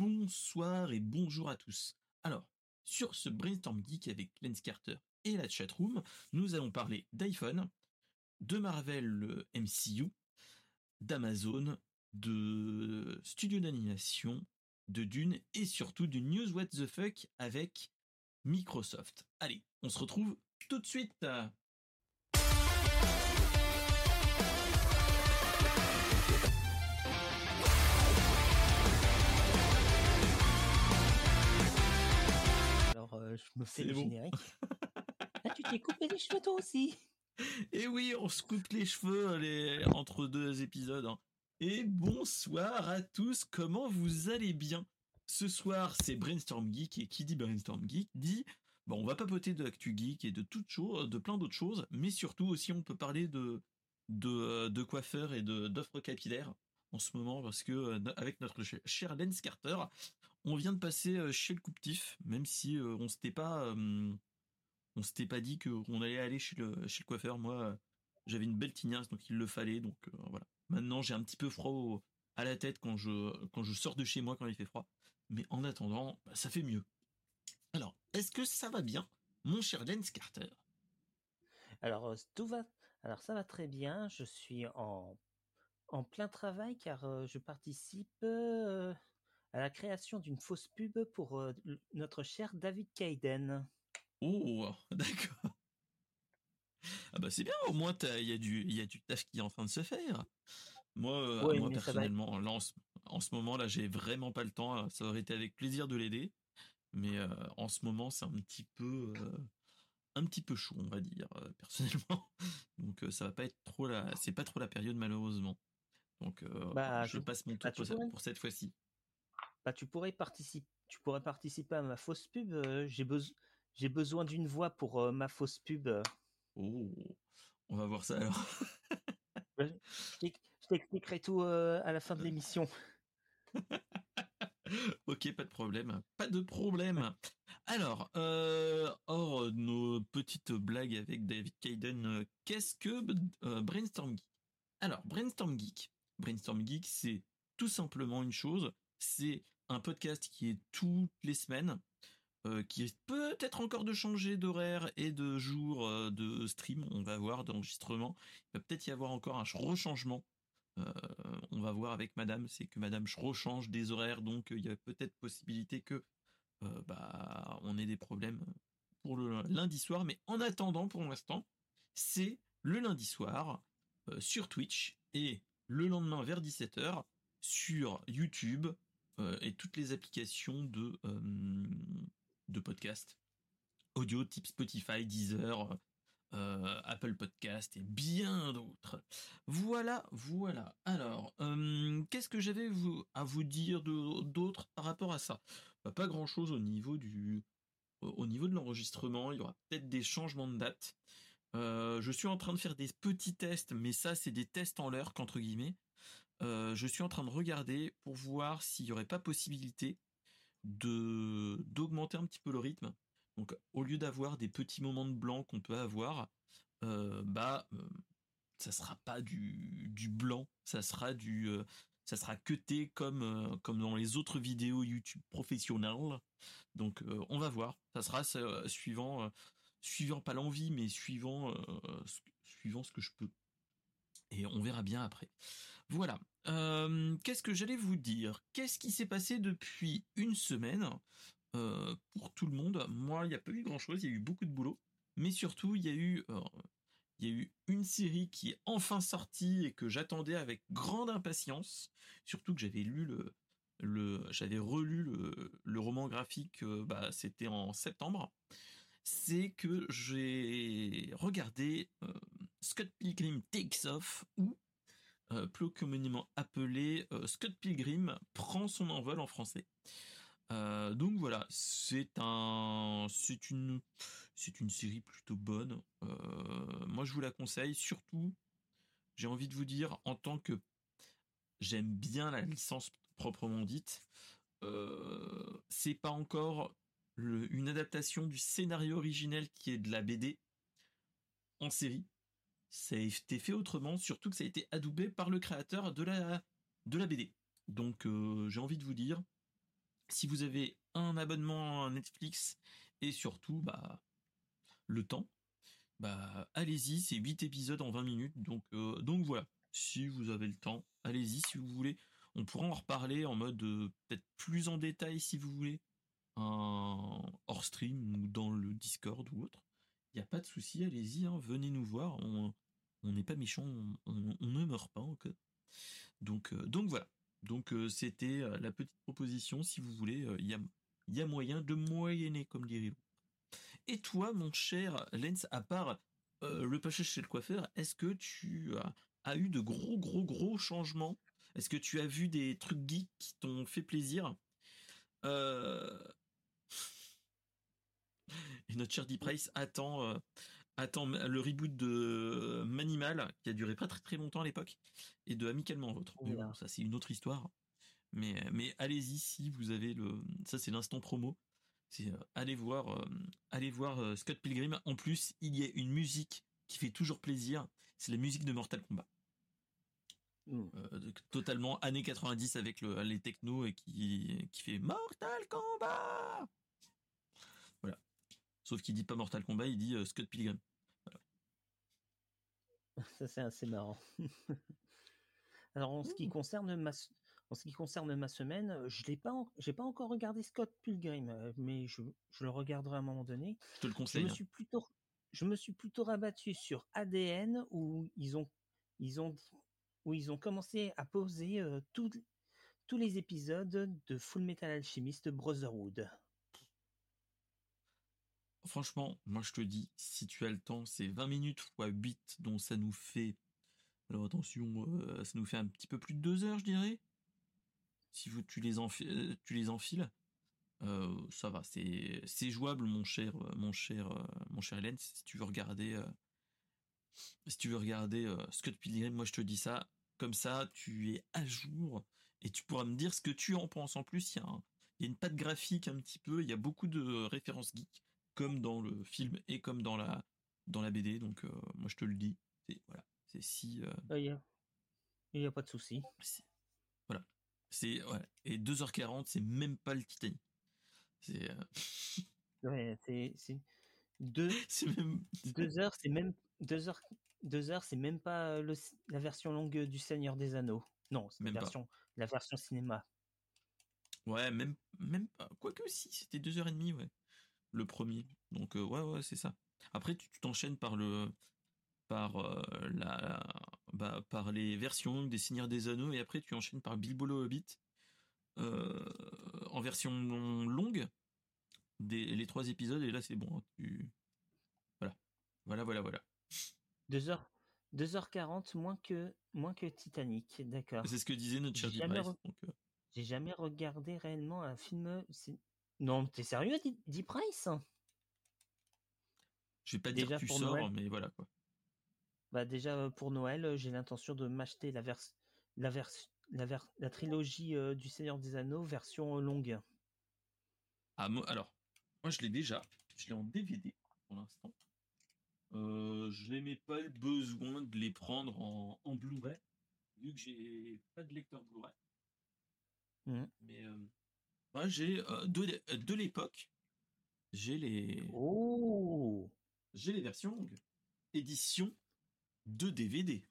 bonsoir et bonjour à tous. Alors, sur ce Brainstorm Geek avec Lens Carter et la chatroom, nous allons parler d'iPhone, de Marvel MCU, d'Amazon, de studio d'animation, de Dune et surtout du News What the Fuck avec Microsoft. Allez, on se retrouve tout de suite. Je me fais le générique. ah, tu t'es coupé les cheveux toi aussi Et oui, on se coupe les cheveux les... entre deux épisodes. hein. Et bonsoir à tous, comment vous allez bien? Ce soir, c'est Brainstorm Geek, et qui dit Brainstorm Geek dit, bon, on va papoter de l'actu geek et de toutes choses, de plein d'autres choses, mais surtout aussi on peut parler de, de, de coiffeurs et de d'offres capillaires en ce moment, parce que euh, avec notre ch- cher Lens Carter, on vient de passer euh, chez le couptif, même si euh, on s'était pas... on s'était pas dit qu'on allait aller chez le, coiffeur. Moi, j'avais une belle tignasse, donc il le fallait. Donc voilà. Maintenant, j'ai un petit peu froid à la tête quand je, quand je sors de chez moi quand il fait froid. Mais en attendant, bah, ça fait mieux. Alors, est-ce que ça va bien, mon cher Lens Carter? Alors, tout va. Alors, ça va très bien. Je suis en, en plein travail car je participe à la création d'une fausse pub pour notre cher David Kaiden. Oh, d'accord. Ah bah c'est bien, au moins il y, a du- y a du taf qui est en train de se faire. Moi, Ouais, personnellement, là, en, ce, en ce moment là, j'ai vraiment pas le temps. Ça aurait été avec plaisir de l'aider, mais euh, en ce moment, c'est un petit peu, euh, un petit peu chaud, on va dire, euh, personnellement. Donc euh, ça va pas être trop la, c'est pas trop la période malheureusement. Donc euh, Bah, je tu- passe mon tour bah, tu pour, pourrais- pour cette fois-ci. Bah, tu pourrais participer. Tu pourrais participer à ma fausse pub. euh, J'ai besoin. J'ai besoin d'une voix pour euh, ma fausse pub. Oh, on va voir ça alors. Je t'ex- je t'expliquerai tout à la fin de l'émission. Ok, pas de problème. Pas de problème. Alors, euh, hors nos petites blagues avec David Kaiden, euh, qu'est-ce que euh, Brainstorm Geek? Alors, Brainstorm Geek. Brainstorm Geek, c'est tout simplement une chose. C'est un podcast qui est toutes les semaines, euh, qui est peut-être encore de changer d'horaire et de jour euh, de stream. On va voir d'enregistrement. Il va peut-être y avoir encore un rechangement euh, on va voir avec madame, c'est que madame rechange des horaires, donc il y a peut-être possibilité que bah, on ait des problèmes pour le lundi soir. Mais en attendant, pour l'instant, c'est le lundi soir sur Twitch et le lendemain vers 17h sur YouTube euh, et toutes les applications de, euh, podcast audio type Spotify, Deezer, euh, Apple Podcast et bien d'autres. Voilà, voilà. Alors, qu'est-ce que j'avais à vous dire d'autre par rapport à ça? Bah, Pas grand-chose au niveau au niveau de l'enregistrement. Il y aura peut-être des changements de date. Euh, je suis en train de faire des petits tests, mais ça, c'est des tests en l'heure, qu'entre guillemets. Euh, je suis en train de regarder pour voir s'il n'y aurait pas possibilité de d'augmenter un petit peu le rythme. Donc, au lieu d'avoir des petits moments de blanc qu'on peut avoir, euh, bah, euh, ça sera pas du, du blanc, ça sera du, ça sera cuté comme comme dans les autres vidéos YouTube professionnelles. Donc, on va voir. Ça sera suivant, suivant pas l'envie, mais suivant, euh, ce, suivant ce que je peux. Et on verra bien après. Voilà. Euh, Qu'est-ce que j'allais vous dire? Qu'est-ce qui s'est passé depuis une semaine euh, pour tout le monde? Moi, il n'y a pas eu grand-chose. Il y a eu beaucoup de boulot, mais surtout, il y a eu, il y a eu une série qui est enfin sortie et que j'attendais avec grande impatience. Surtout que j'avais lu le, le j'avais relu le, le roman graphique. bah, c'était en septembre. C'est que j'ai regardé euh, Scott Pilgrim Takes Off ou euh, plus communément appelé euh, Scott Pilgrim prend son envol en français. Donc voilà, c'est un, c'est une, c'est une série plutôt bonne. Moi, je vous la conseille. Surtout, j'ai envie de vous dire, en tant que j'aime bien la licence proprement dite, c'est pas encore une adaptation du scénario originel qui est de la BD en série. Ça a été fait autrement, surtout que ça a été adoubé par le créateur de la, BD. Donc euh, j'ai envie de vous dire, si vous avez un abonnement Netflix et surtout bah le temps, bah allez-y, c'est 8 épisodes en 20 minutes, donc euh, donc voilà. Si vous avez le temps, allez-y si vous voulez. On pourra en reparler en mode euh, peut-être plus en détail si vous voulez, hors stream ou dans le Discord ou autre. Il n'y a pas de souci, allez-y, hein, venez nous voir. On n'est pas méchant, on, ne meurt pas encore. Donc euh, donc voilà. Donc c'était la petite proposition. Si vous voulez, il y a moyen de moyenner, comme dirait Et toi, mon cher Lens, à part euh, le passage chez le coiffeur, est-ce que tu as, eu de gros, gros, gros changements? Est-ce que tu as vu des trucs geeks qui t'ont fait plaisir? Euh, Et notre cher Deep Price attend, euh, attend le reboot de Manimal, qui a duré pas très très longtemps à l'époque, et de Amicalement Votre. ça c'est une autre histoire. Mais, mais allez-y si vous avez le. Ça, c'est l'instant promo. C'est euh, allez voir, euh, allez voir euh, Scott Pilgrim. En plus, il y a une musique qui fait toujours plaisir. C'est la musique de Mortal Kombat. Mmh. totalement années 90 avec le, les technos et qui, qui fait Mortal Kombat. Sauf qu'il dit pas Mortal Kombat, il dit Scott Pilgrim. Ça c'est assez marrant. Alors en ce qui mmh. concerne ma, en ce qui concerne ma semaine, je n'ai pas, j'ai pas encore regardé Scott Pilgrim, mais je, le regarderai à un moment donné. Je te le conseille. Je me hein. suis plutôt, je me suis plutôt rabattu sur ADN où ils ont, ils ont, où ils ont commencé à poser tous les épisodes de Full Metal Alchemist Brotherhood. Franchement, moi je te dis, si tu as le temps, c'est 20 minutes x 8, donc ça nous fait. Alors attention, ça nous fait un petit peu plus de 2 heures, je dirais si vous, tu les enfiles, euh, ça va, c'est jouable, mon cher, mon cher, euh, mon cher Hélène. Si tu veux regarder, euh, si tu veux regarder Scott Pilgrim, moi je te dis ça. Comme ça, tu es à jour et tu pourras me dire ce que tu en penses. En plus, il y y a une patte graphique un petit peu. Il y a beaucoup de références geeks, comme dans le film et comme dans la dans la BD. Donc, moi je te le dis. C'est voilà, c'est si. Il n'y a, pas de souci. Voilà. C'est ouais. Et 2h40, c'est même pas le Titanic. C'est euh, ouais, c'est c'est deux c'est même deux heures, c'est même deux heures deux heures, c'est même pas euh, le, la version longue du Seigneur des Anneaux. Non, c'est la version la version cinéma. Ouais, même même pas. Quoique si, c'était deux heures et demie, ouais. Le premier. Donc euh, ouais ouais, c'est ça. Après tu t'enchaînes par le par la bah, par les versions des Seigneurs des Anneaux, et après tu enchaînes par Bilbo le Hobbit euh, en version longue, des, les trois épisodes, et là c'est bon, tu... Voilà, voilà, voilà, voilà. 2 heures, 2h40 moins que, moins que Titanic, d'accord. C'est ce que disait notre cher jamais, euh. J'ai jamais regardé réellement un film... Non, t'es sérieux, Deep Price? Je vais pas dire que tu sors, mais voilà quoi. Bah déjà pour Noël, j'ai l'intention de m'acheter la la la, la trilogie du Seigneur des Anneaux version longue. Ah alors, moi je l'ai déjà, je l'ai en DVD pour l'instant. je n'ai pas le besoin de les prendre en, en Blu-ray, vu que j'ai pas de lecteur Blu-ray. Mmh. Mais moi j'ai de, de l'époque, j'ai les. Oh J'ai les versions longues. Édition deux DVD.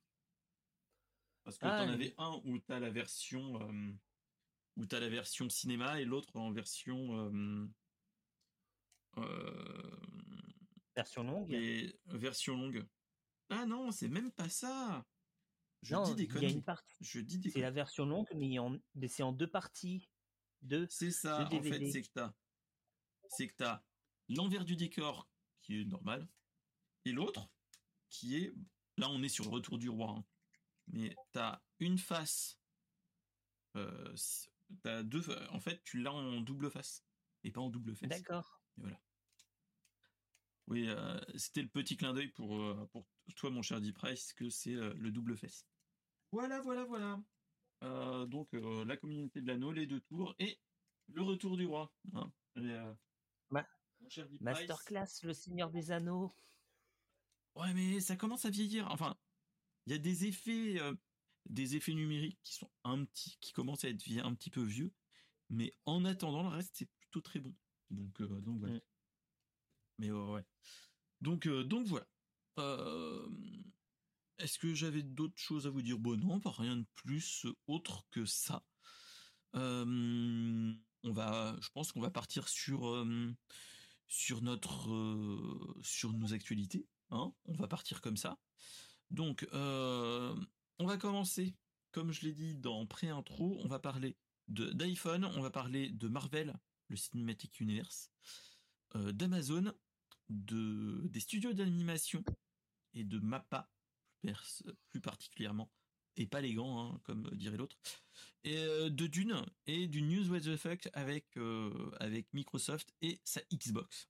Parce que tu en avais un où tu as la version euh, où tu la version cinéma et l'autre en version euh, euh, version longue? Et version longue. Ah non, c'est même pas ça. Je dis des conneries. une partie. Je dis C'est la version longue, mais, en... c'est en deux parties. Deux. C'est ça. En fait, c'est que t'as, c'est que t'as l'envers du décor qui est normal et l'autre qui est Là, on est sur le retour du roi. Hein. Mais tu as une face. Euh, as deux. En fait, tu l'as en double face et pas en double face. D'accord. Voilà. Oui, euh, c'était le petit clin d'œil pour, euh, pour toi, mon cher Deep Price, que c'est euh, le double face. Voilà, voilà, voilà. Donc, la communauté de l'anneau, les deux tours et le retour du roi. Hein. Masterclass, le Seigneur des Anneaux. Ouais, mais ça commence à vieillir. Enfin, il y a des effets, euh, des effets numériques qui sont un petit, qui commencent à être un petit peu vieux. Mais en attendant, le reste, c'est plutôt très bon. Donc, donc voilà. Mais ouais. Donc, donc voilà. Est-ce que j'avais d'autres choses à vous dire? Bon, non, pas rien de plus autre que ça. on va, je pense qu'on va partir sur notre sur nos actualités. Hein on va partir comme ça. Donc, on va commencer, comme je l'ai dit dans pré-intro, on va parler de d'iPhone, on va parler de Marvel, le Cinematic Universe, d'Amazon, de des studios d'animation et de Mappa plus, particulièrement et pas les gants hein, comme dirait l'autre. Et euh, de Dune et du News What the Fuck avec euh, avec Microsoft et sa Xbox.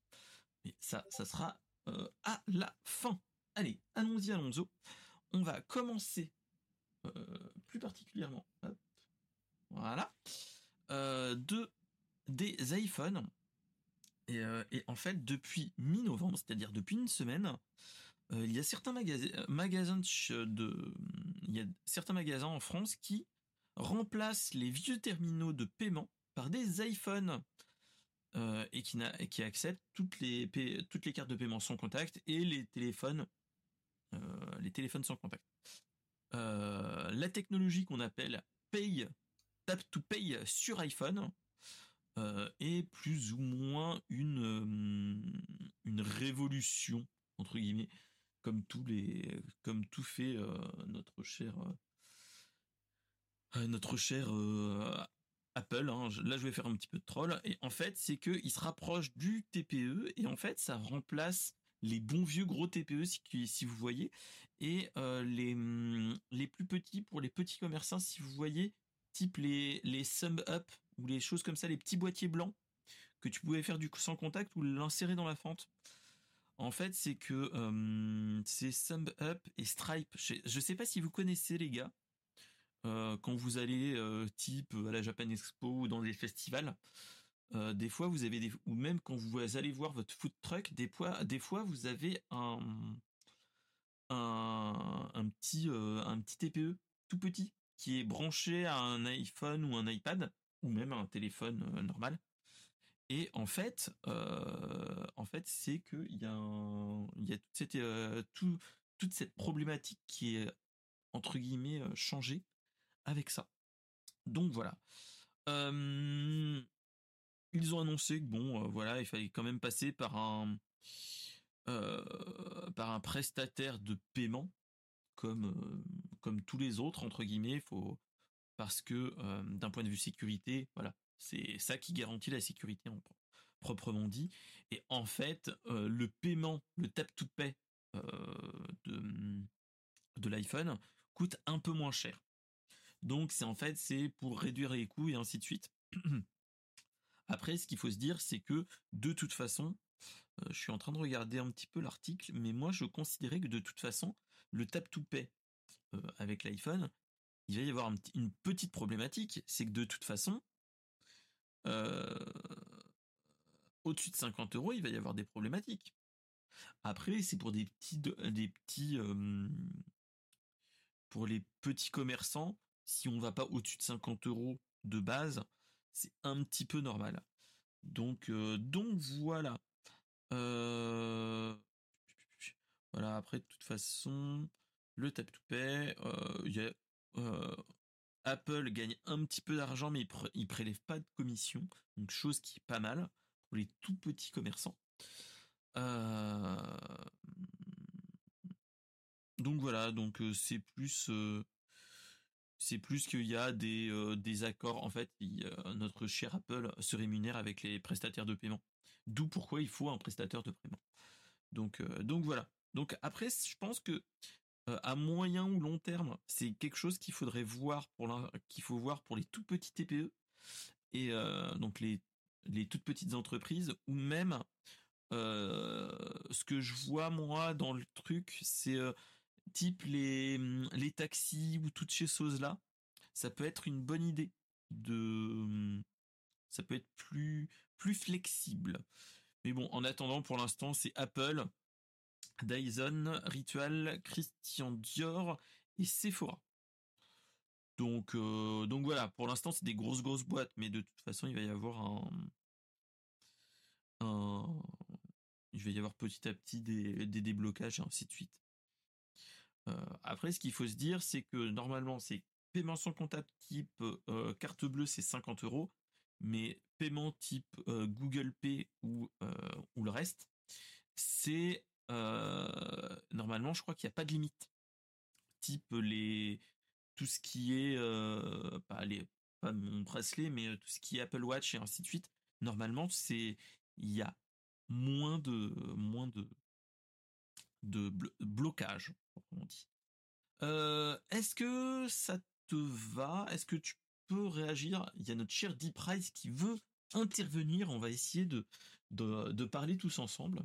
Mais ça ça sera euh, à la fin. Allez allons-y Alonso. On va commencer plus particulièrement voilà de des iPhones. Et, et en fait depuis mi-novembre c'est-à-dire depuis une semaine euh, il y a certains euh, magasins de, il y a certains magasins en France qui remplacent les vieux terminaux de paiement par des iPhones euh, et qui, qui acceptent toutes les toutes les cartes de paiement sans contact et les téléphones les téléphones sans contact. la technologie qu'on appelle Pay Tap to Pay sur iPhone est plus ou moins une une révolution entre guillemets comme tous les, comme tout fait euh, notre cher, euh, notre cher euh, Apple. Hein. Là, je vais faire un petit peu de troll. Et en fait, c'est que il se rapproche du TPE et en fait, ça remplace les bons vieux gros TPE si, vous voyez et les mm, les plus petits pour les petits commerçants si vous voyez type les les sum up ou les choses comme ça les petits boîtiers blancs que tu pouvais faire du sans contact ou l'insérer dans la fente en fait, c'est que c'est Sum Up et Stripe. Je, ne sais pas si vous connaissez les gars. Euh, quand vous allez type à la Japan Expo ou dans des festivals, des fois vous avez des ou même quand vous allez voir votre food truck, des fois, vous avez un un, petit un petit TPE tout petit qui est branché à un iPhone ou un iPad ou même un téléphone normal et en fait, euh, en fait, c'est que il y a, euh, tout, toute cette problématique qui est entre guillemets euh, changée avec ça. Donc voilà. ils ont annoncé que bon, voilà, il fallait quand même passer par un, par un prestataire de paiement comme, comme tous les autres entre guillemets. Faut parce que d'un point de vue sécurité, voilà, c'est ça qui garantit la sécurité proprement dit. Et en fait, euh, le paiement, le tap to pay euh, de, de l'iPhone coûte un peu moins cher. Donc c'est en fait c'est pour réduire les coûts et ainsi de suite. Après, ce qu'il faut se dire, c'est que de toute façon, euh, je suis en train de regarder un petit peu l'article, mais moi je considérais que de toute façon, le tap to pay avec l'iPhone, il va y avoir une petite problématique, c'est que de toute façon, au-dessus de 50 euros, il va y avoir des problématiques. Après, c'est pour des petits, des petits, euh, pour les petits commerçants, si on va pas au-dessus de 50 euros de base, c'est un petit peu normal. Donc, euh, donc voilà. voilà. Après, de toute façon, le tap to pay, il y a Apple gagne un petit peu d'argent, mais il, prélève pas de commission, donc chose qui est pas mal pour les tout petits commerçants. Euh, donc voilà, donc euh, c'est plus euh, c'est plus qu'il y a des, accords. En fait, notre cher Apple se rémunère avec les prestataires de paiement. D'où pourquoi il faut un prestataire de paiement. Donc donc voilà. Donc après, je pense que à moyen ou long terme, c'est quelque chose qu'il faudrait voir pour qu'il voir pour les tout petits TPE et euh, donc les les toutes petites entreprises ou même euh, ce que je vois moi dans le truc, c'est type les les taxis ou toutes ces choses là, ça peut être une bonne idée de ça peut être plus plus flexible. Mais bon, en attendant, pour l'instant, c'est Apple Dyson, Ritual, Christian Dior et Sephora. Donc, donc voilà, pour l'instant, c'est des grosses, grosses boîtes, mais de toute façon, il va y avoir un, il va y avoir petit à petit des, déblocages et ainsi de suite. après, ce qu'il faut se dire, c'est que normalement, c'est paiement sans comptable type carte bleue, c'est 50 euros, mais paiement type Google Pay ou le reste, c'est normalement, je crois qu'il n'y a pas de limite. Type les tout ce qui est pas les pas mon bracelet, mais tout ce qui est Apple Watch et ainsi de suite. Normalement, c'est il y a moins de moins de de blocage, on dit. Est-ce que ça te va? Est-ce que tu peux réagir? Il y a notre cher Deep Price qui veut intervenir. On va essayer de, de, parler tous ensemble.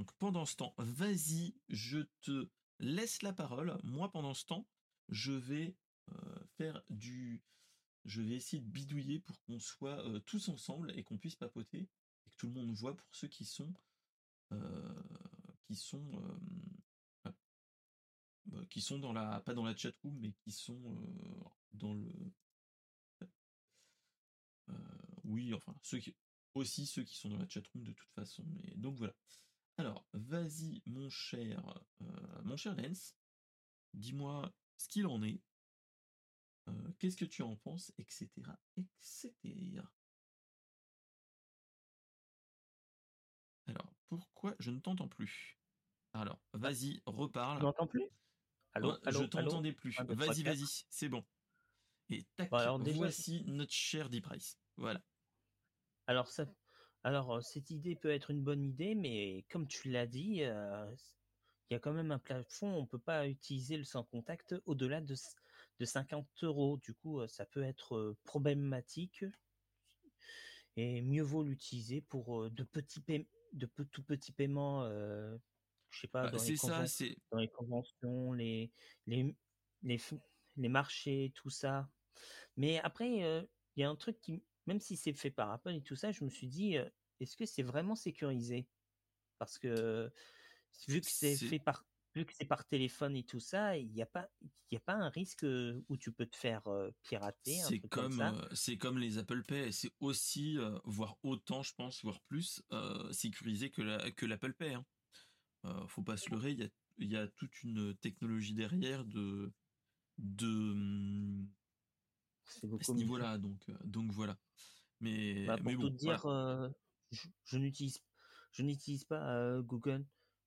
Donc pendant ce temps, vas-y, je te laisse la parole. Moi, pendant ce temps, je vais faire du, je vais essayer de bidouiller pour qu'on soit tous ensemble et qu'on puisse papoter et que tout le monde voit pour ceux qui sont qui sont bah, qui sont dans la pas dans la chat room mais qui sont dans le oui enfin ceux qui aussi ceux qui sont dans la chat room de toute façon mais donc voilà alors vas-y mon cher mon cher Lens dis-moi ce qu'il en est qu'est-ce que tu en penses etc etc alors pourquoi je ne t'entends plus? Alors vas-y reparle tu m'entends plus? Allô, je t'entendais plus. Vas-y, vas-y, c'est bon. Et tac, voici notre cher Deep Price. Voilà. Alors, ça, alors, euh, cette idée peut être une bonne idée, mais comme tu l'as dit, euh, il y a quand même un plafond. On ne peut pas utiliser le sans contact au-delà de, de 50 euros. Du coup, euh, ça peut être problématique. Et mieux vaut l'utiliser pour de petits de tout petits paiements je sais pas, bah, dans, les ça, dans, les conventions, les, les, les, les, marchés, tout ça. Mais après, il y a un truc qui, même si c'est fait par Apple et tout ça, je me suis dit, est-ce que c'est vraiment sécurisé? Parce que vu que c'est fait par vu que c'est par téléphone et tout ça, il n'y a pas il a pas un risque où tu peux te faire pirater. C'est comme, c'est comme les Apple Pay, c'est aussi voire autant, je pense, voire plus sécurisé que la, que l'Apple Pay. Hein. Euh, faut pas se leurrer, il y a, toute une technologie derrière de de mmh, ce niveau-là, donc euh, donc voilà. Mais, bah, pour tout dire, euh, je, n'utilise je n'utilise pas Google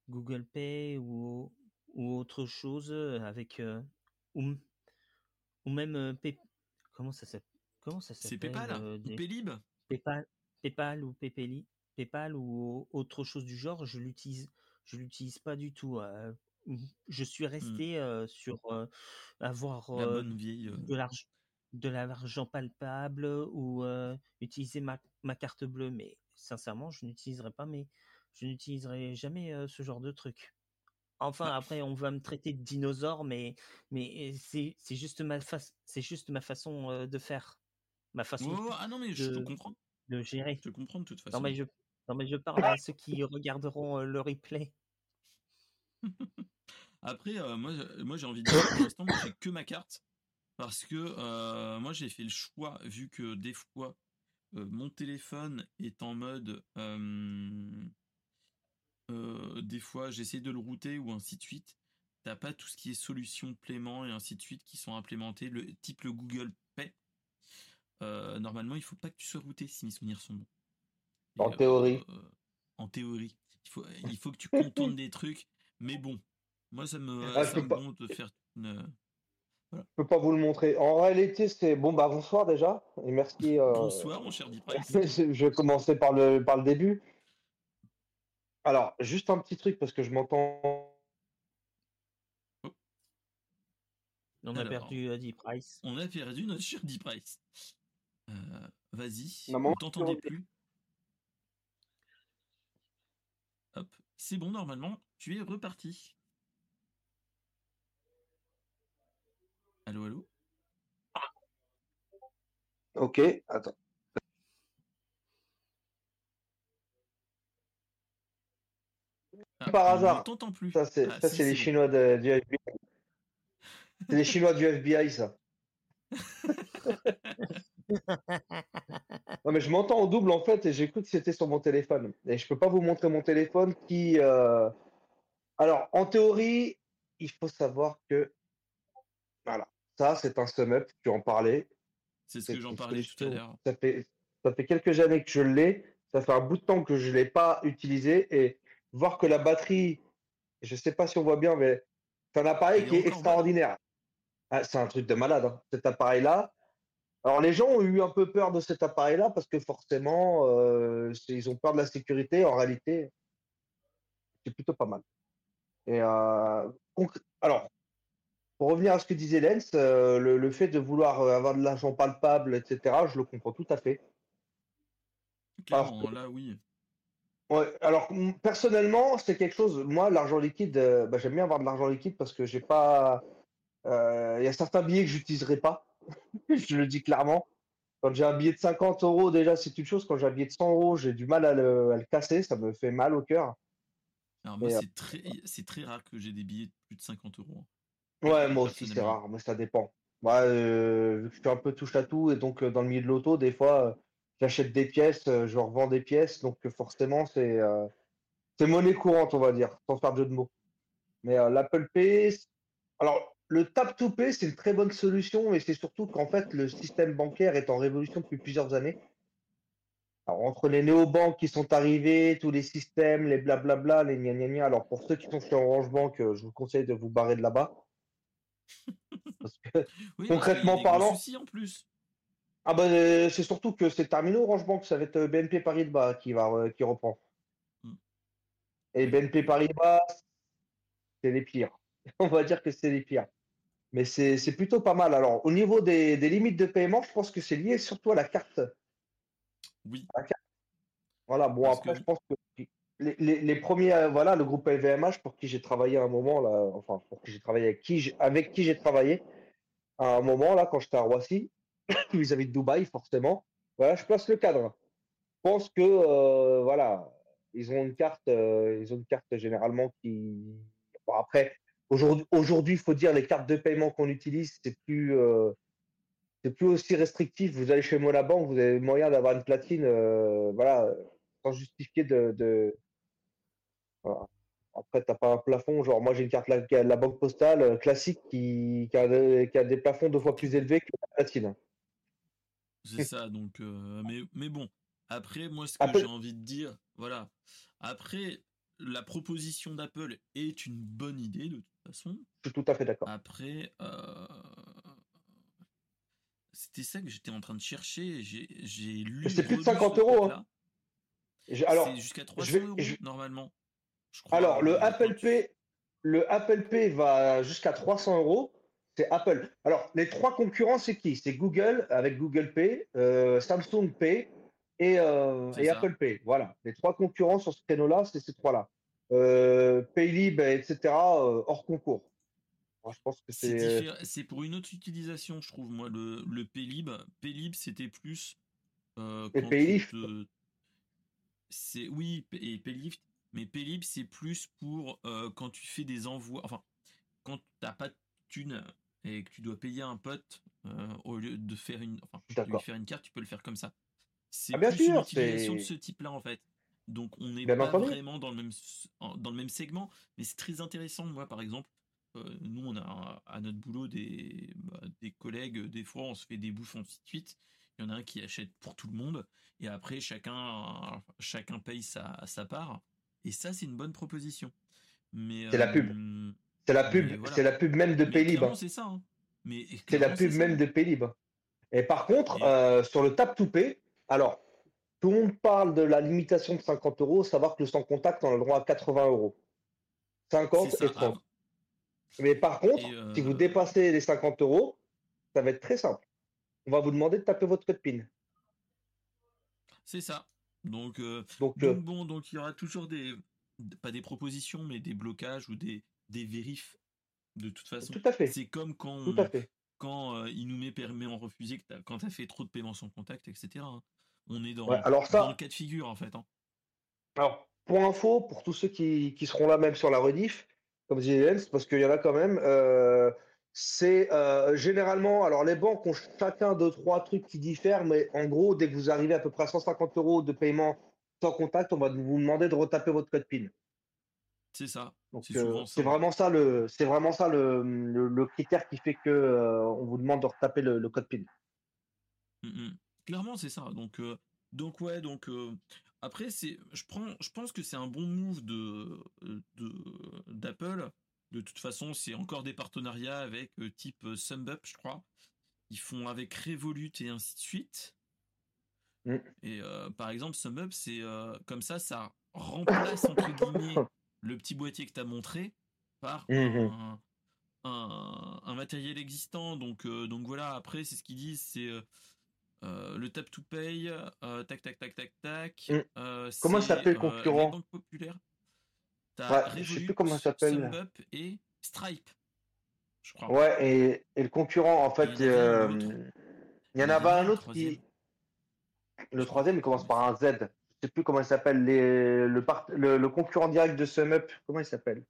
Google Pay ou ou autre chose avec ou, ou même comment ça s'appelle comment ça s'appelle C'est PayPal ou Paylib PayPal PayPal ou PayPal PayPal ou autre chose du genre, je l'utilise je l'utilise pas du tout. je suis mmh. resté sur avoir de l'argent de l'argent palpable ou utiliser ma, ma, carte bleue. Mais sincèrement, je n'utiliserai pas, mais je n'utiliserai jamais ce genre de truc. Enfin, bah après, on va me traiter de dinosaure, mais, mais c'est, juste ma c'est juste ma façon de faire. Ma façon ah non, mais je te comprends. De gérer. Je te comprends de toute façon. Non, mais je, non, mais je parle à ceux qui regarderont le replay. Après, moi, moi j'ai envie de dire, pour l'instant, moi, j'ai que ma carte. Parce que moi, j'ai fait le choix, vu que des fois, mon téléphone est en mode. des fois, j'essaie de le router ou ainsi de suite. T'as pas tout ce qui est solution paiement et ainsi de suite qui sont implémentés, le type le Google Pay. normalement, il faut pas que tu sois routé si mes souvenirs sont bons. En théorie. en théorie. Il faut, il faut que tu contournes des trucs. Mais bon, moi, ça me, ah, ça me de faire une. Voilà. Je peux pas vous le montrer. En réalité, c'est bon. Bah bonsoir déjà et merci. Euh, bonsoir, mon cher Diprice. je vais commencer par le par le début. Alors, juste un petit truc parce que je m'entends. Oh. On a perdu euh, Price. On a perdu notre cher Diprice. Euh, Vas-y. On t'entendait plus? Hop, c'est bon normalement. Tu es reparti. Allô, allô? Ok, attends. Ah, Par hasard. t'entends plus. Ça, c'est ah, les Chinois du FBI. C'est les Chinois du FBI, ça. Non, mais je m'entends en double en fait et j'ai cru que c'était sur mon téléphone. Et je peux pas vous montrer mon téléphone qui. euh, Alors, en théorie, il faut savoir que. Voilà, ça c'est un sum up, tu en parlais. C'est ce que j'en parlais tout à l'heure. Ça fait, ça fait quelques années que je l'ai. Ça fait un bout de temps que je ne l'ai pas utilisé. Et voir que la batterie, je ne sais pas si on voit bien, mais c'est un appareil qui est extraordinaire. Ah, c'est un truc de malade, hein, cet appareil-là. Alors, les gens ont eu un peu peur de cet appareil-là parce que forcément, euh, ils ont peur de la sécurité. En réalité, c'est plutôt pas mal. Et euh, alors, pour revenir à ce que disait Lens, euh, le, le fait de vouloir euh, avoir de l'argent palpable, etc., je le comprends tout à fait. Clairement, là, oui. Ouais, alors personnellement, c'est quelque chose. Moi, l'argent liquide, euh, bah, j'aime bien avoir de l'argent liquide parce que j'ai pas. euh, Il y a certains billets que j'utiliserai pas. Je le dis clairement. Quand j'ai un billet de 50 euros, déjà, c'est une chose. Quand j'ai un billet de 100 euros, j'ai du mal à le, à le casser. Ça me fait mal au cœur. Alors, moi, c'est très, c'est très rare que j'ai des billets de plus de 50 euros. Ouais, moi aussi, c'est rare, mais ça dépend. Moi, euh, vu que je suis un peu touche à tout, et donc euh, dans le milieu de l'auto, des fois, euh, j'achète des pièces, euh, je revends des pièces, donc euh, forcément, c'est euh, c'est monnaie courante, on va dire, sans faire de jeu de mots. Mais euh, l'Apple Pay, alors le Tap to Pay, c'est une très bonne solution, mais c'est surtout qu'en fait, le système bancaire est en révolution depuis plusieurs années. Alors, entre les néobanques qui sont arrivés, tous les systèmes, les blablabla, les gna gna gna. Alors, pour ceux qui sont chez Orange Bank, euh, je vous conseille de vous barrer de là-bas. Parce que Oui, Concrètement parlant- soucis en plus. Ah bah, euh, c'est surtout que c'est terminé Orange Bank, ça va être euh, BNP Paribas qui va euh, qui reprend. Mm. Et BNP Paribas, c'est les pires. On va dire que c'est les pires. Mais c'est plutôt pas mal. Alors, au niveau des, des limites de paiement, je pense que c'est lié surtout à la carte. Oui. Voilà, bon, Parce après, que- je pense que les, premiers, euh, voilà, le groupe LVMH pour qui j'ai travaillé à un moment, là, enfin, pour qui j'ai travaillé avec qui j'ai- travaillé à un moment, là, quand j'étais à Roissy, vis-à-vis de Dubaï, forcément. Voilà, je place le cadre. Je pense que, euh, voilà, ils ont une carte, euh, ils ont une carte généralement qui. Bon, après, aujourd'hui, aujourd'hui, il faut dire, les cartes de paiement qu'on utilise, c'est plus, c'est plus aussi restrictif. Vous allez chez Monabank, vous avez moyen d'avoir une platine, voilà, sans justifier de- voilà. Après, t'as pas un plafond, genre moi j'ai une carte la, la banque postale euh, classique qui, qui a, des- qui a des plafonds deux fois plus élevés que la platine. C'est ça, donc. euh, mais, mais bon, après, moi, ce que Apple- j'ai envie de dire, voilà. Après, la proposition d'Apple est une bonne idée, de toute façon. Je suis tout à fait d'accord. Après, euh, c'était ça que j'étais en train de chercher. J'ai j'ai lu. C'est plus de relu 50 ce euros, hein. Je- alors, jusqu'à 300 vais- euros, je- normalement. Je crois, alors le Apple Pay, le Apple Pay va jusqu'à 300 euros. C'est Apple. Alors, les trois concurrents, c'est qui? C'est Google avec Google Pay, euh, Samsung Pay et, euh, et. Apple Pay. Voilà. Les trois concurrents sur ce créneau-là, c'est ces trois-là. Euh, Paylib, etc., hors concours. Je pense que C'est c'est. pour une autre utilisation, je trouve, moi, le, le Paylib. Paylib, c'était plus. Et Paylift. tu te- C'est oui, et Paylift, mais Paylib, c'est plus pour euh, quand tu fais des envois. Enfin, quand t'as pas de thune et que tu dois payer un pote euh, au lieu de faire une, enfin, de faire une carte, tu peux le faire comme ça. C'est Ah, plus une utilisation de ce type-là en fait. Donc on n'est pas entendu. vraiment dans le même dans le même segment, mais c'est très intéressant. Moi, par exemple, euh, nous on a à notre boulot des bah, des collègues. Des fois, on se fait des bouffes ainsi de suite. Il y en a un qui achète pour tout le monde et après chacun chacun paye sa sa part. Et ça, c'est une bonne proposition. Mais C'est la pub. euh, C'est la pub, voilà. c'est la pub même de Paylib. c'est ça. hein. Mais C'est la pub même hein. de Paylib. Et par contre, Et- euh, sur le Tap to Pay, alors, tout le monde parle de la limitation de 50 euros, savoir que le sans contact, on a le droit à 80 euros. 50 C'est ça. et 30. Ah, Mais par contre, Et, si vous euh, dépassez les 50 euros, ça va être très simple. On va vous demander de taper votre code PIN. C'est ça. Donc, euh, Donc, euh, donc bon, donc il y aura toujours des, pas des propositions, mais des blocages ou des, des vérifs. De toute façon, tout à fait, c'est comme quand, tout à fait. quand euh, il nous met permis en refusé, que t'as- quand tu as fait trop de paiements sans contact, etc. hein. On est dans, Ouais, alors ça- dans le cas de figure, en fait. hein. Alors, pour info, pour tous ceux qui, qui seront là même sur la rediff, comme disait c'est parce qu'il y en a quand même, euh, c'est euh, généralement, alors les banques ont chacun deux, trois trucs qui diffèrent, mais en gros, dès que vous arrivez à peu près à 150 euros de paiement sans contact, on va vous demander de retaper votre code PIN. C'est ça. C'est euh, c'est vraiment ça le, c'est vraiment ça le, le- le critère qui fait que euh, on vous demande de retaper le, le code PIN. Mm, mm. Clairement, c'est ça. Donc, euh, donc ouais, donc après, c'est, je prends, je pense que c'est un bon move de, de d'Apple. De toute façon, c'est encore des partenariats avec euh, type euh, SumUp, je crois. Ils font avec Revolut et ainsi de suite. Mm. Et euh, par exemple, SumUp, c'est comme ça, ça remplace entre guillemets le petit boîtier que tu as montré par Mhm. un, un, un matériel existant. Donc, donc voilà, après, c'est ce qu'ils disent, c'est euh, le tap to pay, euh, tac, tac, tac, tac, tac. Mm. Euh, Comment s'appelle le concurrent les banques populaires. T'as Ouais, je sais plus comment ça s'appelle. Et Stripe, je crois. Ouais, et, et le concurrent, en fait, il y en avait un euh, autre. il y en avait un autre qui, le troisième, il commence par un Z. Je sais plus comment il s'appelle, les, le, part- le, le concurrent direct de SumUp, comment il s'appelle?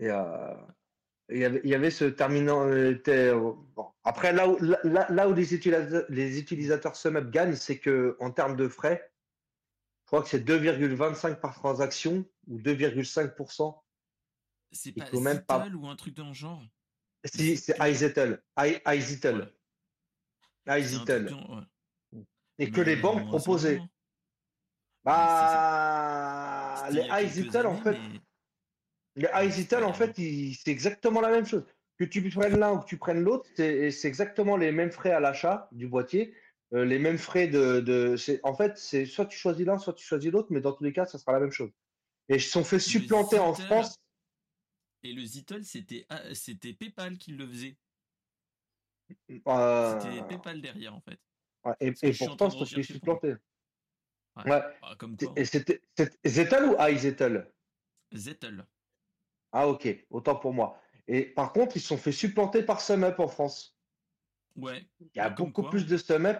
Et, euh, il y avait, il y avait ce terminant. euh, était- bon. Après, là où, là où les utilisateurs, les utilisateurs SumUp gagnent, c'est que en termes de frais, je crois que c'est 2,25 par transaction ou 2,5%. C'est pas ou un truc dans le genre? Si, c'est iZettle. IZettle. IZettle. Et que les banques proposaient. Bah, les iZettle, en fait, mais- les iZettle, en fait, c'est exactement la même chose. Que tu prennes l'un ou que tu prennes l'autre, c'est exactement les mêmes frais à l'achat du boîtier, euh, les mêmes frais de, de c'est- en fait, c'est soit tu choisis l'un, soit tu choisis l'autre, mais dans tous les cas, ça sera la même chose. Et ils se sont fait supplanter en France. Et le Zittle, c'était c'était PayPal qui le faisait. euh, C'était PayPal derrière, en fait. ouais, et, et pourtant, ils se sont fait supplanter. Ouais. Ouais. Ah, comme quoi. Et c'était c'était Zettel ou iZettle? Zettle. Ah, ok, autant pour moi. Et par contre, ils se sont fait supplanter par SumUp en France. Ouais. Il y a Bah, beaucoup quoi. plus de SumUp.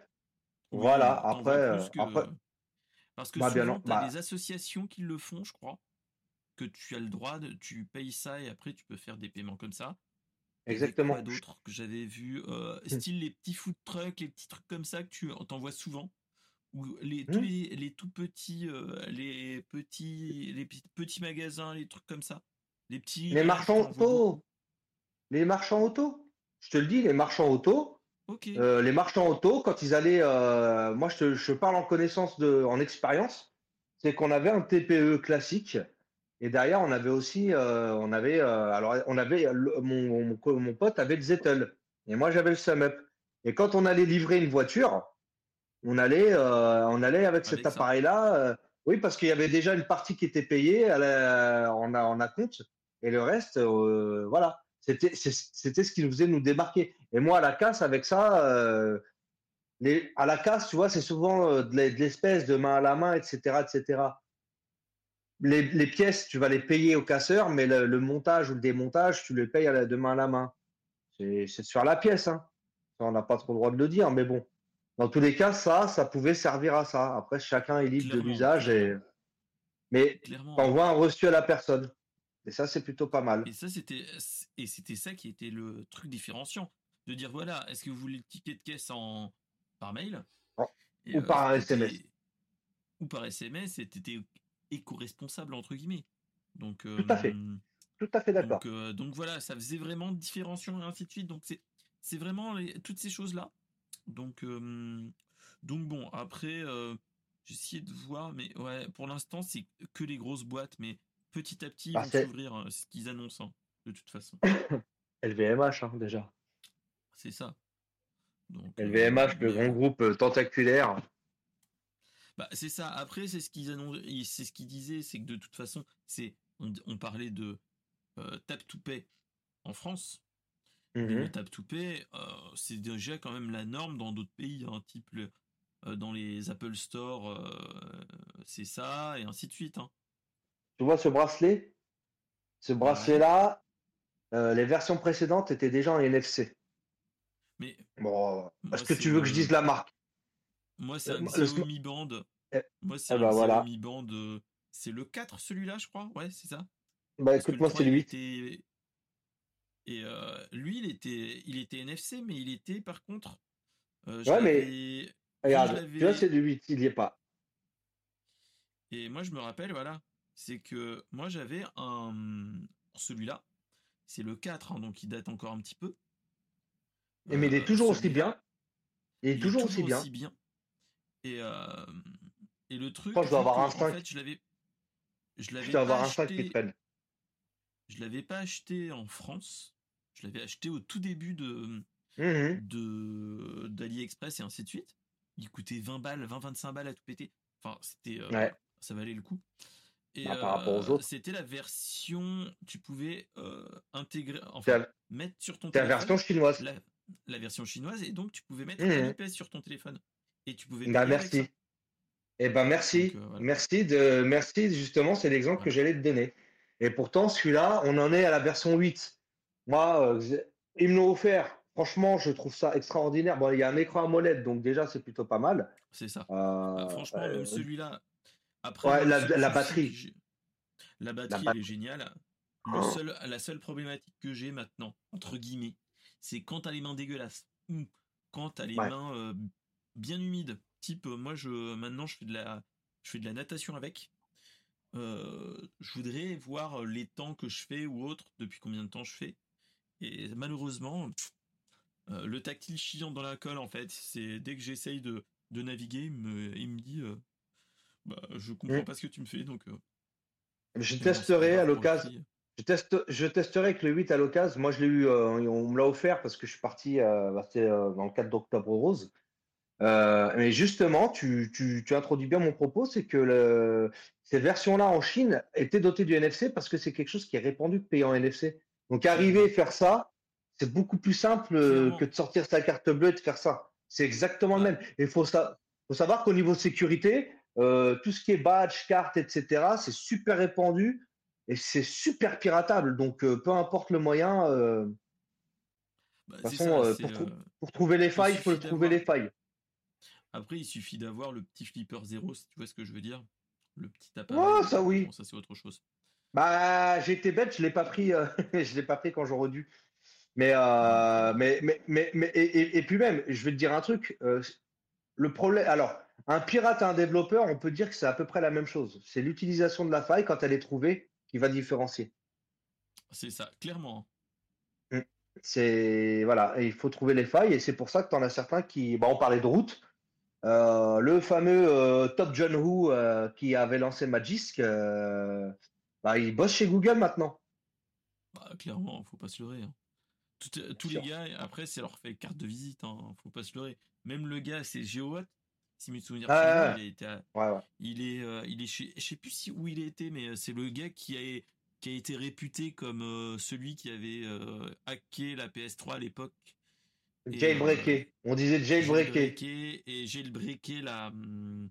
Voilà, t'en vois après, euh, que- après- Parce que Bah, souvent, tu as bah. des associations qui le font, je crois. Que tu as le droit, de, tu payes ça et après tu peux faire des paiements comme ça. Exactement. Quoi d'autre que j'avais vu euh, Hmm. Style les petits food trucks, les petits trucs comme ça que tu t'envoies souvent? Ou les, tous Hmm. les, les tout petits, euh, les petits, les petits, petits magasins, les trucs comme ça? Les petits. Les marchands t'en vois auto. Les marchands auto. Je te le dis, les marchands auto. Euh, les marchands auto, quand ils allaient, euh, moi je, te- je parle en connaissance de, en expérience, c'est qu'on avait un TPE classique et derrière on avait aussi, euh, on avait, alors on avait, le- mon, mon, co- mon pote avait le Zettel et moi j'avais le SumUp. Et quand on allait livrer une voiture, on allait, on allait avec cet Avec appareil-là. oui, parce qu'il y avait déjà une partie qui était payée à la- en, a- en acompte et le reste, voilà. C'était, ce qui nous faisait nous démarquer. Et moi, à la casse, avec ça, euh, les, à la casse, tu vois, c'est souvent euh, de l'e- de l'espèce de main à la main, etc., etc. Les, les pièces, tu vas les payer au casseur, mais le, le montage ou le démontage, tu les payes à la, de main à la main. C'est faire la pièce, hein. Ça, on n'a pas trop le droit de le dire, mais bon. Dans tous les cas, ça, ça pouvait servir à ça. Après, chacun est libre de l'usage. Et... Mais Clairement. t'envoies un reçu à la personne. Et ça, c'est plutôt pas mal. Et ça, c'était, et c'était ça qui était le truc différenciant. De dire, voilà, est-ce que vous voulez le ticket de caisse en, par mail? Oh. Et, Ou par un c'était- SMS. Ou par SMS, et t'étais éco-responsable, entre guillemets. Donc, Tout à fait. euh, Tout à fait d'accord. Donc, euh, donc voilà, ça faisait vraiment différenciation et ainsi de suite. Donc c'est c'est vraiment les- toutes ces choses là. Donc euh, donc bon après euh, essayé de voir, mais ouais pour l'instant c'est que les grosses boîtes, mais petit à petit ils Bah, vont s'ouvrir, c'est ce qu'ils annoncent hein, de toute façon. LVMH, hein, déjà. C'est ça. Donc, euh, LVMH, le mais, grand euh, groupe euh, tentaculaire. Bah, c'est ça. Après, c'est ce qu'ils c'est ce qu'ils disaient, c'est que de toute façon, c'est on, on parlait de euh, tap to pay en France. Le tap to pay, euh, c'est déjà quand même la norme dans d'autres pays, hein, type le- euh, dans les Apple Store, euh, c'est ça et ainsi de suite. hein. Tu vois ce bracelet? Ce bracelet-là, euh, les versions précédentes étaient déjà en NFC. Mais Bon, Moi, est-ce que tu veux que je le- dise la marque? Moi, c'est Euh, un moi, le Xiaomi Band. Eh, Moi, c'est eh un ben, voilà. Xiaomi Band. euh, C'est le 4 celui-là, je crois? Ouais, c'est ça? Bah Parce que écoute, moi le c'est 3, le il 8. était- Et euh, lui, il était, il était NFC, mais il était par contre. euh, je Ouais, mais- Regarde, tu vois, c'est du 8, il y est pas. Et moi, je me rappelle, voilà, c'est que moi, j'avais un. Celui-là, c'est le 4, hein, donc il date encore un petit peu. Et mais il est Euh, toujours aussi bien. Il est toujours aussi bien. Et, euh, et le truc. que je dois avoir un en 5. fait, je l'avais. Je l'avais Je dois avoir pas un 5 qui acheté- traîne. Je l'avais pas acheté en France. Je l'avais acheté au tout début de de d'AliExpress et ainsi de suite. Il coûtait 20 balles, 20-25 balles à tout péter. Enfin, c'était euh, Ouais. ça valait le coup. Et Bah, par rapport aux euh, autres. c'était la version, tu pouvais euh, intégrer, enfin la, mettre sur ton c'est la téléphone version chinoise. la, la version chinoise et donc tu pouvais mettre Mhm. un sur ton téléphone et tu pouvais Bah, merci. Eh ben merci, Donc, euh, voilà. merci de, merci justement, c'est l'exemple que j'allais te donner. Et pourtant, celui-là, on en est à la version 8. Moi, euh, ils me l'ont offert. Franchement, je trouve ça extraordinaire. Bon, il y a un écran AMOLED, donc déjà, c'est plutôt pas mal. C'est ça. Euh, franchement, même celui-là. Après, ouais, la- batterie. La batterie, bat- elle est géniale. Le Oh. seul, la seule problématique que j'ai maintenant, entre guillemets, c'est quand t'as les mains dégueulasses ou quand t'as les Ouais. mains euh, bien humides. Type, moi, je maintenant, je fais de la, je fais de la natation avec. Euh, je voudrais voir les temps que je fais ou autre, depuis combien de temps je fais. Et malheureusement, pff, euh, le tactile chiant dans la colle, en fait, c'est dès que j'essaye de, de naviguer, il me, il me dit, euh, bah, je comprends Mm. pas ce que tu me fais, donc. euh, je testerai à l'occasion. Je, teste, je testerai avec le 8 à l'occasion. Moi, je l'ai eu, euh, on me l'a offert parce que je suis parti euh, bah, euh, dans le cadre d'Octobre Rose. Mais justement, tu, tu, tu introduis bien mon propos, c'est que le, ces versions-là en Chine étaient dotées du NFC parce que c'est quelque chose qui est répandu de payer en NFC. Donc, arriver à faire ça, c'est beaucoup plus simple que de sortir sa carte bleue et de faire ça. C'est exactement le même. Et il faut, sa- faut savoir qu'au niveau sécurité, euh, tout ce qui est badge, carte, etc., c'est super répandu et c'est super piratable. Donc, euh, peu importe le moyen, euh, de Bah, toute c'est façon, ça, pour, trou- pour trouver les failles, il faut trouver les failles. Après, il suffit d'avoir le petit flipper zéro, si tu vois ce que je veux dire. Le petit appareil. ça oui. Bon, ça, c'est autre chose. Bah, j'ai été bête, je l'ai pas pris, je l'ai pas pris quand j'aurais dû. Mais, euh, mais, mais, mais, mais- et, et- et puis même, je vais te dire un truc. Le problème, alors, un pirate et un développeur, on peut dire que c'est à peu près la même chose. C'est l'utilisation de la faille quand elle est trouvée qui va différencier. C'est ça, clairement. C'est voilà, et il faut trouver les failles et c'est pour ça que tu en as certains qui, bah, on parlait de route. Euh, le fameux euh, Top John Who euh, qui avait lancé Magisk, bah, il bosse chez Google maintenant. Bah, clairement, faut pas se leurrer. hein. Tout- tous sûr. les gars, après, ça leur fait carte de visite, hein, faut pas se leurrer. Même le gars, c'est GeoWatt, si mes souvenirs Ah, il, a été à- Ouais, ouais. il est, euh, il est chez, je sais plus si, où il était, mais euh, c'est le gars qui a, qui a été réputé comme euh, celui qui avait euh, hacké la PS3 à l'époque. Jailbreaké. On disait jailbreaké. Jailbreaké et jailbreaké la hum,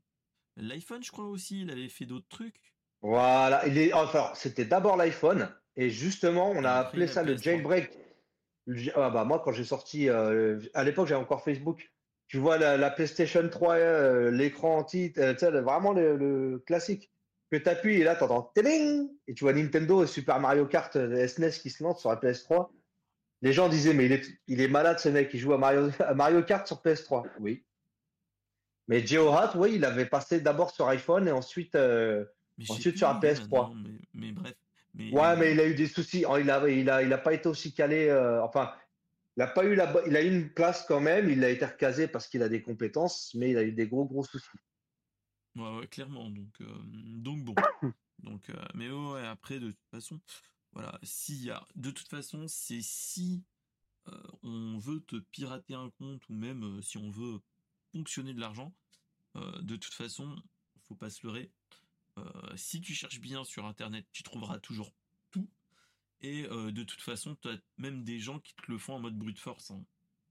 l'iPhone, je crois aussi. Il avait fait d'autres trucs. Voilà, il est, enfin, c'était d'abord l'iPhone et justement, on a Après, appelé ça le PS3. jailbreak. Ah bah moi, quand j'ai sorti, à l'époque, j'avais encore Facebook. Tu vois la, la PlayStation 3, euh, l'écran anti, euh, vraiment le, le classique. Que tu appuies et là, tu entends et tu vois Nintendo et Super Mario Kart euh, SNES qui se lance sur la PS3. Les gens disaient, mais il est, il est malade ce mec, il joue à Mario, à Mario Kart sur PS3. Oui. Mais GeoHat, oui, il avait passé d'abord sur iPhone et ensuite. euh, Ensuite, sur est PS3. maintenant, Mais, mais bref. Mais, Ouais, mais il a eu des soucis. Oh, Il a, il a, il a pas été aussi calé. enfin, il a pas eu la, il a eu une place quand même. Il a été recasé parce qu'il a des compétences, mais il a eu des gros gros soucis. Ouais, ouais, clairement. Donc, euh, donc bon. donc, euh, mais ouais, après, de toute façon, voilà. S'il y a, de toute façon, c'est si euh, on veut te pirater un compte ou même si on veut ponctionner de l'argent, de toute façon, faut pas se leurrer. Si tu cherches bien sur Internet, tu trouveras toujours. Et euh, de toute façon, tu as même des gens qui te le font en mode brute force. hein.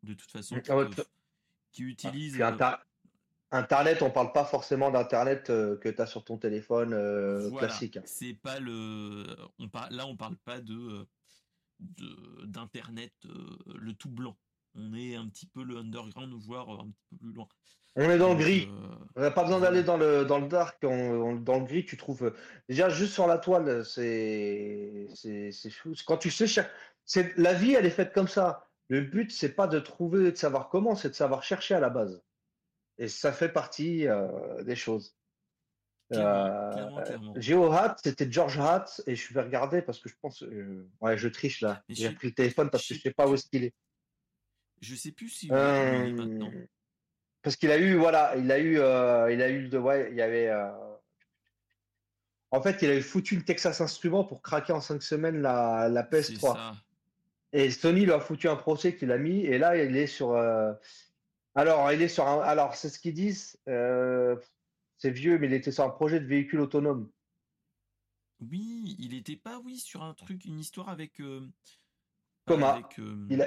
De toute façon, qui, Ah te- qui utilisent. Euh, Inter- Internet, on parle pas forcément d'Internet euh, que tu as sur ton téléphone euh, Voilà, classique. C'est pas le. On par... Là, on parle pas de de- d'internet euh, le tout blanc. On est un petit peu le underground, voire un petit peu plus loin. On est dans le Donc, gris. euh, On n'a pas besoin d'aller dans le, dans le dark. on- on- dans le gris, tu trouves. euh, Déjà, juste sur la toile, c'est fou. Quand tu sais c'est la vie, elle est faite comme ça. Le but, c'est pas de trouver, de savoir comment, c'est de savoir chercher à la base. Et ça fait partie euh, des choses. Clairement, clairement, clairement. Géo Hat, c'était George Hat, et je vais regarder parce que je pense, euh, ouais, je triche là. J'ai je- pris le téléphone parce que je- je sais pas où est-ce qu'il est. Je sais plus si Euh, maintenant. Parce qu'il a eu, voilà, il a eu, euh, il a eu de, ouais, il y avait. euh, En fait, il avait foutu le Texas Instruments pour craquer en cinq semaines la, la C'est PS3. ça. Et Sony lui a foutu un procès qu'il a mis, et là, il est sur. euh, Alors, il est sur un. Alors, c'est ce qu'ils disent. euh, C'est vieux, mais il était sur un projet de véhicule autonome. Oui, il était pas, oui, sur un truc, une histoire avec. Coma. avec, Il a-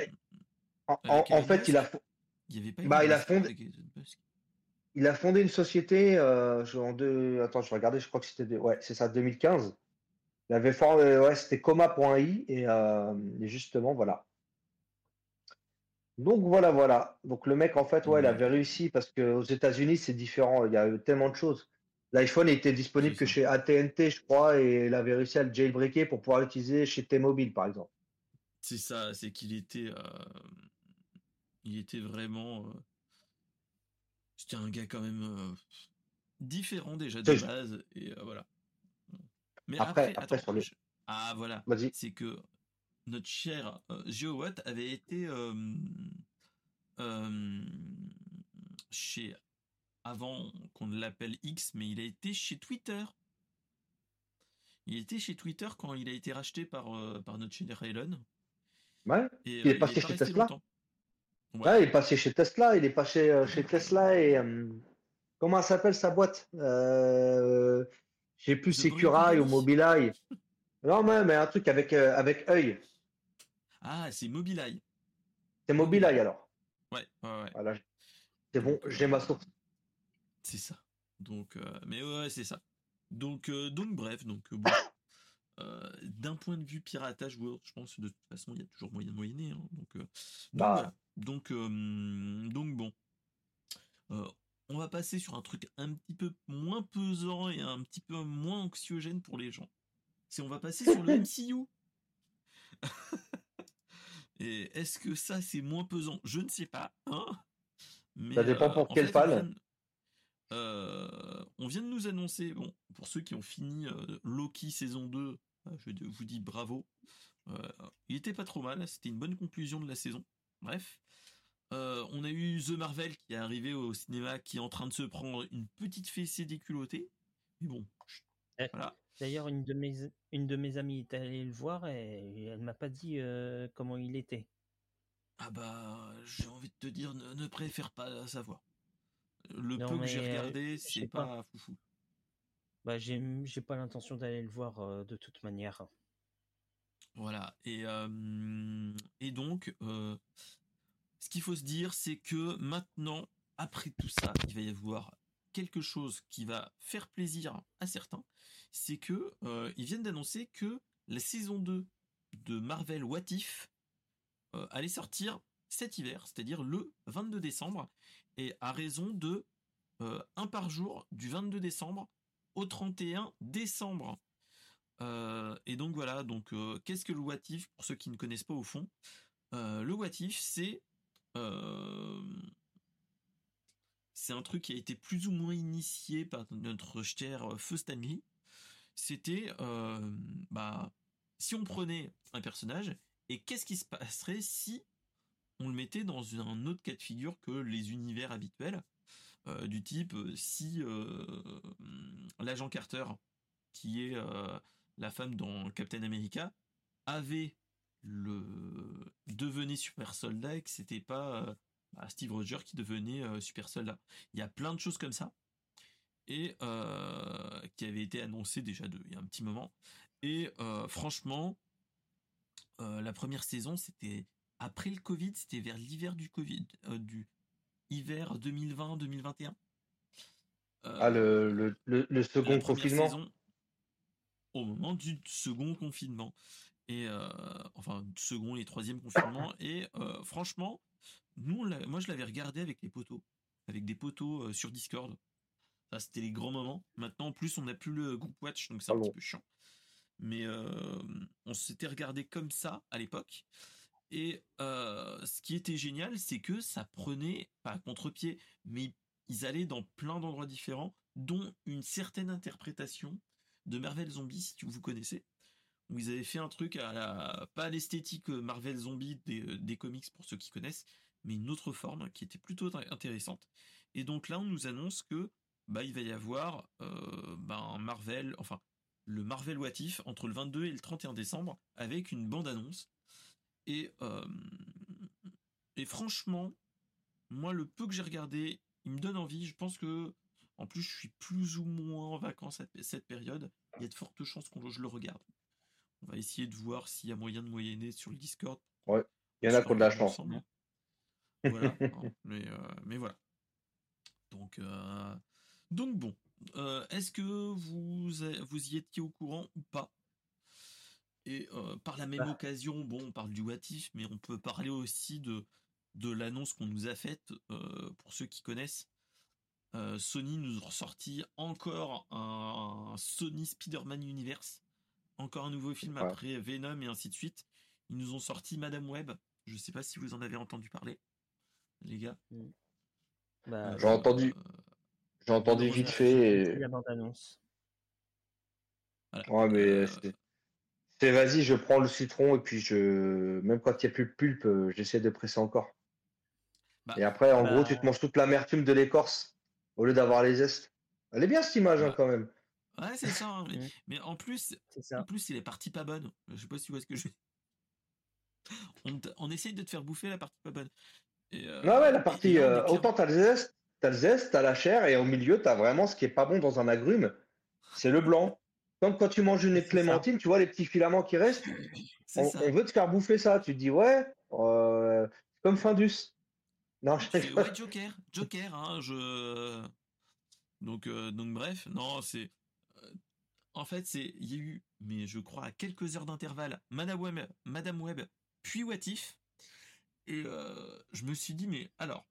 En, en- fait, il a, Il y avait pas Bah, il a fondé- il a fondé une société euh, je- en deux. Attends, je je crois que c'était. de- Ouais, c'est ça, 2015. Il avait fondé. Ouais, c'était coma.i, et, euh, et justement, voilà. Donc voilà, voilà. Donc le mec, en fait, ouais, il avait réussi parce qu'aux États-Unis, c'est différent. Il y a eu tellement de choses. L'iPhone était disponible que chez AT&T, je crois, et il avait réussi à le jailbreaker pour pouvoir l'utiliser chez T-Mobile, par exemple. C'est ça, c'est qu'il était. euh, il était vraiment. euh, C'était un gars quand même euh, différent déjà de base, et euh, voilà. Mais Après- après, après, attends, sur le- je- Ah, voilà. C'est que notre cher GeoWatt avait été chez avant qu'on ne l'appelle X, mais il a été chez Twitter. Il était chez Twitter quand il a été racheté par, euh, par notre cher Elon. Ouais. Et, Il est euh, passé pas chez Tesla? longtemps. Ouais. Ouais, il est passé chez Tesla, il est passé euh, chez Tesla et euh, comment elle s'appelle sa boîte? Euh, je sais plus, Securail ou. Mobileye. Non, mais, mais un truc avec, euh, avec œil. Ah, c'est Mobileye. C'est Mobileye alors. Ouais, ouais, ouais. Voilà. C'est bon, euh, j'ai ma source. C'est ça. Donc, euh, mais ouais, c'est ça. Donc, donc bref, donc bon. Euh, D'un point de vue piratage, je pense que de toute façon, il y a toujours moyen de moyenner. hein. donc, euh, donc Bah. voilà. Donc, euh, donc bon. Euh, on va passer sur un truc un petit peu moins pesant et un petit peu moins anxiogène pour les gens. C'est on va passer sur le MCU. et est-ce que ça c'est moins pesant? Je ne sais pas. Hein Mais, Ça dépend pour en quel fait, on fan. vient de- euh, on vient de nous annoncer, bon, pour ceux qui ont fini euh, Loki saison 2, euh, je vous dis bravo. Euh, il était pas trop mal, c'était une bonne conclusion de la saison. Bref. Euh, on a eu The Marvel qui est arrivé au cinéma, qui est en train de se prendre une petite fessée déculottée. Mais bon, voilà. D'ailleurs, une de mes une de mes amies est allée le voir et elle m'a pas dit euh, comment il était. Ah bah, j'ai envie de te dire, ne, ne préfère pas savoir. Le Non, peu que j'ai euh, regardé, c'est pas, pas. foufou. Bah, j'ai j'ai pas l'intention d'aller le voir euh, de toute manière. Voilà. Et, euh, donc, euh, ce qu'il faut se dire, c'est que maintenant, après tout ça, il va y avoir quelque chose qui va faire plaisir à certains. C'est que euh, ils viennent d'annoncer que la saison 2 de Marvel What If allait sortir cet hiver, c'est-à-dire le 22 décembre, et à raison de un par jour du 22 décembre au 31 décembre. Euh, et donc voilà, donc euh, qu'est-ce que le What If pour ceux qui ne connaissent pas au fond Euh, Le What If, c'est un truc qui a été plus ou moins initié par notre cher Feu Stanley. C'était bah si on prenait un personnage et qu'est-ce qui se passerait si on le mettait dans un autre cas de figure que les univers habituels du type si l'agent Carter qui est la femme dans Captain America avait le devenait super soldat et que c'était pas euh, bah, Steve Rogers qui devenait euh, super soldat. Il y a plein de choses comme ça et euh, qui avaient été annoncées déjà de, il y a un petit moment. Et euh, franchement, euh, la première saison, c'était après le Covid, c'était vers l'hiver du Covid, du hiver 2020-2021. Ah, le, le, le, le second confinement. saison, au moment du second confinement. Et euh, enfin, second et troisième confinement. Et euh, franchement, nous, moi, je l'avais regardé avec les poteaux, avec des poteaux euh, sur Discord. Ça, c'était les grands moments. Maintenant, en plus, on n'a plus le groupe Watch, donc c'est Ah un bon. petit peu chiant. mais on s'était regardé comme ça à l'époque. Et ce qui était génial, c'est que ça prenait pas à contre-pied, mais ils allaient dans plein d'endroits différents, dont une certaine interprétation de Marvel Zombie, si vous connaissez. Où ils avaient fait un truc à la, pas l'esthétique Marvel Zombie des, comics pour ceux qui connaissent, mais une autre forme qui était plutôt intéressante. Et donc là, on nous annonce que bah il va y avoir euh, ben, Marvel, enfin le Marvel What If entre le 22 et le 31 décembre avec une bande annonce. Et euh, et franchement, moi le peu que j'ai regardé, il me donne envie. Je pense que en plus je suis plus ou moins en vacances à cette période. Il y a de fortes chances qu'on je le regarde. On va essayer de voir s'il y a moyen de moyenner sur le Discord. Ouais, il y en a qui ont de la chance. Voilà, mais, euh, mais voilà. Donc, donc bon, euh, est-ce que vous, vous y étiez au courant ou pas? Et euh, par la même bah. occasion, bon, on parle du Watif, mais on peut parler aussi de, de l'annonce qu'on nous a faite, euh, pour ceux qui connaissent. Sony nous a ressorti encore un, Sony Spider-Man Universe, encore un nouveau film après Venom et ainsi de suite. Ils nous ont sorti Madame Web. Je sais pas si vous en avez entendu parler, les gars. Mmh. Bah, J'ai entendu. J'ai entendu vite fait. La bande-annonce. Ouais, mais euh, c'est vas-y, je prends le citron et puis je. Même quand il n'y a plus de pulpe, euh, j'essaie de presser encore. Bah, et après, en gros, tu te bah manges toute l'amertume de l'écorce au lieu d'avoir les zestes. Elle est bien cette image hein, quand même. Ouais, c'est ça. Hein, mais, en plus, en plus, il est parti pas bonne. Je sais pas si tu vois ce que je. On, on essaye de te faire bouffer la partie pas bonne. Et, euh, ouais, la partie. autant t'as les zestes, T'as le zeste, t'as la chair, et au milieu, t'as vraiment ce qui est pas bon dans un agrume, c'est le blanc. Comme quand tu manges une clémentine, tu vois les petits filaments qui restent. On, veut te faire bouffer ça. Tu te dis, ouais, euh, comme Findus. Non, je ouais, Joker, Joker, hein, je. Donc, euh, donc bref, non, c'est. Euh, en fait, c'est, il y a eu, mais je crois à quelques heures d'intervalle, Madame Web, Madame Web, puis Watif, et je me suis dit, mais alors,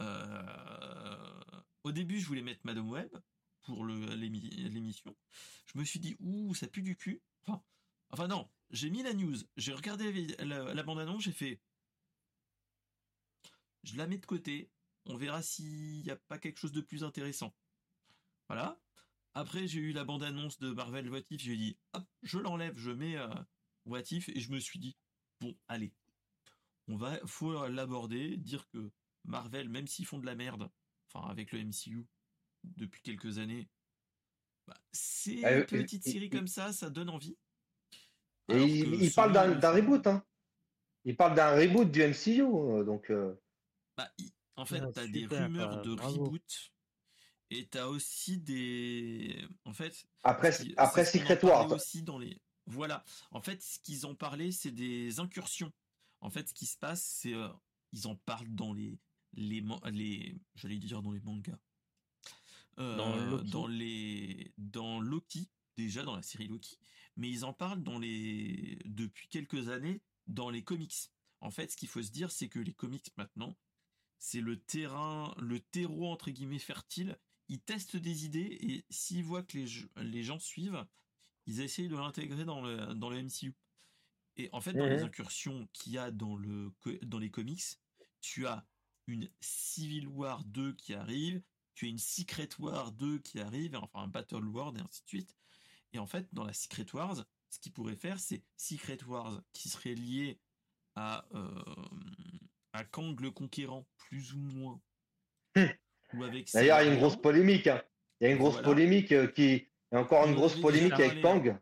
euh, au début, je voulais mettre Madame Web pour l'émission. Je me suis dit, ouh, ça pue du cul. Enfin, enfin non, j'ai mis la news, j'ai regardé la, bande-annonce, j'ai fait, je la mets de côté, on verra s'il n'y a pas quelque chose de plus intéressant. Voilà. Après, j'ai eu la bande-annonce de Marvel What If, j'ai dit, hop, je l'enlève, je mets euh, What If, et je me suis dit, bon, allez, on va, faut l'aborder, dire que Marvel, même s'ils font de la merde, enfin avec le MCU depuis quelques années, bah, c'est ah, une petite série comme ça, ça donne envie. Et il, parle d'un reboot, hein. Il parle d'un reboot du MCU, euh, donc. Euh. Bah, en fait, tu as des rumeurs de reboot. Et tu as aussi des. En fait. Après, après Secret Wars. Aussi dans les... Voilà. En fait, ce qu'ils ont parlé, c'est des incursions. En fait, ce qui se passe, c'est. Euh, ils en parlent dans les les, les j'allais dire dans les mangas, euh, dans, les dans Loki déjà dans la série Loki, mais ils en parlent dans les depuis quelques années dans les comics. En fait, ce qu'il faut se dire, c'est que les comics maintenant, c'est le terrain, le terreau entre guillemets fertile. Ils testent des idées et s'ils voient que les, les gens suivent, ils essayent de l'intégrer dans le dans le MCU. Et en fait, dans les mmh incursions qu'il y a dans le dans les comics, tu as une Civil War 2 qui arrive, tu as une Secret War 2 qui arrive, enfin un Battle War et ainsi de suite. Et en fait, dans la Secret Wars, ce qu'il pourrait faire, c'est Secret Wars qui serait lié à, euh, à Kang le Conquérant, plus ou moins. Hmm. D'ailleurs, il y a une grosse polémique. Hein. Il y a une grosse polémique euh, qui. Il y a encore une grosse polémique avec Kang.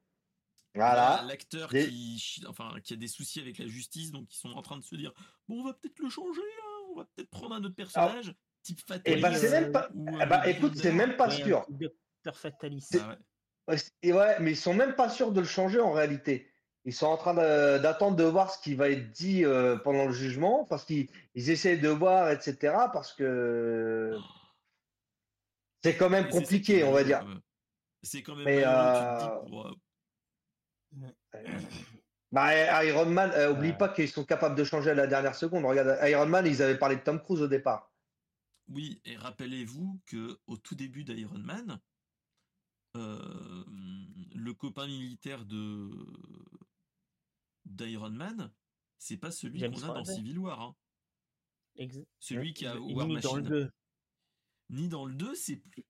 Voilà. L'acteur qui, enfin, qui a des soucis avec la justice, donc ils sont en train de se dire bon, on va peut-être le changer là on va peut-être prendre un autre personnage, type Fatalis. Eh ben, c'est même pas. Ben, écoute, c'est même pas sûr. Docteur Fatalis. Ah ouais. ouais, mais ils sont même pas sûrs de le changer en réalité. Ils sont en train d'attendre de, voir ce qui va être dit euh, pendant le jugement, parce qu'ils essaient de voir, etc. Parce que c'est quand même compliqué, on va dire. C'est quand même. Mais, euh... Bah, Iron Man, euh, oublie pas qu'ils sont capables de changer à la dernière seconde. Regarde, Iron Man, ils avaient parlé de Tom Cruise au départ. Oui, et rappelez-vous que au tout début d'Iron Man, euh, le copain militaire de d'Iron Man, c'est pas celui James qu'on a dans. Civil War. hein. Ex- Celui qui a War ni dans le Machine. 2. Ni dans le 2, c'est plus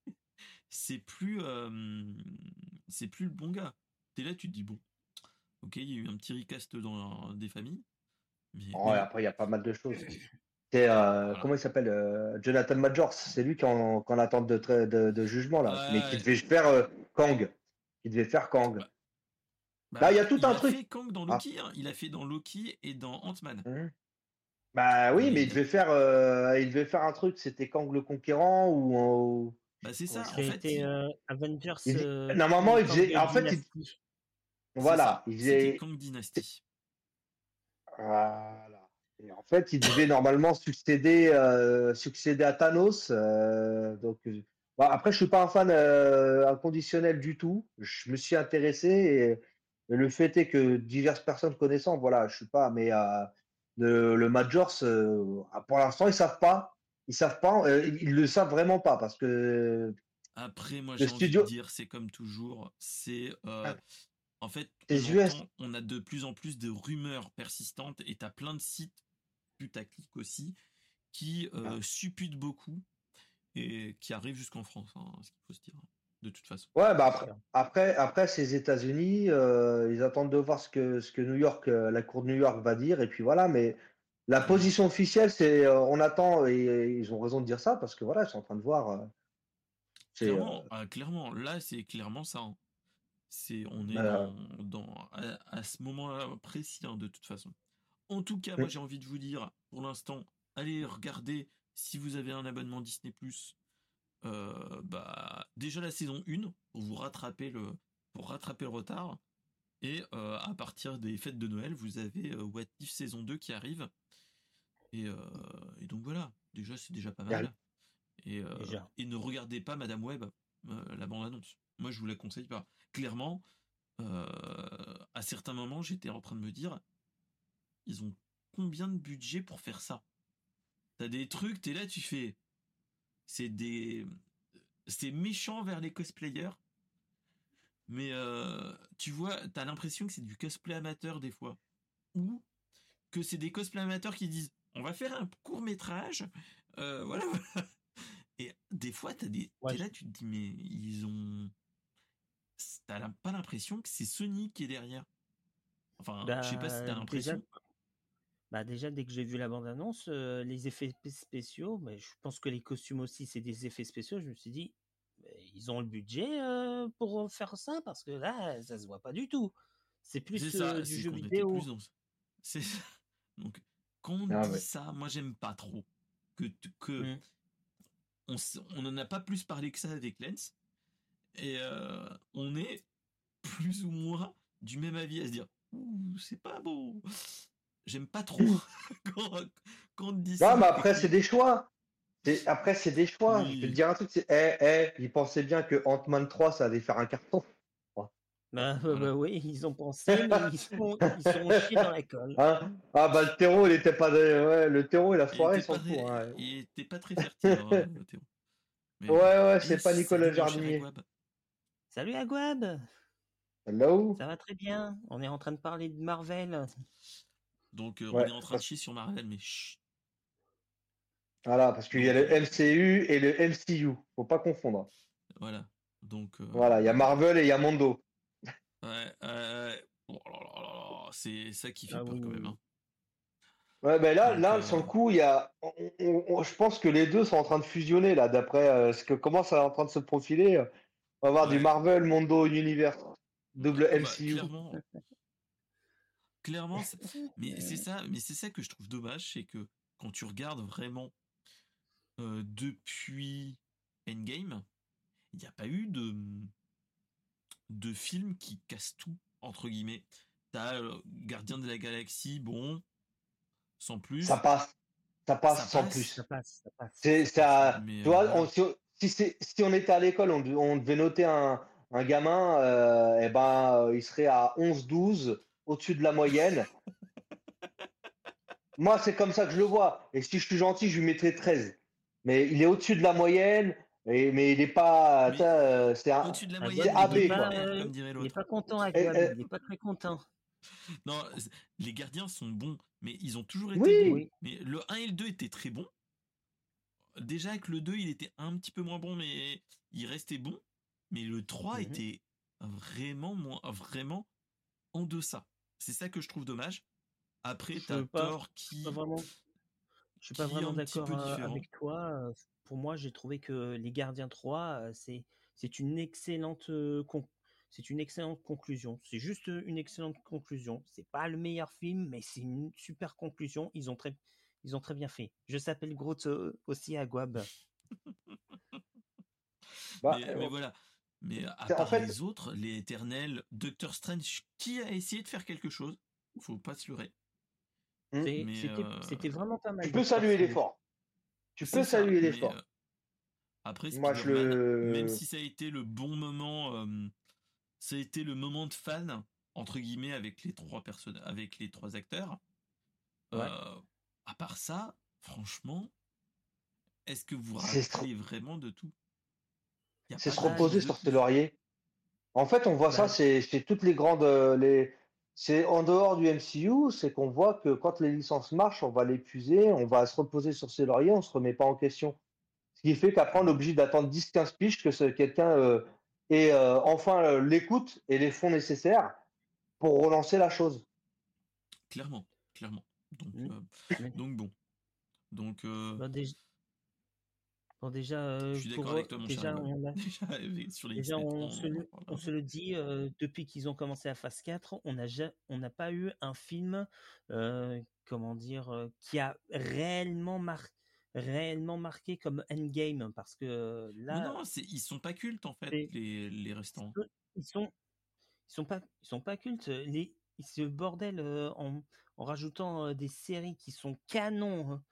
c'est plus euh, c'est plus le bon gars. T'es là, tu te dis bon. Ok, il y a eu un petit recast dans des familles. Mais, Oh, mais et après, il y a pas mal de choses. C'est, euh, Voilà. comment il s'appelle euh, Jonathan Majors. C'est lui qui est en, qui en attente de, tra- de, de jugement, là. Mais qui devait faire euh, Kang. Qui devait faire Kang. Bah, bah, Là, il y a tout un a truc. fait Kang dans Ah. Loki. hein. Il a fait dans Loki et dans Ant-Man. Mhm. Bah oui, Mais- mais il devait faire, euh, il devait faire un truc. C'était Kang le Conquérant ou. ou- Bah, c'est ça. En fait, il- euh, Avengers. Il- euh, Normalement, il faisait- en fait, il- Voilà. ça. Il C'était faisait. Kang Dynasty. Voilà. Et en fait, il devait normalement succéder, euh, succéder à Thanos. euh, donc, euh, bon, après, je suis pas un fan euh, inconditionnel du tout. Je me suis intéressé et, le fait est que diverses personnes connaissant, voilà, je suis pas. Mais euh, le, le Majors, euh, pour l'instant, ils savent pas. Ils savent pas. euh, ils le savent vraiment pas parce que Après, moi, j'ai envie studio- de dire, c'est comme toujours. C'est Ah. en fait, on, a de plus en plus de rumeurs persistantes et t'as plein de sites putaclic aussi qui euh, Ah. supputent beaucoup et qui arrivent jusqu'en France, hein, ce qu'il faut se dire. De toute façon. Ouais, bah après, après, après ces États-Unis, euh, ils attendent de voir ce que, ce que New York, euh, la Cour de New York va dire, et puis voilà. Mais la position officielle, c'est euh, on attend, et, et ils ont raison de dire ça, parce que voilà, ils sont en train de voir. Clairement, ah, clairement, là, c'est clairement ça. hein. C'est, on est Euh. dans, dans- à, à ce moment-là précis, hein, de toute façon. En tout cas, moi, j'ai envie de vous dire, pour l'instant, allez regarder si vous avez un abonnement Disney+. Euh, bah, déjà la saison 1 pour vous rattraper le, pour rattraper le retard. Et euh, à partir des fêtes de Noël, vous avez euh, What If saison 2 qui arrive. Et, euh, et donc voilà, déjà c'est déjà pas mal. Et, et ne regardez pas Madame Web, la bande-annonce. Moi je vous la conseille pas. Clairement, à certains moments j'étais en train de me dire, ils ont combien de budget pour faire ça? T'as des trucs, t'es là, tu fais. C'est des. C'est méchant vers les cosplayers. Mais euh, tu vois, t'as l'impression que c'est du cosplay amateur des fois. Ou que c'est des cosplay amateurs qui disent on va faire un court métrage. euh, voilà. Et des fois, t'as des. Ouais, là, tu te dis, mais ils ont. T'as pas l'impression que c'est Sony qui est derrière. Enfin, je sais pas si t'as Bah, l'impression. déjà- Bah déjà, dès que j'ai vu la bande-annonce, euh, les effets spé- spéciaux, mais je pense que les costumes aussi, c'est des effets spéciaux. Je me suis dit, ils ont le budget euh, pour faire ça? parce que là, ça se voit pas du tout. C'est plus ça, euh, du jeu qu'on vidéo. dans ce- C'est ça. Donc, quand on Ah dit ouais. ça, moi j'aime pas trop. Que, que Mm. on, s- on en a pas plus parlé que ça avec Lens. Et euh, on est plus ou moins du même avis à se dire c'est pas beau. J'aime pas trop quand, quand on dit ça. Non, mais après, c'est des choix. Après, c'est des choix. Oui. Je vais te dire un truc, c'est, eh, eh, ils pensaient bien que Ant-Man 3, ça allait faire un carton. Bah, Voilà. bah oui, ils ont pensé, mais ils sont, ils sont chiés dans la colle. Hein? Ah, bah, le terreau, il était pas, de- ouais, le terreau et la était ils foutent. très- hein. il était pas très fertile, hein, Théo. Mais Ouais, ouais, c'est pas Nicolas Jardinier. Salut Aguab, Hello? ça va très bien. On est en train de parler de Marvel. Donc euh, Ouais, on est en train de chier sur Marvel, mais chut. Voilà, parce qu'il y a le MCU et le MCU. Faut pas confondre. Voilà. Donc euh, Voilà, il y a Marvel et il y a Mondo. Ouais, euh, oh là là là c'est ça qui fait Ah peur oui, quand même. hein. Ouais, ben là, Donc, là, euh, sur le coup, il y a, on- on- on- je pense que les deux sont en train de fusionner là, d'après ce que comment ça est en train de se profiler. On va avoir du. Marvel, Mondo, Universe, double Bah, MCU. clairement, clairement, c'est- mais c'est ça, mais c'est ça que je trouve dommage, c'est que quand tu regardes vraiment euh, depuis Endgame, il n'y a pas eu de de film qui casse tout entre guillemets. T'as euh, Gardien de la Galaxie, bon, sans plus. Ça passe, ça passe Ça sans passe. plus. Ça passe, ça passe. C'est ça. Mais, Tu vois, euh, on- si, si on était à l'école, on, de- on devait noter un, un gamin, euh, eh ben, euh, il serait à 11-12, au-dessus de la moyenne. Moi, c'est comme ça que je le vois. Et si je suis gentil, je lui mettrais 13. Mais il est au-dessus de la moyenne. Et, mais il est pas. Euh, C'est un. Au-dessus de la moyenne, il AB, pas, Euh, Il est l'autre. pas content, Et- Aguab. et- Il est pas très content. Non, les gardiens sont bons, mais ils ont toujours été Oui. bons. Oui. Mais le 1 et le 2 étaient très bons. Déjà avec le 2, il était un petit peu moins bon, mais il restait bon. Mais le 3 Mhm. était vraiment moins, vraiment en deçà. C'est ça que je trouve dommage. Après, Je t'as Thor qui. Pas vraiment. Je suis pas vraiment d'accord euh, avec toi. Euh, Pour moi, j'ai trouvé que Les Gardiens 3, euh, c'est c'est une excellente con- c'est une excellente conclusion. C'est juste une excellente conclusion. C'est pas le meilleur film, mais c'est une super conclusion. Ils ont très ils ont très bien fait. Je s'appelle Groot aussi à Guab. Bah, mais, euh, mais voilà. Mais à c'est- en part fait- les autres, les éternels, Doctor Strange, qui a essayé de faire quelque chose, faut pas se leurrer. C'était euh, c'était vraiment pas mal. Tu peux saluer l'effort. Tu peux saluer l'effort. euh, Après, Moi, je Spider-Man, le- même si ça a été le bon moment, euh, ça a été le moment de fan entre guillemets avec les trois personnes, avec les trois acteurs. Ouais. Euh, à part ça, franchement, est-ce que vous rappelez vraiment de tout? C'est se reposer sur ses lauriers. En fait, on voit ça, Bah. c'est chez toutes les grandes. euh, Les... C'est en dehors du MCU, c'est qu'on voit que quand les licences marchent, on va l'épuiser, on va se reposer sur ses lauriers, on se remet pas en question. Ce qui fait qu'après, on est obligé d'attendre 10-15 piges que ce- quelqu'un euh, ait euh, enfin euh, l'écoute et les fonds nécessaires pour relancer la chose. Clairement, clairement. Donc, Mm. euh, donc bon. Donc, euh, déjà, bon, déjà, euh, je suis d'accord pour- avec toi, mon déjà, cher. On a- Déjà, avec- sur les Déjà, X-Men, on, on- se le, on- on se le dit, euh, depuis qu'ils ont commencé la phase 4, on n'a ja- pas eu un film, euh, comment dire, euh, qui a réellement, mar- réellement marqué comme Endgame, parce que Mais là, non, ils sont pas cultes en fait, les, les restants. ils sont, ils sont pas, ils sont pas cultes. Les, ce bordel euh, en, en rajoutant des séries qui sont canons, hein,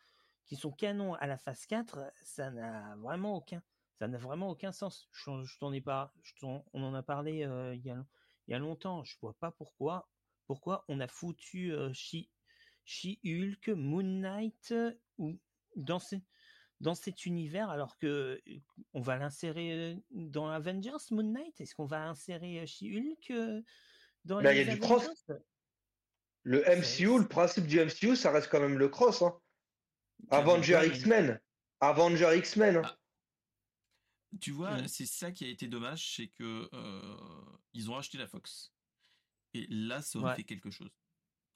qui sont canons à la phase 4, ça n'a vraiment aucun, ça n'a vraiment aucun sens. Je, je t'en ai pas, je t'en- on en a parlé euh, il y a, il y a longtemps. Je vois pas pourquoi, pourquoi on a foutu euh, She, She-Hulk, Moon Knight euh, ou dans ces dans cet univers alors que euh, on va l'insérer dans Avengers Moon Knight? Est-ce qu'on va insérer She-Hulk dans il y a du cross. Le MCU, le principe du MCU, ça reste quand même le cross. Hein. Avenger X-Men. Avenger X-Men. hein. Ah. Tu vois, Mhm. c'est ça qui a été dommage, c'est que euh, ils ont acheté la Fox. Et là, ça aurait Ouais. fait quelque chose.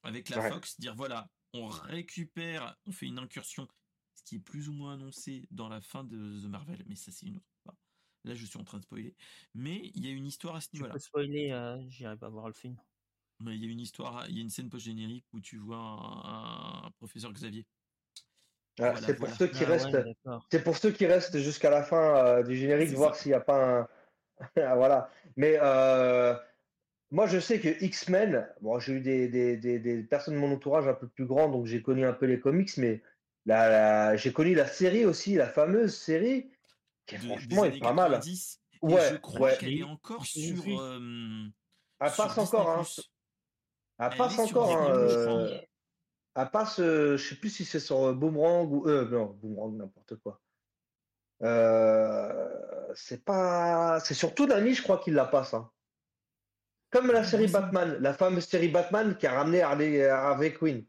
Avec la Ouais. Fox, dire voilà, on récupère, on fait une incursion, ce qui est plus ou moins annoncé dans la fin de The Marvel, mais ça c'est une autre. Là, je suis en train de spoiler. Mais il y a une histoire à ce niveau-là. peux spoiler, euh, j'irai pas voir le film. Mais il y a une histoire, il y a une scène post-générique où tu vois un, un professeur Xavier. Voilà, Voilà, c'est pour voilà. ceux qui Ah ouais, restent. C'est pour ceux qui restent jusqu'à la fin euh, du générique, voir s'il n'y a pas un. Ah, voilà. Mais euh, moi, je sais que X-Men, bon, j'ai eu des, des, des, des personnes de mon entourage un peu plus grands, donc j'ai connu un peu les comics, mais la, la- j'ai connu la série aussi, la fameuse série, qui de- franchement est pas mal. 90. Et Ouais, je crois ouais. qu'elle est encore sur. euh, Elle sur passe encore, Disney+. hein. Elle Elle passe encore, hein, Elle passe, euh, je sais plus si c'est sur euh, Boomerang ou. Euh, non, Boomerang, n'importe quoi. Euh, c'est pas. C'est surtout Nani, je crois, qu'il la passe. hein. Comme la Ah, série. Batman, la fameuse série Batman qui a ramené Harley, Harley Quinn.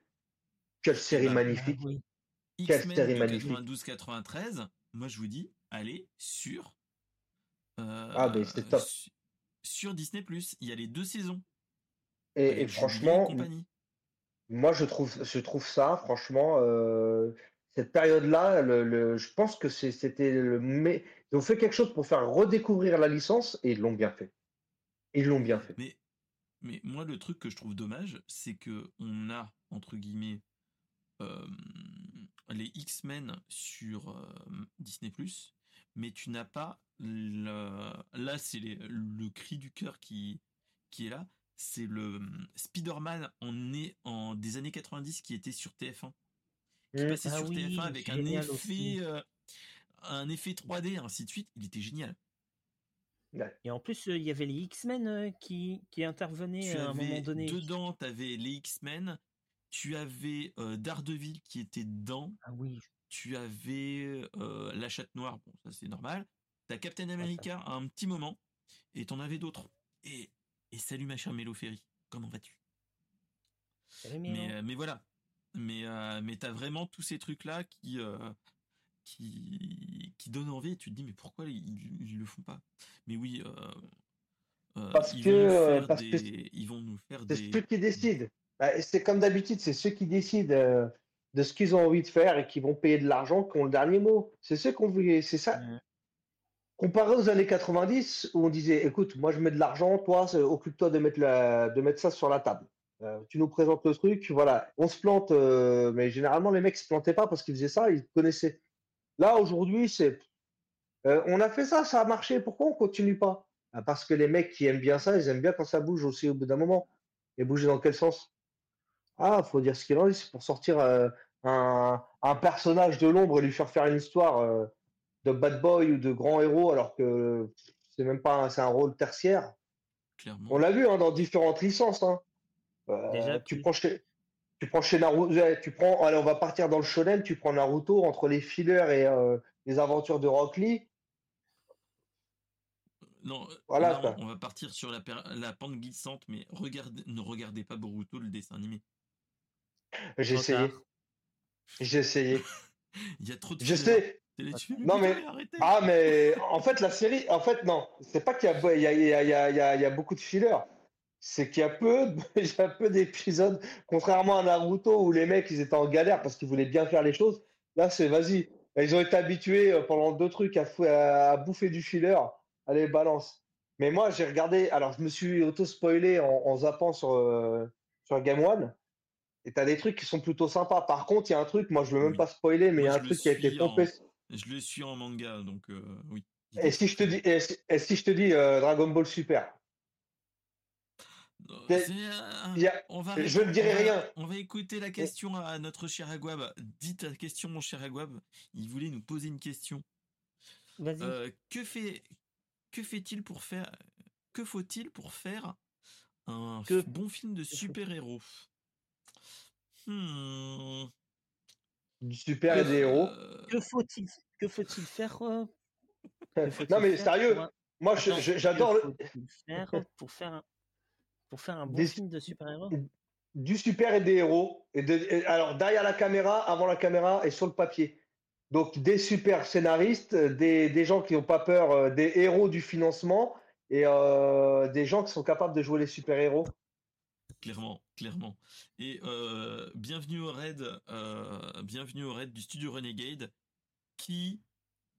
Quelle série bah, magnifique. Oui. Quelle série magnifique. 92-93, moi je vous dis, allez sur. euh, Ah, mais c'est top. su- Sur Disney+, il y a les deux saisons. Et, et franchement, compagnie. Moi, je trouve, je trouve ça, franchement, euh, cette période-là, le, le- je pense que c'était le. Mais ils ont fait quelque chose pour faire redécouvrir la licence et ils l'ont bien fait. Ils l'ont bien fait. Mais, mais moi, le truc que je trouve dommage, c'est que on a, entre guillemets, euh, les X-Men sur euh, Disney+, mais tu n'as pas le... Là, c'est le cri du cœur qui est là. C'est le hum, Spider-Man en, en des années 90 qui était sur TF1. Qui Mm. passait Ah sur oui, TF1 avec un effet, euh, un effet 3D, ainsi de suite. Il était génial. Et en plus, euh, il y avait les X-Men euh, qui, qui intervenaient tu à un moment donné. dedans, tu avais les X-Men, tu avais euh, Daredevil qui était dedans, Ah oui. tu avais euh, la chatte noire, bon ça c'est normal, T'as Captain America à un petit moment, et t'en avais d'autres. Et, et salut ma chère Mélo Ferry, comment vas-tu? Mais, euh, mais voilà. Mais, euh, mais t'as vraiment tous ces trucs-là qui, euh, qui, qui donnent envie et tu te dis, mais pourquoi ils, ils le font pas? Mais oui, euh, Parce ils, que, vont nous faire parce que des, ils vont nous faire C'est des. ceux qui décident. Bah, C'est comme d'habitude, c'est ceux qui décident de ce qu'ils ont envie de faire et qui vont payer de l'argent qui ont le dernier mot. C'est ceux qu'on voulait, c'est ça. Comparé aux années 90 où on disait, écoute, moi je mets de l'argent, toi occupe-toi de mettre de mettre ça sur la table. Euh, tu nous présentes le truc, voilà, on se plante, euh, mais généralement les mecs se plantaient pas parce qu'ils faisaient ça, ils connaissaient. Là aujourd'hui, c'est, euh, on a fait ça, ça a marché, pourquoi on continue pas? Parce que les mecs qui aiment bien ça, ils aiment bien quand ça bouge aussi au bout d'un moment. Et bouger dans quel sens? Ah, faut dire ce qu'il en est, c'est pour sortir un, un personnage de l'ombre et lui faire faire une histoire de bad boy ou de grand héros alors que c'est même pas un, c'est un rôle tertiaire. Clairement. On l'a vu hein, dans différentes licences. hein. Euh, Déjà, tu tu- prends chez tu prends chez Naruto, ouais, tu prends, allez, on va partir dans le shonen, tu prends Naruto entre les fillers et euh, les aventures de Rock Lee. Non, Voilà, on, va partir sur la, pente glissante, mais regardez, ne regardez pas Boruto, le dessin animé. J'ai essayé, j'ai essayé. Il y a trop de Je sais. Non, mais-. Ah, mais en fait, la série, en fait, non, c'est pas qu'il y y y y a, beaucoup de fillers. C'est qu'il y a peu, de- il y a peu d'épisodes, contrairement à Naruto où les mecs ils étaient en galère parce qu'ils voulaient bien faire les choses. Là, c'est vas-y. Ils ont été habitués euh, pendant deux trucs à, bouffer du filler. Allez, balance. Mais moi, j'ai regardé, alors je me suis auto-spoilé en, en zappant sur, euh, sur Game One. Et t'as des trucs qui sont plutôt sympas. Par contre, il y a un truc, moi je veux même Oui. pas spoiler, mais il y a un truc qui a été en- pompé. Je le suis en manga, donc euh, oui. Et si je te dis, et si, et si je te dis euh, Dragon Ball Super, Euh, y a- on va je ne dirai rien. On va écouter la question à notre cher Agwab. Dis ta question, mon cher Agwab. Il voulait nous poser une question. Vas-y. Euh, que fait que fait-il pour faire que faut-il pour faire un Que- bon film de super-héros? Hmm. Du super et des héros. Euh, Que faut-il que faut-il faire euh, que Non mais faire sérieux, un- moi je- Attends, je- que j'adore le- faut-il faire pour faire un pour faire un bon Des- film de super-héros? du super et des héros. Et de, et- alors derrière la caméra, avant la caméra et sur le papier. Donc des super scénaristes, des, des gens qui n'ont pas peur, euh, des héros du financement et euh, des gens qui sont capables de jouer les super-héros. clairement, clairement. Et euh, bienvenue au raid, euh, bienvenue au raid du studio Renegade, qui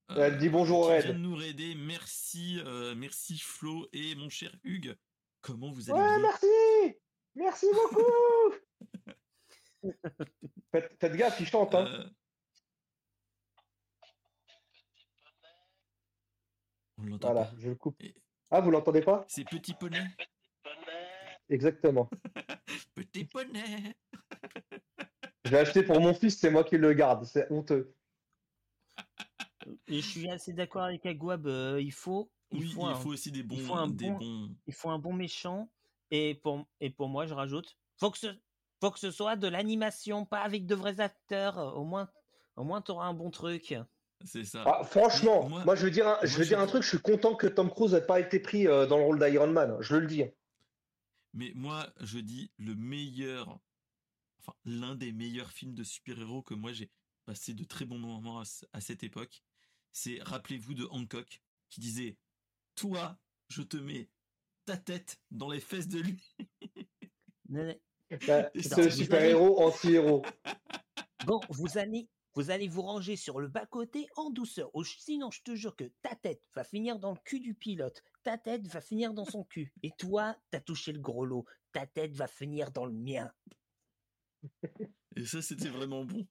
Elle dit bonjour au raid. vient de nous raider. Merci, euh, merci Flo et mon cher Hugues. Comment vous allez Ouais, merci Merci beaucoup faites, faites gaffe, il chante. Hein. Euh, On l'entend Voilà, pas. je le coupe. Et- Ah, vous l'entendez pas? C'est petit poney. Exactement. Petit poney. Je l'ai acheté pour mon fils, c'est moi qui le garde. C'est honteux. Et je suis assez d'accord avec Agwab, euh, il faut il Oui, faut il un, faut aussi des bons, faut un des bon- bons. il faut un bon méchant et pour et pour moi je rajoute faut que ce faut que ce soit de l'animation pas avec de vrais acteurs au moins au moins tu auras un bon truc. C'est ça. Ah, franchement, moi, moi- je veux dire, un, je veux dire un truc, je suis content que Tom Cruise n'ait pas été pris euh, dans le rôle d'Iron Man. Je le dis. Mais moi, je dis le meilleur, enfin l'un des meilleurs films de super-héros que moi j'ai passé de très bons moments à, ce- à cette époque. C'est, rappelez-vous de Hancock, qui disait, toi, je te mets ta tête dans les fesses de lui. Bah, c'est le super-héros anti-héros. Bon, vous allez vous allez vous ranger sur le bas-côté en douceur. ou Sinon, je te jure que ta tête va finir dans le cul du pilote. Ta tête va finir dans son cul. Et toi, t'as touché le gros lot. Ta tête va finir dans le mien. Et ça, c'était vraiment bon.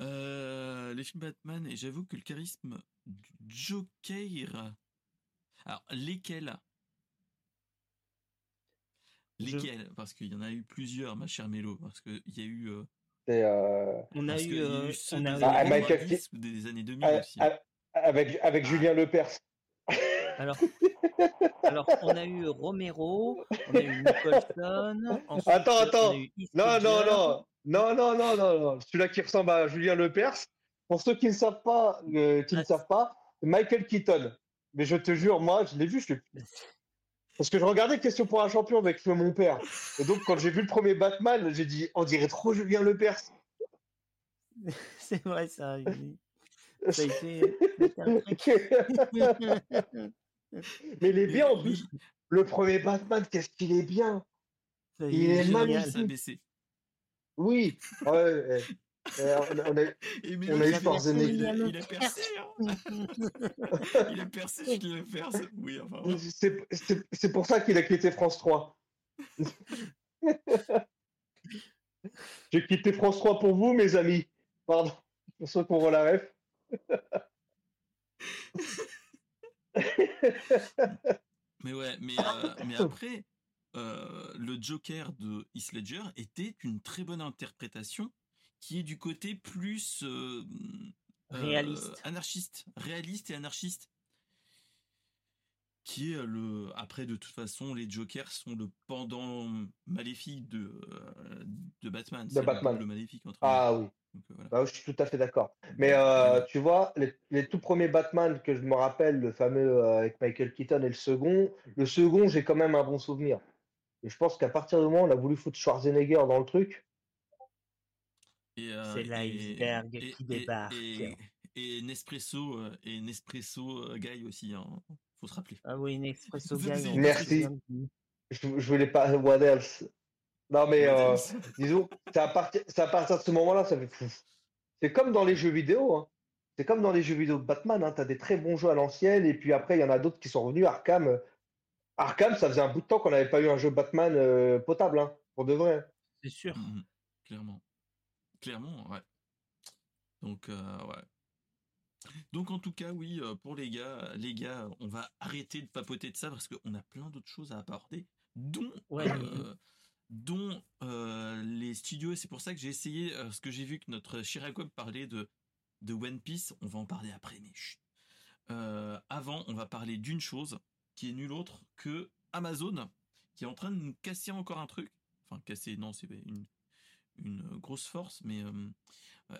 Euh, les films Batman, et j'avoue que le charisme du Joker. Alors, lesquels? Je- Lesquels? Parce qu'il y en a eu plusieurs, ma chère Mélo. Parce qu'il y a eu. euh, euh, On a eu, qu'il y a eu on des a années eu- Ah, Michael 90 ou des années 2000 a- aussi. a- avec, avec Julien Lepers. Alors, alors, on a eu Romero, on a eu Nicholson. ensuite, Attends, attends. Non, non, non. Non, non, non, non, non. Celui-là qui ressemble à Julien Lepers. Pour ceux qui ne savent pas, euh, qui ne Ah, savent pas, Michael Keaton. Mais je te jure, moi, je l'ai vu, je suis... Parce que je regardais Question pour un champion avec mon père. Et donc, quand j'ai vu le premier Batman, j'ai dit, on dirait trop Julien Lepers. C'est vrai, ça. Ça a été. Mais il est bien en plus. Le premier Batman, qu'est-ce qu'il est bien. Il est magnifique. Oui, ouais, ouais. on a, on a, on a eu Schwarzenegger. Il, il, a percé. Hein. il a percé, je l'ai percé. Oui, enfin. C'est pour ça qu'il a quitté France 3. J'ai quitté France 3 pour vous, mes amis. Pardon, pour ceux qui auront la ref. mais ouais, mais, euh, mais après, euh, le Joker de Heath Ledger était une très bonne interprétation qui est du côté plus euh, réaliste, anarchiste, réaliste et anarchiste. Qui est le après de toute façon les Jokers sont le pendant maléfique de de Batman. De Batman. Le maléfique entre ah oui. Bah, je suis tout à fait d'accord. Mais euh, tu vois, les, les, tout premiers Batman que je me rappelle, le fameux euh, avec Michael Keaton et le second, le second, j'ai quand même un bon souvenir. Et je pense qu'à partir du moment où on a voulu foutre Schwarzenegger dans le truc. Euh, c'est l'iceberg qui débarque. Et, Nespresso, et Nespresso Guy aussi, hein. faut se rappeler. Ah oui, Nespresso Guy. Merci. Je, je voulais pas. What else? Non, mais euh, disons, c'est à, partir, à partir de ce moment-là, ça fait C'est comme dans les jeux vidéo. Hein. C'est comme dans les jeux vidéo de Batman. Hein. Tu as des très bons jeux à l'ancienne, et puis après, il y en a d'autres qui sont revenus. Arkham, Arkham, ça faisait un bout de temps qu'on n'avait pas eu un jeu Batman euh, potable, hein, pour de vrai. C'est sûr. Mmh, mmh. clairement. Clairement, ouais. Donc, euh, ouais. Donc en tout cas, oui, pour les gars, les gars, on va arrêter de papoter de ça parce qu'on a plein d'autres choses à aborder, dont ouais, dont euh, les studios, c'est pour ça que j'ai essayé, euh, ce que j'ai vu que notre Chirac parlait de, de One Piece, on va en parler après, mais chut. Euh, avant, on va parler d'une chose qui est nulle autre que Amazon, qui est en train de nous casser encore un truc. Enfin, casser, non, c'est une, une grosse force, mais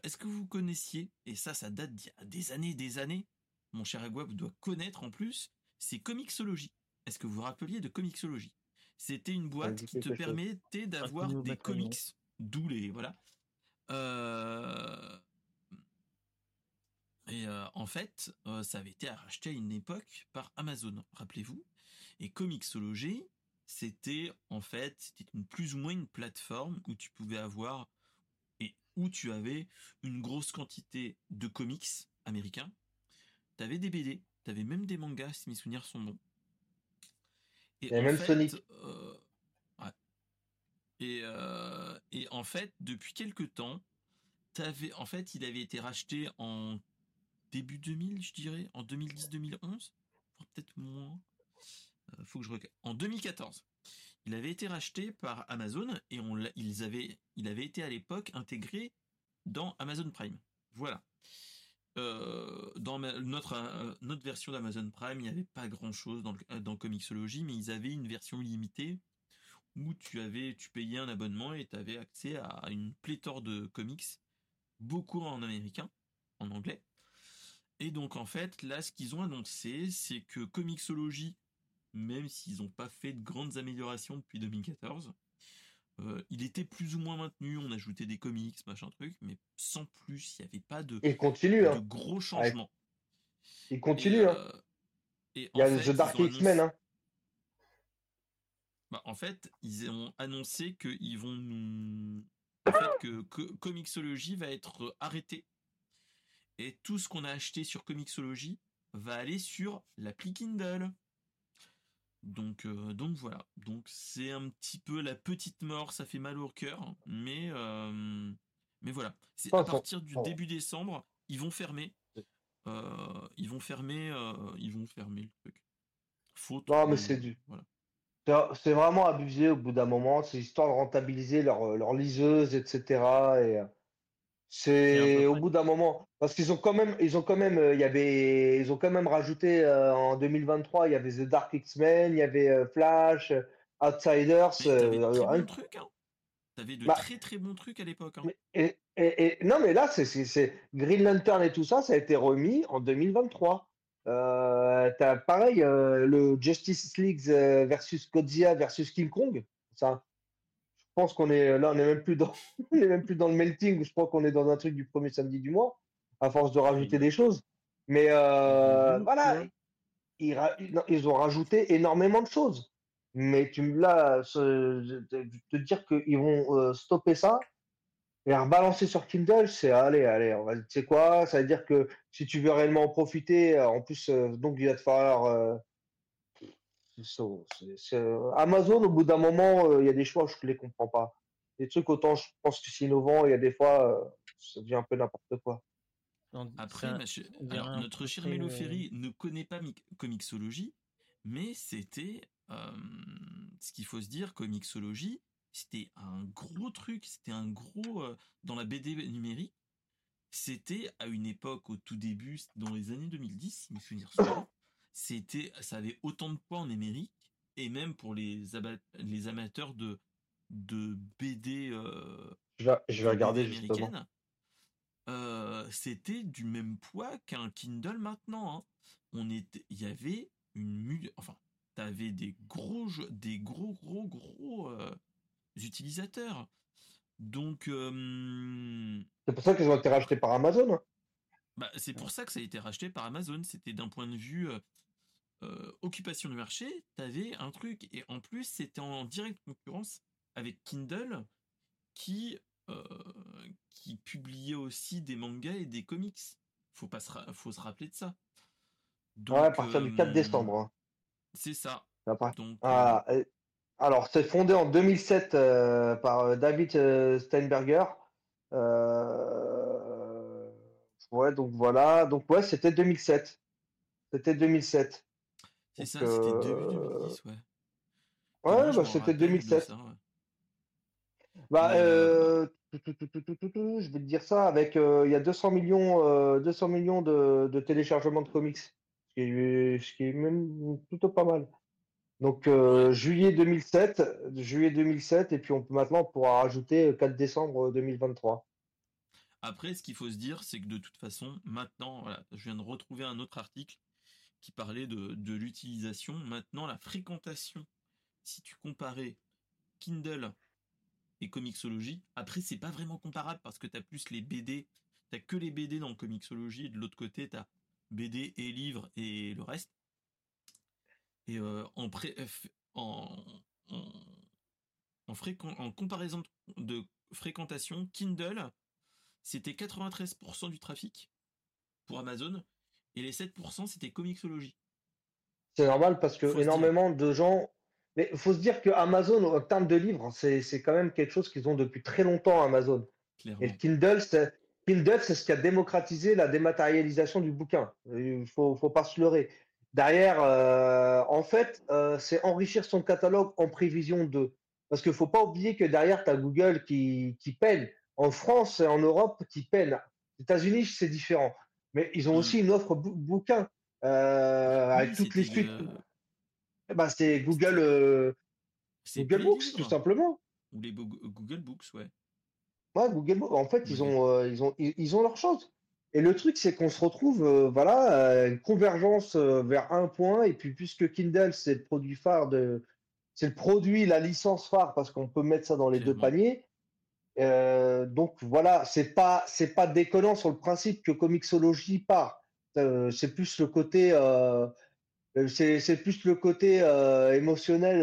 est-ce que vous connaissiez, et ça, ça date d'il y a des années, des années, mon cher Agua, vous doit connaître en plus, c'est Comixology. Est-ce que vous vous rappeliez de Comixology c'était une boîte qui te permettait d'avoir des comics, d'où les voilà. Euh, et euh, en fait, euh, ça avait été racheté à une époque par Amazon, rappelez-vous. Et Comixology, c'était en fait, c'était une plus ou moins une plateforme où tu pouvais avoir et où tu avais une grosse quantité de comics américains. Tu avais des BD, tu avais même des mangas, si mes souvenirs sont bons. Et, même Sonic. Euh, et, euh, et, en fait, depuis quelques temps, avais, en fait, il avait été racheté en début 2000, je dirais, en 2010-2011, peut-être moins. Euh, faut que je regarde. En 2014, il avait été racheté par Amazon et on ils avaient, il avait été à l'époque intégré dans Amazon Prime. Voilà. Euh, dans notre, euh, notre version d'Amazon Prime, il n'y avait pas grand chose dans, dans Comixology, mais ils avaient une version limitée où tu avais, tu payais un abonnement et tu avais accès à une pléthore de comics, beaucoup en américain, en anglais. Et donc en fait, là, ce qu'ils ont annoncé, c'est que Comixology, même s'ils n'ont pas fait de grandes améliorations depuis 2014, euh, il était plus ou moins maintenu, on ajoutait des comics, machin truc, mais sans plus, il n'y avait pas de, continue, de hein. gros changements. Il continue. Hein. Euh, il y a The Dark X-Men. Hein. Bah, en fait, ils ont annoncé qu'ils vont nous. En fait, que, que Comixology va être arrêté. Et tout ce qu'on a acheté sur Comixology va aller sur l'appli Kindle. Donc, euh, donc voilà. Donc c'est un petit peu la petite mort, ça fait mal au cœur, mais euh, mais voilà. C'est à partir du début décembre, ils vont fermer. Euh, ils vont fermer, ils vont fermer le truc. Faute. Non, mais c'est du. Voilà. C'est vraiment abusé au bout d'un moment. C'est histoire de rentabiliser leur, leur liseuse, etc. C'est au bout d'un moment parce qu'ils ont quand même ils ont quand même il y avait ils ont quand même rajouté en 2023 il y avait The Dark X-Men, il y avait Flash, Outsiders. T'avais de très bons trucs. Hein. T'avais de bah très très bons trucs à l'époque. Hein. Et, et, et, non mais là c'est Green Lantern et tout ça ça a été remis en 2023. Euh, t'as pareil, euh, le Justice League euh, versus Godzilla versus King Kong. Ça, pense qu'on est là, on est même plus dans, on est même plus dans le melting. Je crois qu'on est dans un truc du premier samedi du mois, à force de rajouter des choses. Mais euh, Mhm, voilà, ils, ont rajouté énormément de choses. Mais tu me là, te dire qu'ils vont euh, stopper ça et rebalancer sur Kindle, c'est allez, allez, on va, tu sais quoi, ça veut dire que si tu veux réellement en profiter, euh, en plus, donc il va te falloir. C'est ça, c'est- c'est, Amazon, au bout d'un moment, euh, il y a des choix, je ne les comprends pas. Des trucs, autant je pense que c'est innovant, il y a des fois, euh, ça devient un peu n'importe quoi. Après, ça- alors, un notre cher Mélo euh, Ferry ne connaît pas mi- Comixologie, mais c'était euh, ce qu'il faut se dire, Comixologie, c'était un gros truc, c'était un gros euh, dans la BD numérique. C'était à une époque au tout début, dans les années 2010, si mes souvenirs sont. C'était, ça avait autant de poids en numérique et même pour les, les amateurs de de BD euh, Je vais, je vais de regarder justement. euh, c'était du même poids qu'un Kindle maintenant. hein. On était, il y avait une mu- enfin, t'avais des gros, des gros, gros, gros euh, utilisateurs. Donc, euh, C'est pour ça qu'ils ont été rachetés par Amazon. hein. bah, c'est pour ça que ça a été racheté par Amazon. C'était d'un point de vue euh, occupation du marché, t'avais un truc. Et en plus, c'était en directe concurrence avec Kindle qui, euh, qui publiait aussi des mangas et des comics. Faut, pas se, faut se rappeler de ça. Ouais, à Donc, partir du 4 euh, décembre. hein. C'est ça. Donc, Ah, alors, c'est fondé en 2007 euh, par David Steinberger. Ouais, donc voilà. Donc, ouais, c'était 2007. C'était 2007. C'est ça, c'était début euh, 2010, ouais. Et Ouais, je bah, c'était rappelle de 2007. ça, ouais. Bah, euh, euh, je vais te dire ça, avec, euh, il y a 200 millions, euh, 200 millions de, téléchargements de comics, ce qui est, ce qui est même plutôt pas mal. Donc, euh, juillet 2007, juillet 2007, et puis on peut maintenant on pourra rajouter euh, 4 décembre 2023. Après, ce qu'il faut se dire, c'est que de toute façon, maintenant, voilà, je viens de retrouver un autre article qui parlait de, l'utilisation. Maintenant, la fréquentation, si tu comparais Kindle et Comixology, après, c'est pas vraiment comparable parce que tu as plus les BD, tu que les BD dans Comixology, et de l'autre côté, tu as BD et livres et le reste. Et euh, en, en, comparaison de fréquentation, Kindle, c'était 93% du trafic pour Amazon et les 7% c'était Comixology. C'est normal parce que Faut énormément de gens. Mais il faut se dire que Amazon, en termes de livres, c'est c'est quand même quelque chose qu'ils ont depuis très longtemps, Amazon. Et le Kindle, c'est Kindle, c'est ce qui a démocratisé la dématérialisation du bouquin. Il faut, faut pas se leurrer. Derrière, euh, en fait, euh, c'est enrichir son catalogue en prévision de. Parce qu'il faut pas oublier que derrière, tu as Google qui, qui peine. En France et en Europe, qui peine. Aux États-Unis, c'est différent. Mais ils ont Mm. aussi une offre bou- bouquin euh, avec toutes les suites. euh, ben, c'est Google, euh, Google Books, tout simplement. ou les Bo- Google Books, ouais. Ouais, Google Books. En fait, ils Oui. ont, ils ont, ils, ils ont leur chose. Et le truc, c'est qu'on se retrouve, voilà, une convergence vers un point. Et puis, puisque Kindle, c'est le produit phare de, c'est le produit, la licence phare, parce qu'on peut mettre ça dans les deux paniers. Euh, donc voilà, c'est pas, c'est pas déconnant sur le principe que Comixology part. Euh, c'est plus le côté, euh, euh, c'est, plus le côté émotionnel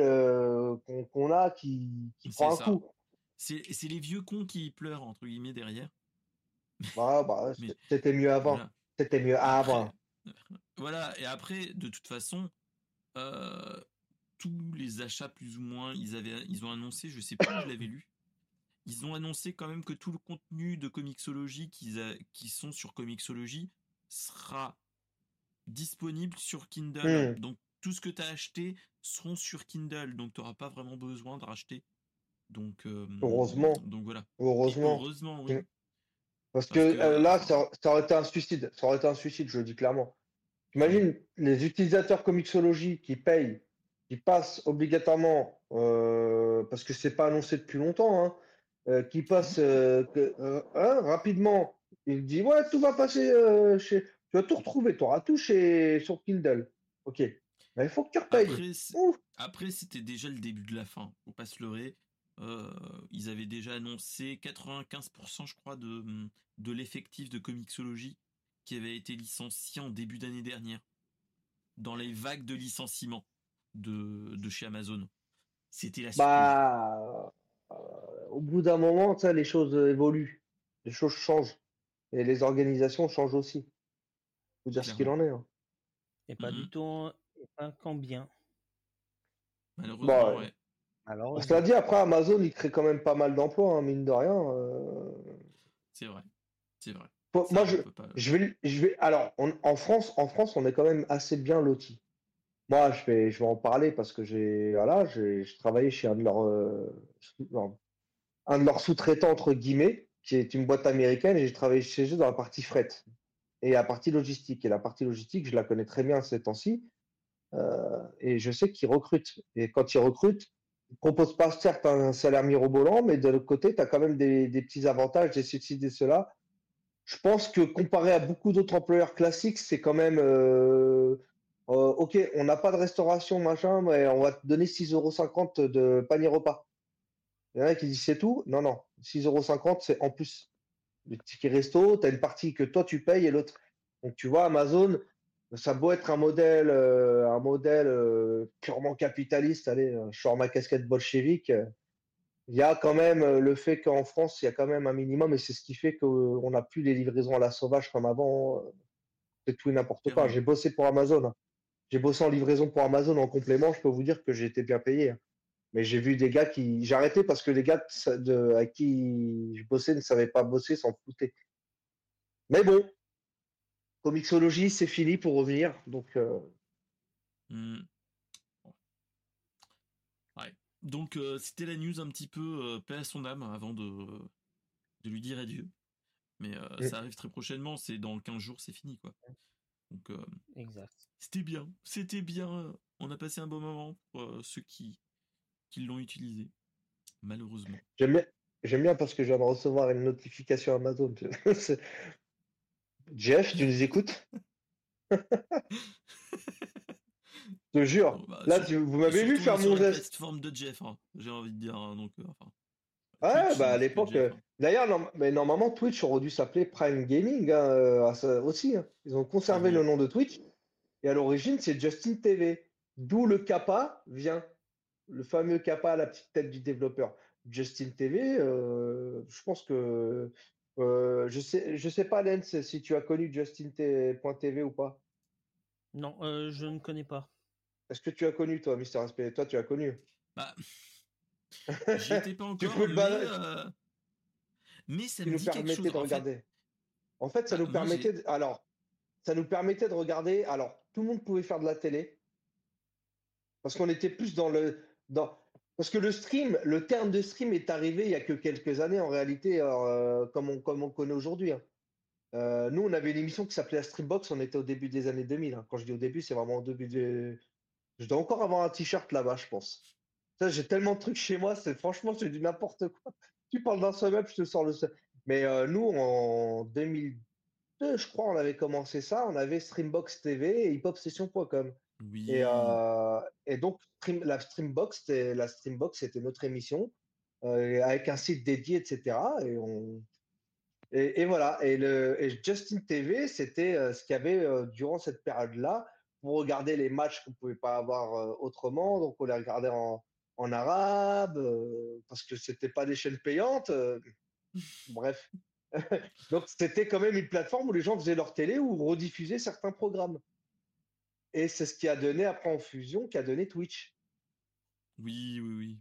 qu'on, a qui, prend un ça. coup. C'est les vieux cons qui pleurent, entre guillemets, derrière. Bah, bah, c'était mieux avant. Voilà. C'était mieux avant. Voilà, et après, de toute façon, tous les achats, plus ou moins, ils, avaient, ils ont annoncé, je sais plus je l'avais lu, ils ont annoncé quand même que tout le contenu de Comixology qui sont sur Comixology sera disponible sur Kindle. Hmm. Donc, tout ce que tu as acheté seront sur Kindle, donc tu n'auras pas vraiment besoin de racheter. Donc, euh, Heureusement. Donc voilà. Heureusement. Heureusement, oui. Mm. Parce que, euh, là, ça, ça aurait été un suicide. Ça aurait été un suicide, je le dis clairement. Imagine les utilisateurs Comixology qui payent, qui passent obligatoirement, euh, parce que c'est pas annoncé depuis longtemps, hein, euh, qui passent euh, que- euh, hein, rapidement. Il dit ouais, tout va passer chez. Tu vas tout retrouver. Tu auras tout chez, sur Kindle. Ok. Mais il faut que tu repayes. Après, c'était déjà le début de la fin. Faut pas se leurrer. Euh, ils avaient déjà annoncé 95%, je crois, de, de l'effectif de Comixology qui avait été licencié en début d'année dernière. Dans les vagues de licenciements de, de chez Amazon. C'était la suite Bah, au bout d'un moment, tu sais, les choses évoluent, les choses changent et les organisations changent aussi. Faut dire ce qu'il en est. hein. Et pas du tout, et pas quand bien. Malheureusement, Bah, ouais. Alors, Cela dit, après, Amazon, il crée quand même pas mal d'emplois, hein, mine de rien. euh. C'est vrai. C'est vrai. Moi, je, peut pas- je vais, je vais. Alors, on- en France, en France, on est quand même assez bien lotis. Moi, je vais, je vais en parler parce que j'ai, voilà, j'ai, je travaillais chez un de leurs, euh, un de leurs sous-traitants entre guillemets, qui est une boîte américaine, et j'ai travaillé chez eux dans la partie fret et la partie logistique. Et la partie logistique, je la connais très bien ces temps-ci, euh, et je sais qu'ils recrutent. Et quand ils recrutent, ils proposent pas certes un salaire mirobolant, mais de l'autre côté, tu as quand même des, des petits avantages, des ceci, des cela. Je pense que comparé à beaucoup d'autres employeurs classiques, c'est quand même euh, euh, OK, on n'a pas de restauration, machin, mais on va te donner 6,50 euros de panier repas. Il y en a qui disent c'est tout. Non, non, 6,50 euros, c'est en plus. Le ticket resto, tu as une partie que toi tu payes et l'autre. Donc tu vois, Amazon, ça beau être un modèle, euh, un modèle euh, purement capitaliste, allez, je sors ma casquette bolchevique. il y a quand même le fait qu'en France, il y a quand même un minimum, et c'est ce qui fait qu'on n'a plus les livraisons à la sauvage comme avant. C'est tout et n'importe quoi. J'ai bossé pour Amazon. Hein. J'ai bossé en livraison pour Amazon en complément. Je peux vous dire que j'ai été bien payé. hein. Mais j'ai vu des gars qui. J'ai arrêté parce que les gars de, de- à qui je bossais ne savaient pas bosser, s'en foutaient. Mais bon, Comixologie, c'est fini pour revenir. Donc, euh, Hmm. Ouais. Donc euh, c'était la news un petit peu euh, paix à son âme avant de, de lui dire adieu. Mais euh, Mm. ça arrive très prochainement, c'est dans 15 jours, c'est fini quoi. Donc euh, exact. c'était bien, c'était bien. On a passé un bon moment pour euh, ceux qui, qui l'ont utilisé. Malheureusement. j'aime bien, j'aime bien parce que je viens de recevoir une notification Amazon. Jeff, tu nous écoutes? Je te jure. Bon, bah, Là, tu- vous m'avez vu faire mon geste. plateforme de Jeff, hein, j'ai envie de dire. hein, donc, euh, enfin, Ouais, Twitch, bah à l'époque. Euh. D'ailleurs, norm- mais normalement, Twitch aurait dû s'appeler Prime Gaming hein, euh, aussi. hein. Ils ont conservé le nom de Twitch. Et à l'origine, c'est Justin TV. D'où le kappa vient. Le fameux kappa à la petite tête du développeur. Justin TV, euh, je pense que. euh, je sais, je sais pas, Lens, si tu as connu Justin.tv ou pas. Non, euh, je ne connais pas. Est-ce que tu as connu, toi, Mister SP Toi, tu as connu? Bah, j'y étais pas encore, peux le mais, euh, mais ça me nous dit quelque permettait chose. de En fait, regarder. En fait, ça Ah, nous permettait de... alors ça nous permettait de regarder. Alors, tout le monde pouvait faire de la télé parce qu'on était plus dans le dans parce que le stream, le terme de stream est arrivé il y a que quelques années en réalité, euh, comme on comme on connaît aujourd'hui. hein. Euh, nous, on avait une émission qui s'appelait la Streambox. On était au début des années 2000. hein. Quand je dis au début, c'est vraiment au début de. Je dois encore avoir un t-shirt là-bas, je pense. J'ai tellement de trucs chez moi. C'est franchement, c'est du n'importe quoi. Tu parles d'un seul je te sors le seul. Mais euh, nous, en 2002, je crois, on avait commencé ça. On avait Streambox TV et hiphopsession.com. oui. Et, euh, et donc, Stream- la Streambox, c'était, la Streambox, c'était notre émission euh, avec un site dédié, etc. Et, on, et, et voilà. Et, le, et Justin TV, c'était euh, ce qu'il y avait euh, durant cette période-là pour regarder les matchs qu'on ne pouvait pas avoir euh, autrement. Donc, on les regardait en, en arabe euh, parce que c'était pas des chaînes payantes. euh, bref. Donc, c'était quand même une plateforme où les gens faisaient leur télé ou rediffusaient certains programmes. Et c'est ce qui a donné après en fusion, qui a donné Twitch. Oui, oui, oui.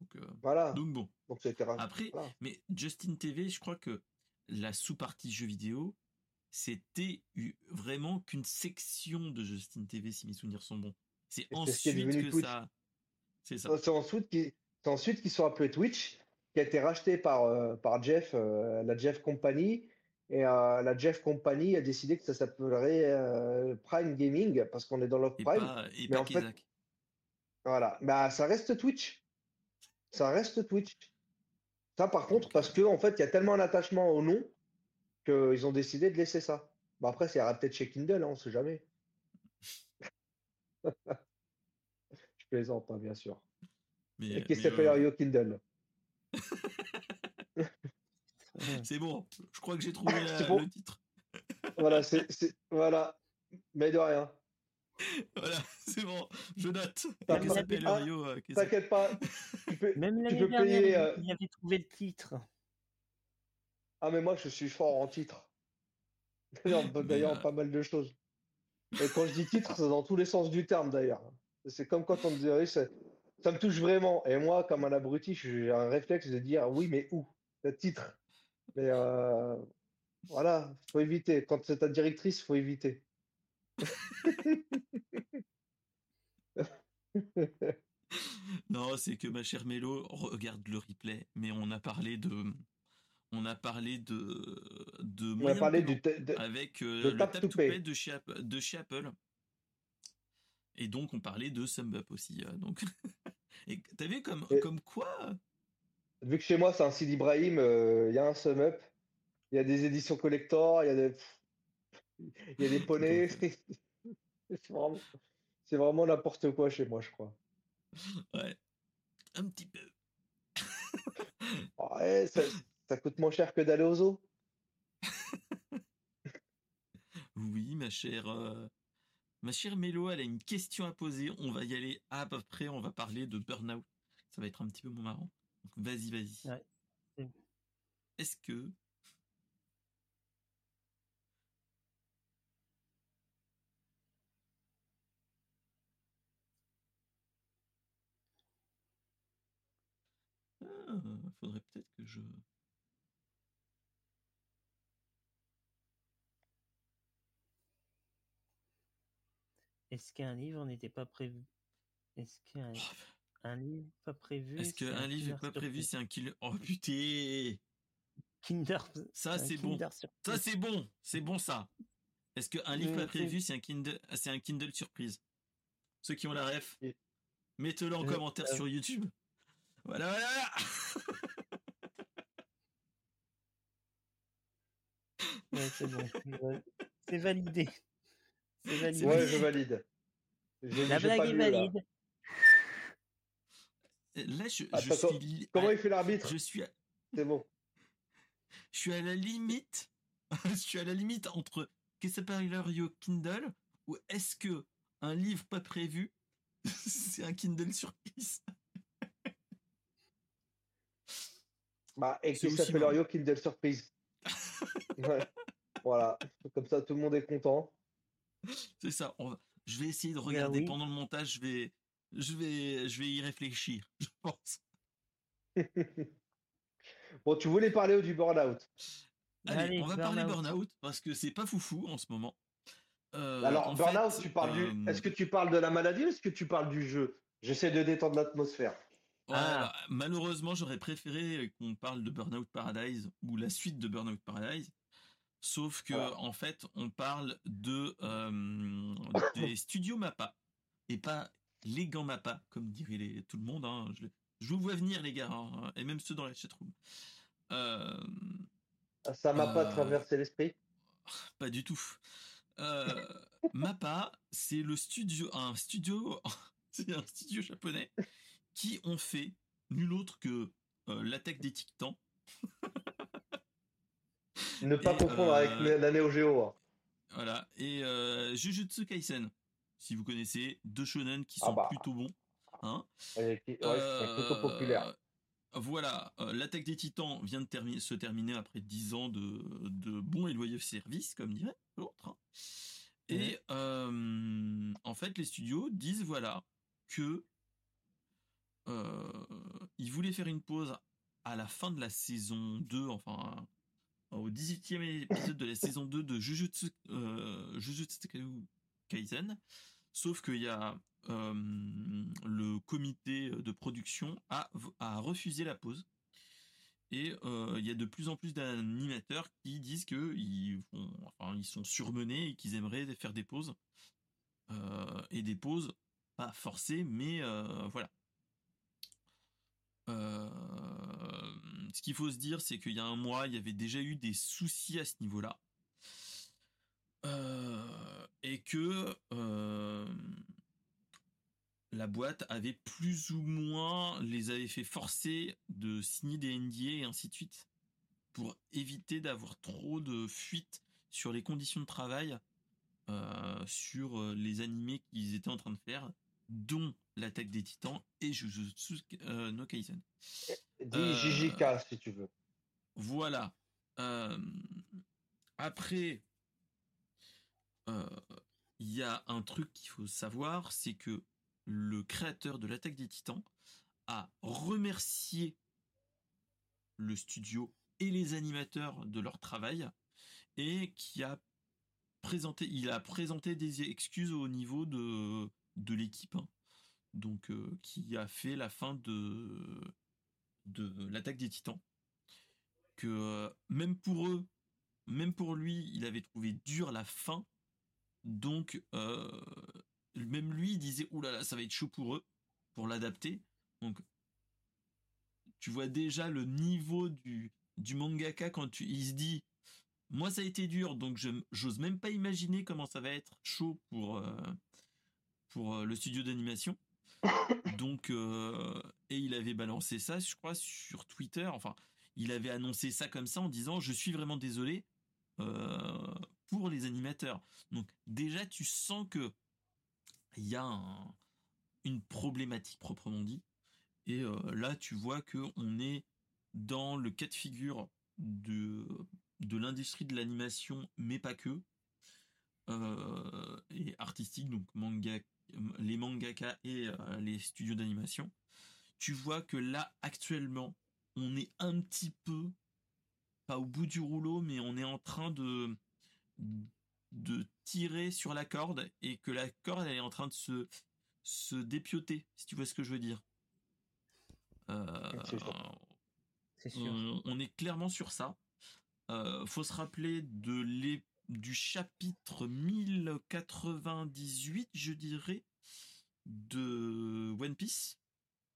Donc, euh, Voilà. donc bon. Donc Après, voilà. mais Justin TV, je crois que la sous-partie jeux vidéo, c'était vraiment qu'une section de Justin TV, si mes souvenirs sont bons. C'est ce ensuite devenu que Twitch. ça. C'est ça. C'est ensuite qu'ils sont appelés Twitch, qui a été racheté par, euh, par Jeff, euh, la Jeff Company. Et euh, la Jeff Company a décidé que ça s'appellerait Prime Gaming parce qu'on est dans l'off Prime. pas, et mais pas en fait-. Voilà. Bah, ça reste Twitch. Ça reste Twitch. Ça, par contre, parce que en fait, il y a tellement un attachement au nom qu'ils ont décidé de laisser ça. Bah après, ça ira peut-être chez Kindle, hein, on sait jamais. Plaisante, hein, bien sûr. Mais, Et que s'appelle euh, Yo Kindle? c'est bon. Je crois que j'ai trouvé la- C'est bon? le titre. Voilà, c'est, c'est- voilà. Mais de rien. Voilà, c'est bon. Je note. S'appelle ah, Rio euh, T'inquiète pas. Tu peux- Même tu l'année peux dernière, payer. il- euh, il avait trouvé le titre. Ah, mais moi, je suis fort en titre. D'ailleurs, Mais, d'ailleurs, euh, pas mal de choses. Et quand je dis titre, c'est dans tous les sens du terme, d'ailleurs. C'est comme quand on me dit, oui, c'est- ça me touche vraiment. Et moi, comme un abruti, j'ai un réflexe de dire, oui, mais où? Le titre. Mais euh, voilà, faut éviter. Quand c'est ta directrice, faut éviter. Non, c'est que ma chère Mélo regarde le replay, mais on a parlé de, on a parlé de, de On a parlé du. avec euh, de le tap tap to pay. de chez, de chez Apple. Et donc on parlait de SumUp aussi. euh, donc, et t'as vu comme, Et- comme quoi Vu que chez moi, c'est un Sidi Ibrahim, euh, il y a un sum up, il y a des éditions collector, il y a des, il y a des poneys. C'est vraiment, vraiment n'importe quoi chez moi, je crois. Ouais, un petit peu. Ouais, ça, ça coûte moins cher que d'aller aux zoo. Oui, ma chère, euh, ma chère Mélo, elle a une question à poser. On va y aller à peu près. On va parler de burn-out. Ça va être un petit peu moins marrant. Donc vas-y, vas-y. Ouais. Est-ce que Ah, faudrait peut-être que je. Est-ce qu'un livre n'était pas prévu? Est-ce qu'un Oh, un livre pas prévu Est-ce qu'un livre pas prévu C'est un killer. Oh putain Kinder. Ça, c'est bon. Ça c'est bon, c'est bon ça. Est-ce qu'un livre pas prévu, c'est un Kindle, c'est un Kindle surprise? Ceux qui ont la ref, Et- mettez-le en commentaire euh. sur YouTube. Voilà, voilà. Ouais, c'est bon. C'est validé. C'est. Ouais, je valide. La blague est là. valide. Là, je, je Attends, suis, Comment à- il fait l'arbitre? je suis, à, C'est bon. je suis à la limite, je suis à la limite entre qu'est-ce que ça Yo Kindle ou est-ce que un livre pas prévu, c'est un Kindle surprise Bah, et. Orio Kindle Surprise. Ouais. Voilà. Comme ça, tout le monde est content. C'est ça. on va- je vais essayer de regarder oui. pendant le montage. Je vais, je vais, je vais y réfléchir. Je pense. Bon, tu voulais parler du burn-out. Allez, Allez, on va parler burn-out. burn-out parce que c'est pas foufou en ce moment. Euh, Alors, burn-out, tu parles euh, du. Est-ce que tu parles de la maladie ou est-ce que tu parles du jeu? J'essaie de détendre l'atmosphère. ouais, Ah. bah, malheureusement, j'aurais préféré qu'on parle de Burnout Paradise ou la suite de Burnout Paradise. Sauf que, Voilà. en fait, on parle de euh, des studios Mappa et pas les gants Mappa, comme dirait les- tout le monde. hein. Je, je vous vois venir, les gars, hein, et même ceux dans la chatroom. Euh, Ça m'a pas Euh, traversé l'esprit. Pas du tout. Euh, Mappa, c'est le studio, un studio, c'est un studio japonais qui ont fait nul autre que l'attaque des Titans. Ne pas Et, confondre euh, avec la la Neo Geo. hein. Voilà. Et euh, Jujutsu Kaisen, si vous connaissez, deux shonen qui Ah sont bah. plutôt bons. Hein. Ouais, c'est plutôt Euh, populaire. Voilà, euh, l'attaque des titans vient de se terminer après 10 ans de, de bons et loyaux services, comme dirait l'autre. hein. Et euh, en fait, les studios disent voilà que euh, ils voulaient faire une pause à la fin de la saison 2, enfin au 18e épisode de la saison 2 de Jujutsu, euh, Jujutsu Kaisen. Sauf qu'il y a euh, le comité de production a, a refusé la pause. Et euh, il y a de plus en plus d'animateurs qui disent que ils, sont surmenés et qu'ils aimeraient faire des pauses. Et des pauses pas forcées, mais voilà. Euh, ce qu'il faut se dire, c'est qu'il y a un mois, il y avait déjà eu des soucis à ce niveau-là. et que euh, la boîte avait plus ou moins les avait fait forcer de signer des NDA et ainsi de suite pour éviter d'avoir trop de fuites sur les conditions de travail euh, sur euh, les animés qu'ils étaient en train de faire, dont l'attaque des Titans et Jujutsu euh, no Kaisen. Dis Euh, JJK si tu veux. Voilà. Euh, après, il y a un truc qu'il faut savoir, c'est que le créateur de l'attaque des Titans a remercié le studio et les animateurs de leur travail et qui a présenté, il a présenté des excuses au niveau de de l'équipe, hein. donc euh, qui a fait la fin de de l'attaque des Titans que euh, même pour eux, même pour lui, il avait trouvé dur la fin. Donc euh, même lui, il disait oulala, là ça va être chaud pour eux pour l'adapter. Donc tu vois déjà le niveau du du mangaka quand tu, il se dit moi ça a été dur donc j'ose même pas imaginer comment ça va être chaud pour pour euh, le studio d'animation. Donc euh, et il avait balancé ça, je crois, sur Twitter. Enfin, il avait annoncé ça comme ça en disant je suis vraiment désolé euh, pour les animateurs. Donc déjà tu sens que il y a un- une problématique proprement dit. Et euh, là tu vois que on est dans le cas de figure de de l'industrie de l'animation, mais pas que. Et artistique, donc manga, les mangaka et euh, les studios d'animation. Tu vois que là actuellement, on est un petit peu pas au bout du rouleau, mais on est en train de de tirer sur la corde et que la corde elle est en train de se se dépioter, si tu vois ce que je veux dire. Euh, on, on est clairement sur ça. Euh, faut se rappeler de les, du chapitre 1098, je dirais, de One Piece.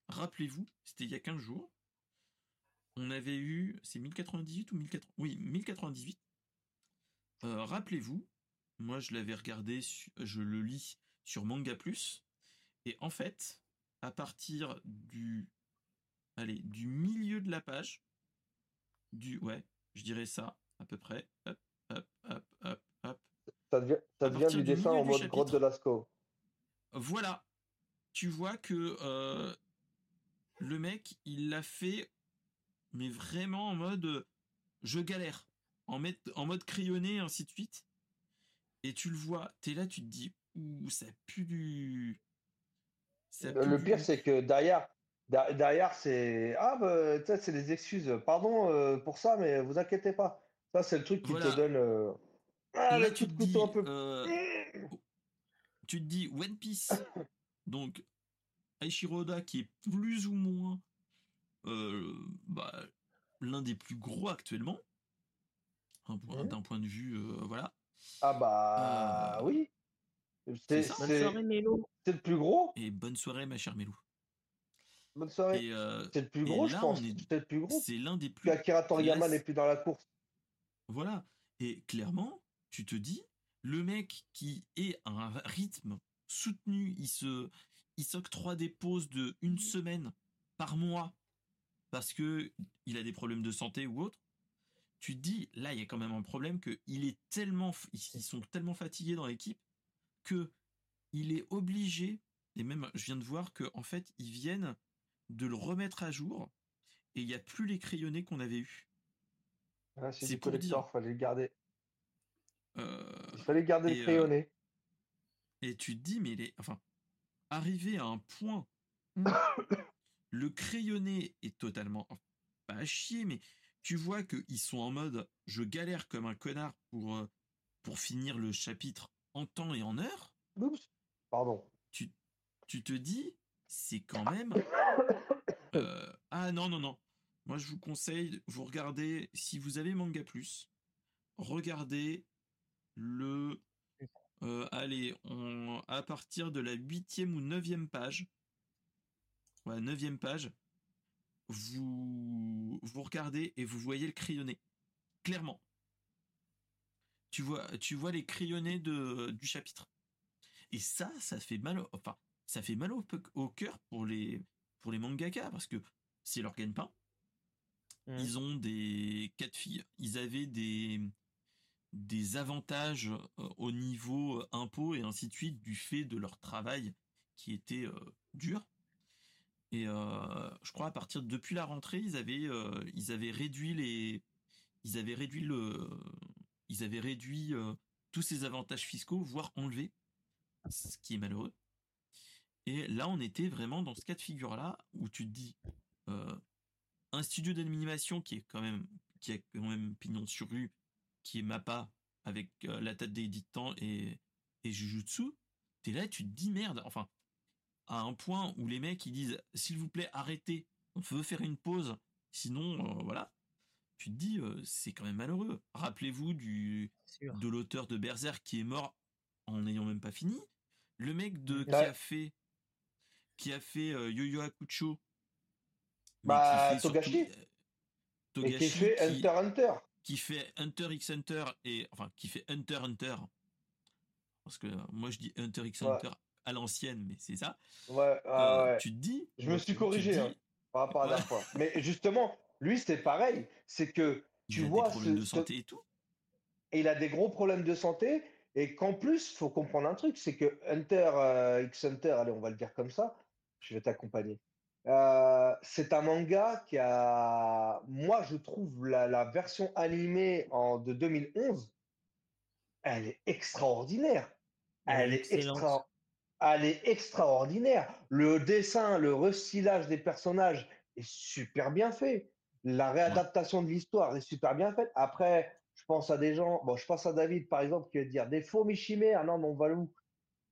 Rappelez-vous, c'était il y a 15 jours. On avait eu, c'est 1098 ou 1080 Oui, 1098. Euh, Rappelez-vous, moi je l'avais regardé, je le lis sur Manga Plus, et en fait, à partir du, allez, du milieu de la page, du, ouais, je dirais ça, à peu près, hop, hop, hop, hop, hop, Ça devient, ça du du dessin en mode grotte de. Lascaux. voilà, tu vois que euh, le mec, il l'a fait, mais vraiment en mode euh, je galère, en, mode- en mode crayonné, ainsi de suite. Et tu le vois, t'es là, tu te dis, ouh, ça pue du. Ça pue Le du- pire, c'est que derrière, derrière, c'est ah bah, c'est des excuses. Pardon euh, pour ça, mais vous inquiétez pas. Ça, c'est le truc qui Voilà. te donne euh, ah, Là, le tu te dis, un peu. euh, tu te dis One Piece, donc Aichiro Oda qui est plus ou moins euh, bah, l'un des plus gros actuellement, un point- Mhm. d'un point de vue, euh, voilà. Ah bah Euh, oui. c'est C'est ça. Bonne c'est- soirée, Mélo. c'est le plus gros. Et bonne soirée, ma chère Melou. Bonne soirée. Et euh, C'est le plus gros, je là, pense. on est- C'est le plus gros. c'est l'un des Puis plus. Akira Toriyama là, n'est c'est- plus dans la course. Voilà. Et clairement, tu te dis, le mec qui est à un rythme soutenu, il se, il s'octroie des pauses de une semaine par mois parce que il a des problèmes de santé ou autre. Tu te dis, là, il y a quand même un problème que il ils sont tellement fatigués dans l'équipe que il est obligé, et même, je viens de voir que, en fait, ils viennent de le remettre à jour et il n'y a plus les crayonnés qu'on avait eus. Ah, c'est pour collector, dire. fallait le garder. Euh, Il fallait garder et, le euh, crayonné. Et tu te dis, mais les, enfin, arriver à un point où le crayonné est totalement, pas à chier, mais tu vois qu'ils sont en mode, je galère comme un connard pour, euh, pour finir le chapitre en temps et en heure, Oups. Pardon. tu, tu te dis, c'est quand même, euh, ah non, non, non. Moi, je vous conseille, vous regardez, si vous avez Manga Plus, regardez le, euh, allez, on, à partir de la huitième ou neuvième page, ouais, neuvième page, vous, vous regardez et vous voyez le crayonné. Clairement. tu vois, tu vois les crayonnés de du chapitre. Et ça, ça fait mal, au- enfin, ça fait mal au, cœur pour les pour les mangaka parce que c'est leur gagne-pain. Ils ont des de filles, ils avaient des des avantages euh, au niveau euh, impôts et ainsi de suite du fait de leur travail qui était euh, dur. Et euh, je crois à partir de- depuis la rentrée, ils avaient euh, ils avaient réduit les ils avaient réduit le ils avaient réduit tous ces avantages fiscaux, voire enlevé, ce qui est malheureux. Et là, on était vraiment dans ce cas de figure-là où tu te dis un studio d'animation qui est quand même qui a quand même pignon sur rue, qui est Mappa avec euh, la tête des Titans et et Jujutsu, t'es là, tu te dis merde. Enfin, à un point où les mecs ils disent s'il vous plaît arrêtez, on veut faire une pause, sinon euh, voilà. Tu te dis euh, c'est quand même malheureux. Rappelez-vous du de l'auteur de Berserk qui est mort en n'ayant même pas fini. Le mec de qui Ouais. a fait qui a fait Yo-Yo Hakucho. Bah, Togashi. euh, Et Togashi qui fait Hunter x Hunter. qui fait Hunter x Hunter et enfin qui fait Hunter x Hunter. Parce que moi je dis Hunter x Ouais. Hunter à l'ancienne, mais c'est ça. Ouais, ah Euh, ouais. Tu te dis. Je me suis corrigé dis, hein, par rapport à la Ouais. fois. Mais justement, lui, c'est pareil. C'est que il tu a vois des problèmes ce- de santé et tout. et il a des gros problèmes de santé. Et qu'en plus, faut comprendre un truc, c'est que Hunter euh, x Hunter, allez, on va le dire comme ça, je vais t'accompagner. Euh, c'est un manga qui a, moi, je trouve la, la version animée en, de 2011, elle est extraordinaire. Elle Elle est est excellente. extra, elle est extraordinaire. Le dessin, le restylage des personnages est super bien fait. La réadaptation de l'histoire est super bien faite. Après, je pense à des gens, bon, je pense à David par exemple qui va dire des fourmis chimères. Non, mon Valou.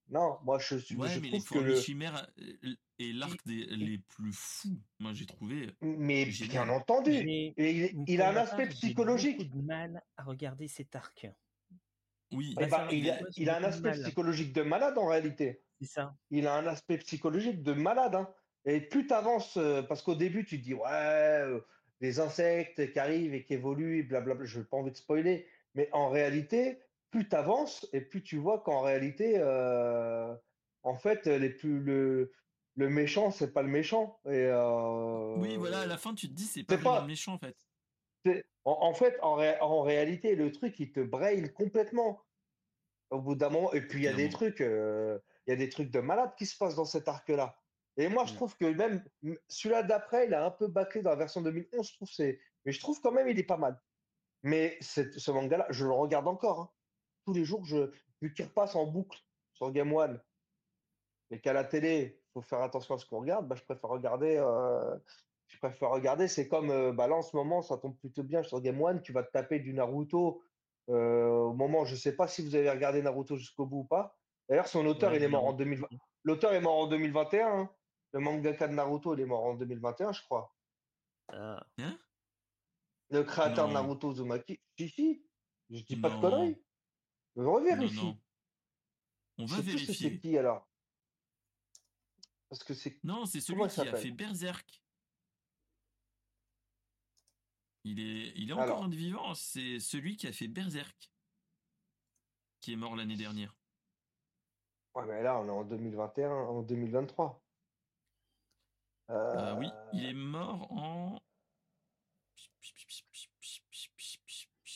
Non, moi je, suis- Ouais, je mais les trouve que fourmis le. chimères euh, est l'arc des les plus fous. Moi j'ai trouvé. Mais Génial. bien entendu. J'ai- Et il, a un aspect part, j'ai psychologique. beaucoup de mal à regarder cet arc. Oui. Eh Bah, ben, ça, il, a, ouais, j'ai il a un aspect mal. psychologique de malade en réalité. C'est ça. il a un aspect psychologique de malade. hein. Et plus tu avances, parce qu'au début, tu te dis, ouais, euh, des insectes qui arrivent et qui évoluent, blablabla, je n'ai pas envie de spoiler, mais en réalité, plus tu avances et plus tu vois qu'en réalité, euh, en fait, les plus, le, le méchant, c'est pas le méchant. Et, euh, Oui, voilà, à la fin tu te dis c'est pas pas- le méchant en fait. En, en fait, en, ré- en réalité, le truc, il te braille complètement au bout d'un moment. Et puis, il y a des trucs, euh, il y a des trucs de malade qui se passent dans cet arc-là. Et moi, je trouve que même celui-là d'après, il a un peu bâclé dans la version 2011. Je trouve c'est, mais je trouve quand même il est pas mal. Mais ce manga-là, je le regarde encore. hein. Tous les jours, je, vu qu'il repasse en boucle sur Game One, et qu'à la télé, il faut faire attention à ce qu'on regarde, bah, je préfère regarder. euh, je préfère regarder. C'est comme euh, bah, là en ce moment, ça tombe plutôt bien sur Game One. Tu vas te taper du Naruto. euh, au moment, je sais pas si vous avez regardé Naruto jusqu'au bout ou pas. D'ailleurs, son auteur, Ouais, il est mort en Naruto. 2020. L'auteur est mort en 2021. hein. Le mangaka de Naruto, il est mort en 2021, je crois. Ah, Le créateur de. Naruto Uzumaki. Si, si. Je dis pas de Non. Non. On va si c'est vérifier. qui alors? Parce que c'est. Non, c'est celui qui a fait Berserk. Il est, il est Alors. encore vivant. C'est celui qui a fait Berserk. Qui est mort l'année dernière. Ouais, mais là, on est en 2021, en 2023. Euh, oui, Euh, il est mort en. alors,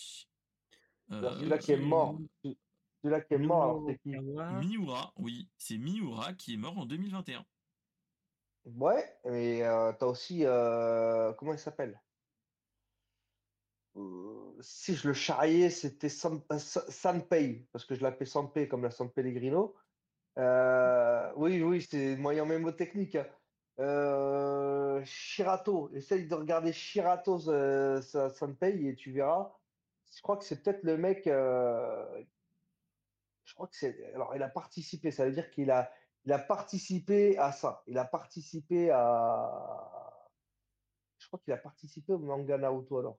Euh, Celui-là qui est mort. Celui-là qui est mort, alors c'est qui? Nobukawa. Miura, oui, c'est Miura qui est mort en 2021. Ouais, mais euh, t'as aussi. euh, comment il s'appelle? Euh, Si je le charriais, c'était San- euh, Sa- Sanpei, parce que je l'appelais Sanpei comme la San Pellegrino. Euh, oui, oui, c'est moyen mémotechnique. Euh, Shirato, essaye de regarder Shirato euh, Sa- Sanpei et tu verras. Je crois que c'est peut-être le mec. euh, je crois que c'est. Alors, il a participé, ça veut dire qu'il a, il a participé à ça. Il a participé à. Je crois qu'il a participé au manga Naruto alors.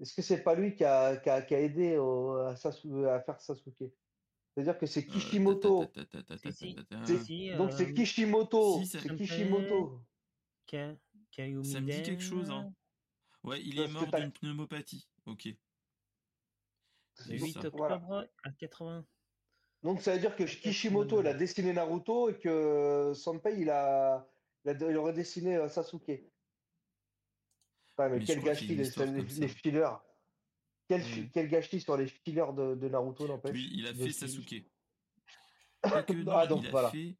Est-ce que c'est pas lui qui a, qui a, qui a aidé au- à, Sasu- à faire Sasuke? C'est-à-dire que c'est Kishimoto. Donc c'est euh, Kishimoto. c'est Kishimoto. Ça me dit quelque chose, hein. Ouais, il est mort d'une pneumopathie. Ok. C'est Le 8 ça. octobre Voilà. à 80. Donc ça veut dire que Kishimoto, il a dessiné Naruto et que Sanpei, il a, il, a- il aurait dessiné euh, Sasuke. Ouais, mais Mais quel gâchis les, les, fillers. Quel, fi- Mm. quel gâchis sur les fillers de, de Naruto, n'empêche. Lui, il a fait Sasuke. Non, Ah, donc il a voilà. fait.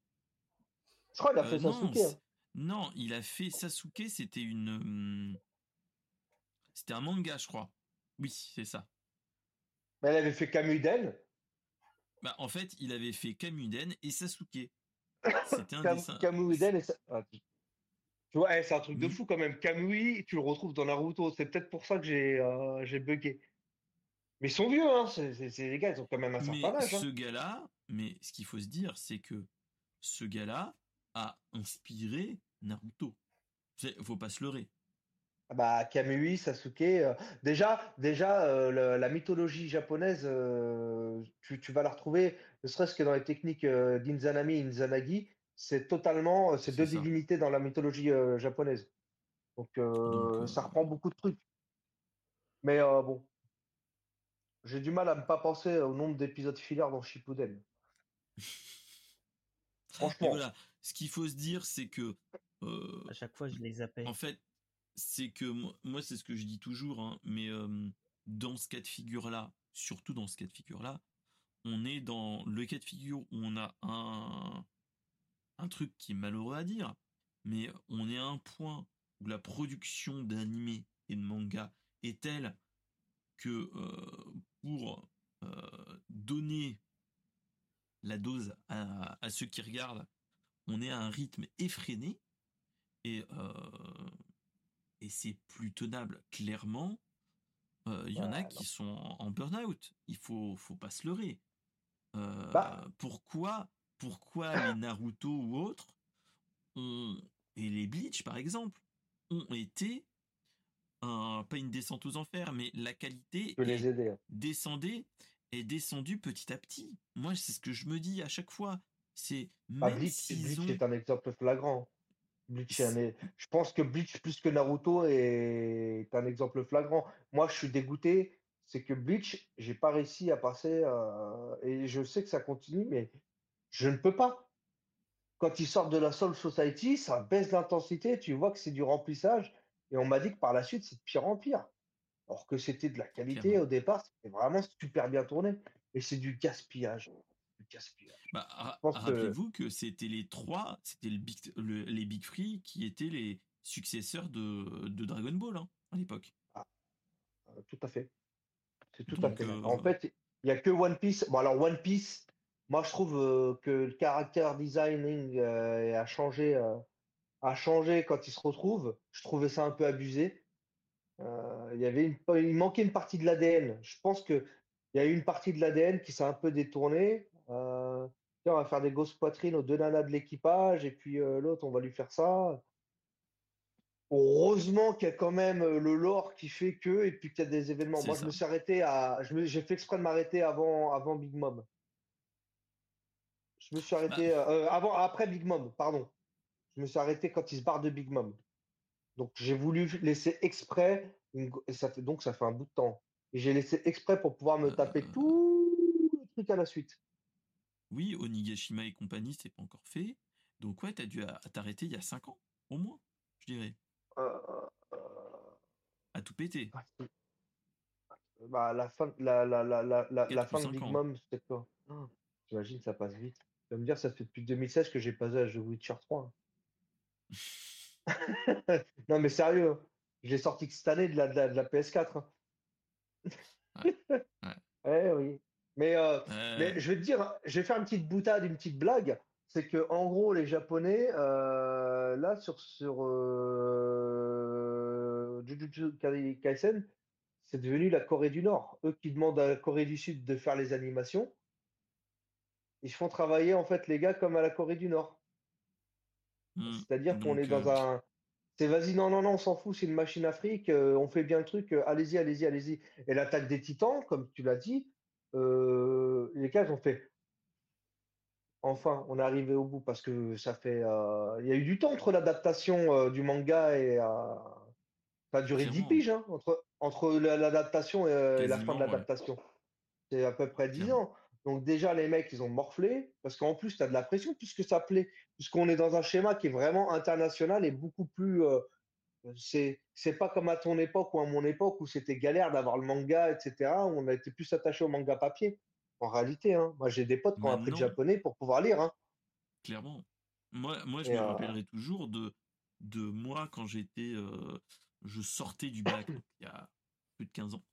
Je crois qu'il a euh, fait non, Sasuke. c'est- hein. non, il a fait Sasuke, c'était une. hum, C'était un manga, je crois. Oui, c'est ça. Mais elle avait fait Kamuden. Bah, en fait, il avait fait Kamuden et Sasuke. C'était un Kam- dessin. Kamuden et ça. Ah, tu tu vois, eh, c'est un truc de Oui. fou quand même. Kamui, tu le retrouves dans Naruto. C'est peut-être pour ça que j'ai euh, j'ai bugué. Mais ils sont vieux, hein. C'est les gars, ils ont quand même un Mais certain âge. hein. ce gars-là, mais ce qu'il faut se dire, c'est que ce gars-là a inspiré Naruto. C'est- Faut pas se leurrer. Ah Bah, Kamui, Sasuke. euh, déjà, déjà euh, le- la mythologie japonaise, euh, tu, tu vas la retrouver, ne serait-ce que dans les techniques euh, d'Inzanami et Inzanagi. C'est totalement, euh, c'est C'est deux ça. divinités dans la mythologie euh, japonaise. Donc, Donc, euh, ça reprend beaucoup de trucs. Mais euh, bon, j'ai du mal à ne pas penser au nombre d'épisodes filler dans Shippuden. Et Franchement, voilà, ce qu'il faut se dire, c'est que euh, À chaque fois, je les zappais. En fait, c'est que moi, c'est ce que je dis toujours, hein, mais dans ce cas de figure-là, surtout dans ce cas de figure-là, on est dans le cas de figure où on a un, un truc qui est malheureux à dire, mais on est à un point où la production d'animé et de manga est telle que pour donner la dose à, à ceux qui regardent, on est à un rythme effréné et euh, et c'est plus tenable clairement. Euh, Il y en a Ouais, qui sont en, burn-out. Il faut faut pas se leurrer. Euh, Bah. pourquoi pourquoi les Naruto ou autres ont et les Bleach par exemple ont été un, pas une descente aux enfers, mais la qualité les aider. hein. descendait est descendu petit à petit. Moi, c'est ce que je me dis à chaque fois. C'est Ah, même Bleach, Bleach ont est un exemple flagrant. Bleach est Je pense que Bleach, plus que Naruto, est un exemple flagrant. Moi, je suis dégoûté. C'est que Bleach, j'ai pas réussi à passer. euh, Et je sais que ça continue, mais je ne peux pas. Quand ils sortent de la Soul Society, ça baisse l'intensité. Tu vois que c'est du remplissage. Et on m'a dit que par la suite, c'est de pire en pire. Alors que c'était de la qualité Clairement. au départ, c'était vraiment super bien tourné. Et c'est du gaspillage. Bah, que- rappelez-vous que c'était les trois, c'était le big, le- les Big Free qui étaient les successeurs de, de Dragon Ball hein, à l'époque. Euh, Tout à fait. C'est tout Donc, à fait. euh, En fait, il n'y a que One Piece. Bon, alors One Piece, moi je trouve euh, que le character designing a changé, a changé quand il se retrouve. Je trouvais ça un peu abusé. Euh, il y avait une, il manquait une partie de l'ADN. Je pense que il y a eu une partie de l'ADN qui s'est un peu détournée. Euh, on va faire des grosses poitrines aux deux nanas de l'équipage et puis euh, l'autre, on va lui faire ça. Heureusement qu'il y a quand même euh, le lore qui fait que, et puis qu'il y a des événements. Moi, je me suis arrêté à. J'ai fait exprès de m'arrêter avant, avant Big Mom. Je me suis arrêté. Bah. euh, avant, après Big Mom, pardon. Je me suis arrêté quand il se barre de Big Mom. Donc, j'ai voulu laisser exprès. une go- et ça fait, donc, ça fait un bout de temps. Et j'ai laissé exprès pour pouvoir me taper tout le truc à la suite. Oui, Onigashima et compagnie, c'est pas encore fait. Donc ouais, t'as dû à- t'arrêter il y a 5 ans, au moins, je dirais, Euh, euh, à tout péter. ah, bah, la fin, la, la, la, la, la, fin de cinq Big ans. Mom, c'était quoi? J'imagine ça passe vite. Tu vas me dire, ça fait depuis 2016 que j'ai pas joué à The Witcher 3. hein. Non, mais sérieux, hein. je l'ai sorti que cette année de la, de la, de la PS4. hein. Ouais, ouais. Eh oui. Mais, euh, Euh, mais je vais te dire, je vais faire une petite boutade, une petite blague. C'est que en gros, les Japonais, euh, là, sur, sur euh, Jujutsu Kai- Kaisen, c'est devenu la Corée du Nord. Eux qui demandent à la Corée du Sud de faire les animations, ils font travailler en fait les gars comme à la Corée du Nord. hmm, C'est-à-dire qu'on est dans un. C'est vas-y, non, non, non, on s'en fout, c'est une machine Afrique, on fait bien le truc, allez-y, allez-y, allez-y. Et l'attaque des Titans, comme tu l'as dit, euh, les ont fait. Enfin, on est arrivé au bout parce que ça fait. euh, Il y a eu du temps entre l'adaptation euh, du manga et. euh, ça a duré 10 Clairement. piges, hein, entre, entre la- l'adaptation et, euh, la fin de ouais. l'adaptation. C'est à peu près 10 Clairement. ans. Donc déjà, les mecs, ils ont morflé, parce qu'en plus, tu as de la pression puisque ça plaît, puisqu'on est dans un schéma qui est vraiment international et beaucoup plus... c'est, c'est pas comme à ton époque ou à mon époque où c'était galère d'avoir le manga, etc., où on a été plus attaché au manga papier. En réalité, hein, moi j'ai des potes qui ont appris le japonais pour pouvoir lire. Hein. clairement. Moi, moi, je Et, me euh, rappellerai toujours de, de moi quand j'étais, euh, je sortais du bac, il y a plus de 15 ans,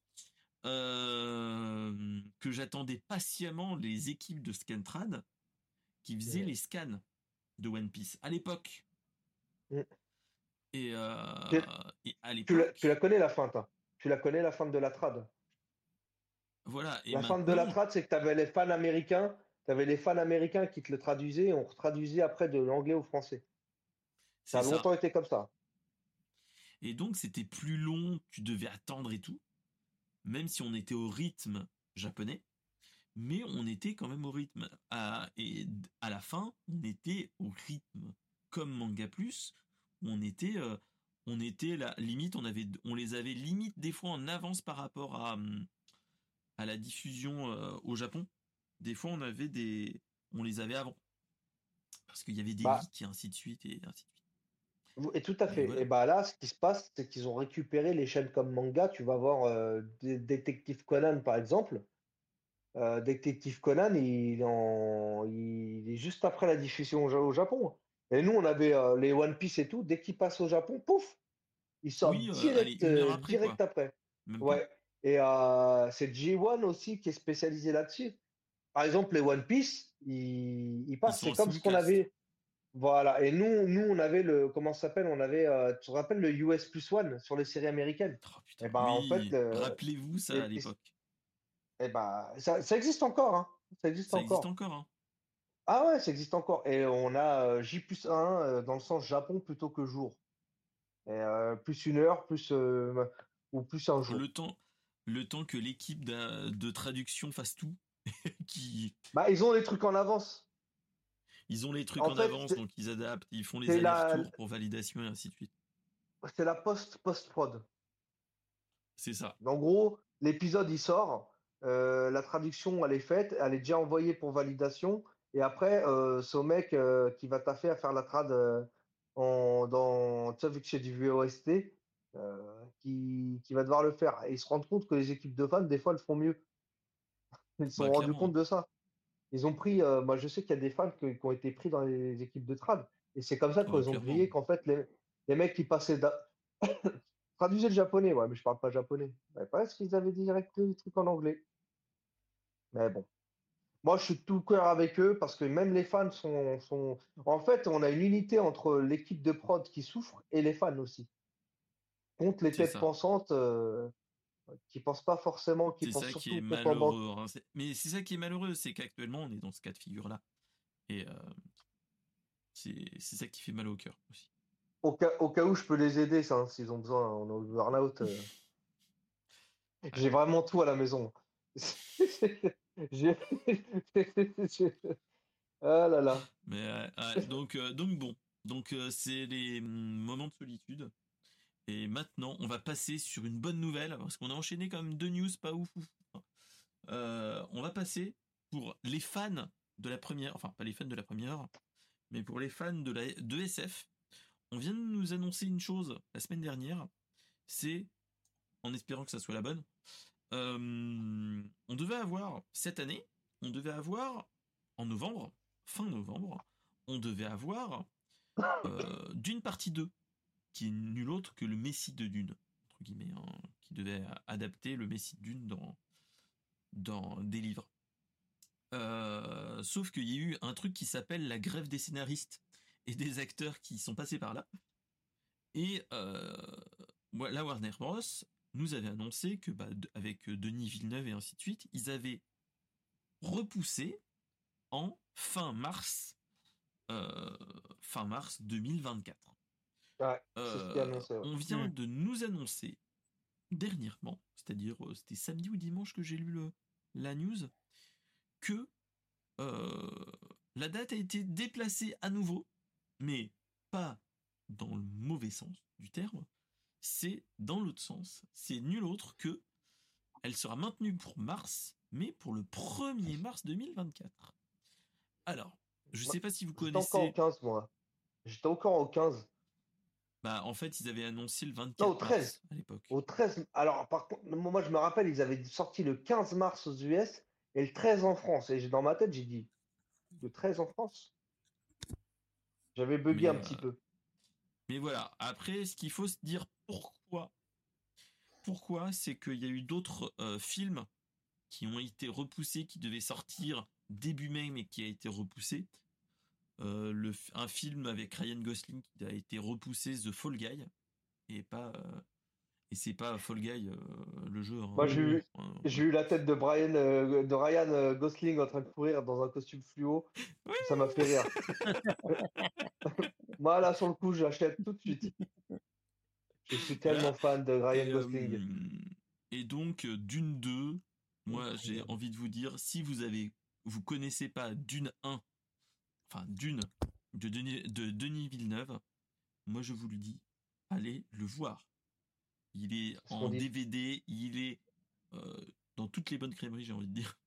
euh, que j'attendais patiemment les équipes de Scantrad qui faisaient Ouais. les scans de One Piece à l'époque. Mm. Et, euh, Tu- et à Tu, la, l'époque, tu la connais la feinte. hein. Tu la connais la feinte de la trad. voilà. Et La feinte de la trad, c'est que tu avais les fans américains, tu avais les fans américains qui te le traduisaient et on retraduisait après de l'anglais au français. Ça a ça. longtemps été comme ça. Et donc, c'était plus long, tu devais attendre et tout, même si on était au rythme japonais, mais on était quand même au rythme. À, et d- à la fin, on était au rythme comme Manga Plus, on était, euh, on était la limite, on avait, on les avait limite des fois en avance par rapport à, hum, à la diffusion euh, au Japon. Des fois, on avait des, on les avait avant. Parce qu'il y avait des Bah, leaks et ainsi de suite et ainsi de suite. Et tout à fait. voilà. Et bah là, ce qui se passe, c'est qu'ils ont récupéré les chaînes comme manga. Tu vas voir euh, Dé- Détective Conan, par exemple. Euh, Détective Conan, il, est en- il est juste après la diffusion au Japon. Et nous, on avait euh, les One Piece et tout. Dès qu'ils passent au Japon, pouf, ils sortent Oui, euh, allez, direct, euh, après, direct quoi. après. Même pas. Ouais. Et c'est J1 aussi qui est spécialisé là-dessus. Par exemple, les One Piece, ils, ils passent. en C'est comme ce qu'on avait. Voilà. Et nous, nous, on avait le. Comment ça s'appelle? On avait. euh, tu te rappelles le US Plus One sur les séries américaines? Oh, putain, Et ben, en fait, oui, le- rappelez-vous ça à l'époque. Eh ben, ça, ça existe encore, hein. Ça existe Ça encore. existe encore, hein. Ah ouais, ça existe encore. Et on a euh, J plus 1 euh, dans le sens Japon plutôt que jour. Et, euh, plus une heure, plus ou plus un jour. Le temps, le temps que l'équipe de traduction fasse tout, qui, Bah, ils ont les trucs en avance. ils ont les trucs En en fait, avance, donc ils adaptent, ils font les la- allers-retours pour validation et ainsi de suite. C'est la post post-prod. C'est ça. En gros, l'épisode il sort, la traduction elle est faite, elle est déjà envoyée pour validation, et après euh, au mec euh, qui va taffer à faire la trad euh, en, dans, tu sais, vu que c'est du VOST, qui, qui va devoir le faire. Et ils se rendent compte que les équipes de fans, des fois, elles font mieux. Ils se sont Bah, rendus compte de ça. Ils ont pris, moi je sais qu'il y a des fans que- qui ont été pris dans les équipes de trad, et c'est comme ça Ouais, qu'ils ont grillé qu'en fait les, les mecs qui passaient traduisaient le japonais, ouais, mais je parle pas japonais. Ouais, parce qu'ils avaient direct les trucs en anglais. Mais bon. Moi, je suis tout cœur avec eux parce que même les fans sont, sont... En fait, on a une unité entre l'équipe de prod qui souffre et les fans aussi. Contre les têtes ça. pensantes euh, qui pensent pas forcément, qui pensent ça surtout qui est malheureux. hein. Mais c'est ça qui est malheureux, c'est qu'actuellement on est dans ce cas de figure-là. Et euh, c'est ça qui fait mal au cœur aussi. Au cas, au cas où je peux les aider, ça, hein, s'ils ont besoin, on est au burn-out. euh. J'ai vraiment tout à la maison. J'ai- j'ai- Ah là là. Donc, euh, donc bon, donc euh, c'est les hum, moments de solitude. Et maintenant, on va passer sur une bonne nouvelle parce qu'on a enchaîné quand même deux news pas ouf. ouf. Euh, on va passer pour les fans de la première, enfin pas les fans de la première, mais pour les fans de la de SF. On vient de nous annoncer une chose la semaine dernière. C'est, en espérant que ça soit la bonne, euh, on devait avoir cette année, on devait avoir en novembre, fin novembre, on devait avoir euh, Dune partie 2, qui est nul autre que le Messie de Dune, entre guillemets, hein, qui devait adapter le Messie de Dune dans, dans des livres. Euh, sauf qu'il y a eu un truc qui s'appelle la grève des scénaristes et des acteurs qui sont passés par là. Et la Warner Bros. Nous avait annoncé que, bah, avec Denis Villeneuve et ainsi de suite, ils avaient repoussé en fin mars, euh, fin mars 2024. Ouais, c'est ce qui est Euh, annoncé. ouais. on vient Mm. de nous annoncer dernièrement, c'est-à-dire euh, c'était samedi ou dimanche que j'ai lu le, la news, que euh, la date a été déplacée à nouveau, mais pas dans le mauvais sens du terme, c'est dans l'autre sens. C'est nul autre que elle sera maintenue pour mars, mais pour le 1er mars 2024. Alors, je sais pas si vous J'étais encore connaissez. 15, moi. J'étais encore au 15. Bah, en fait, ils avaient annoncé le 24 Non, au mars 13. à l'époque. Au 13. Alors, par contre, moi, je me rappelle, ils avaient sorti le 15 mars aux US et le 13 en France. Et dans ma tête, j'ai dit, le 13 en France? J'avais bugué un euh, petit peu. Mais voilà, après, ce qu'il faut se dire pourquoi? Pourquoi? C'est qu'il y a eu d'autres euh, films qui ont été repoussés, qui devaient sortir début mai, mais qui a été repoussé. Euh, le, un film avec Ryan Gosling qui a été repoussé, The Fall Guy, et pas euh, et c'est pas Fall Guy euh, le jeu. hein. Moi, j'ai eu, j'ai eu la tête de Brian, de Ryan Gosling en train de courir dans un costume fluo. Oui. Ça m'a fait rire. Moi, là, sur le coup, j'achète tout de suite. Je suis tellement fan de Ryan Et, Gosling. euh, et donc euh, Dune 2, moi j'ai envie de vous dire, si vous avez, vous connaissez pas Dune 1, enfin Dune de Denis, de Denis Villeneuve, moi je vous le dis, allez le voir. Il est ce en. DVD, il est euh, dans toutes les bonnes crèmeries, j'ai envie de dire.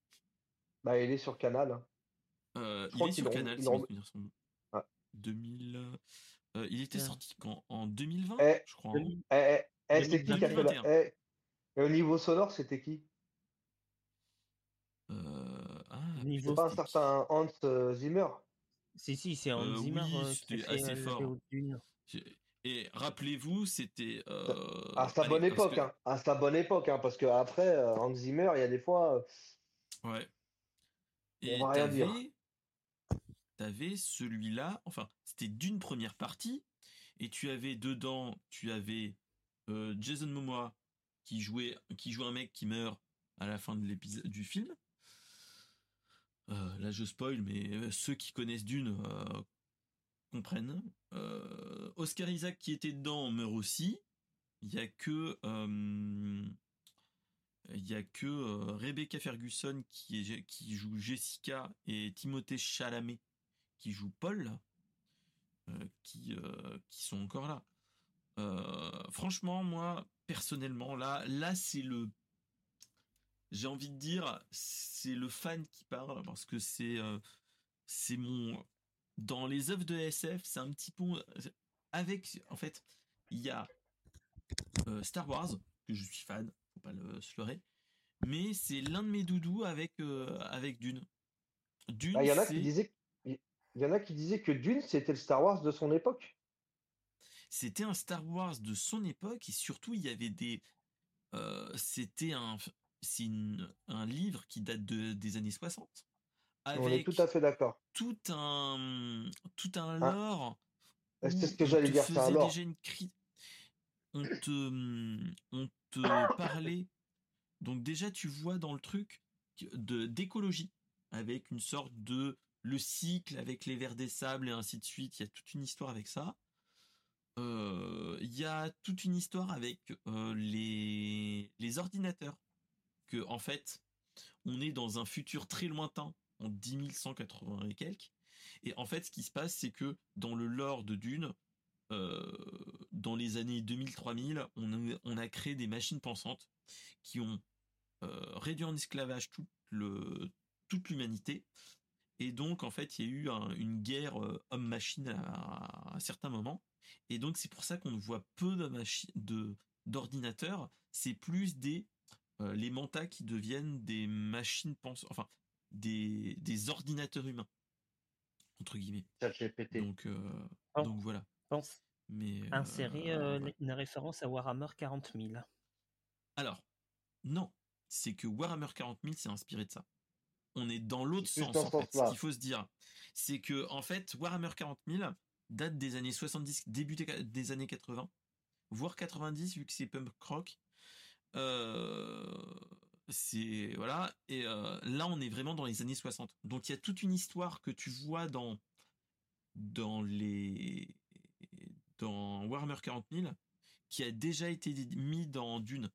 Bah, il est sur Canal. hein. Euh, il est sur Canal. Ouais. 2000. Euh, il était sorti quand? En 2020, Eh, je crois. hein? Eh, eh, eh, c'est qui qui a fait 2021. la... eh, Et au niveau sonore, c'était qui? Euh, ah, Niveau- C'est pas un certain Hans euh, Zimmer? Si, si, c'est Hans Euh, Zimmer oui, c'était assez fort. Et rappelez-vous, c'était euh, À sa allez, bonne époque, que- hein. À sa bonne époque, hein, parce que après, euh, Hans Zimmer, il y a des fois. Ouais. On Et va rien dire. Celui-là, enfin, c'était d'une première partie, et tu avais dedans, tu avais euh, Jason Momoa qui jouait, qui joue un mec qui meurt à la fin de l'épisode du film. Euh, là, je spoil, mais euh, ceux qui connaissent Dune comprennent. Oscar Isaac qui était dedans meurt aussi. Il y a que il y a que Rebecca Ferguson qui joue Jessica et Timothée Chalamet qui joue Paul euh, qui euh, qui sont encore là. Euh, franchement, moi personnellement là là c'est le j'ai envie de dire c'est le fan qui parle parce que c'est c'est mon dans les œuvres de SF c'est un petit peu avec en fait il y a Star Wars que je suis fan faut pas le se leurrer mais c'est l'un de mes doudous avec avec Dune Dune bah, Il y en a qui disaient, il y en a qui disaient que Dune, c'était le Star Wars de son époque. c'était un Star Wars de son époque et surtout il y avait des euh, c'était un c'est un livre qui date de, des années 60 On est tout à fait d'accord. tout un tout un Ah. lore C'est où ce que j'allais dire, c'est un lore? déjà une cri- on te on te parlait donc déjà tu vois dans le truc de d'écologie avec une sorte de le cycle avec les vers des sables et ainsi de suite. Il y a toute une histoire avec ça. Euh, il y a toute une histoire avec euh, les ordinateurs. Que en fait on est dans un futur très lointain en 10180 et quelques. Et en fait ce qui se passe c'est que dans le lore de Dune euh, dans les années 2000-3000 on a, créé des machines pensantes qui ont réduit en esclavage toute l'humanité et donc en fait il y a eu un- une guerre euh, homme-machine à, à un certain moment et donc c'est pour ça qu'on voit peu de machines de d'ordinateurs c'est plus des euh, les mantas qui deviennent des machines pensantes enfin des des ordinateurs humains entre guillemets ChatGPT. donc euh, Oh. donc voilà Pense mais insérer euh, euh, voilà. une référence à Warhammer 40 000. alors non c'est que Warhammer 40 000 s'est inspiré de ça on est dans l'autre sens en ce fait. Ce qu'il faut se dire, c'est que en fait, Warhammer 40 000 date des années 70, début des, des années 80, voire 90 vu que c'est punk rock. Euh, c'est voilà et euh, là on est vraiment dans les années 60. Donc il y a toute une histoire que tu vois dans dans les dans Warhammer 40 000 qui a déjà été mis dans Dune.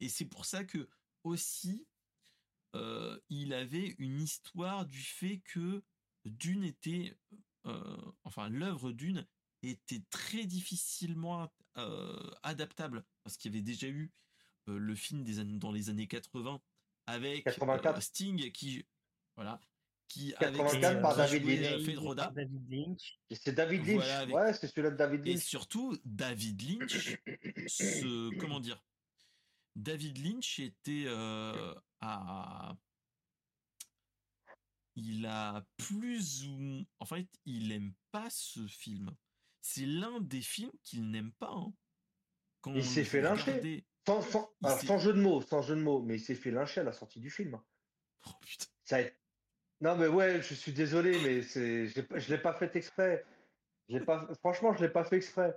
Et c'est pour ça que aussi euh, il avait une histoire du fait que Dune était, euh, enfin l'œuvre Dune était très difficilement euh, adaptable parce qu'il y avait déjà eu euh, le film des années, dans les années 80 avec 84. euh, Sting qui voilà qui 84 avec par qui David jouait, Lynch. Fedroda. David Lynch. Et C'est David Lynch. Voilà, avec- Ouais, c'est celui-là de David Et Lynch. surtout, David Lynch, ce, comment dire, David Lynch était euh, à, il a plus ou, en fait, il aime pas ce film. C'est l'un des films qu'il n'aime pas. hein. Quand Il s'est fait lyncher. Sans, sans- Il alors, s'est- sans jeu de mots, sans jeu de mots, mais il s'est fait lyncher à la sortie du film. Oh, putain. Ça a- Non, mais ouais, je suis désolé, mais c'est, je l'ai pas fait exprès. Pas, franchement, je l'ai pas fait exprès.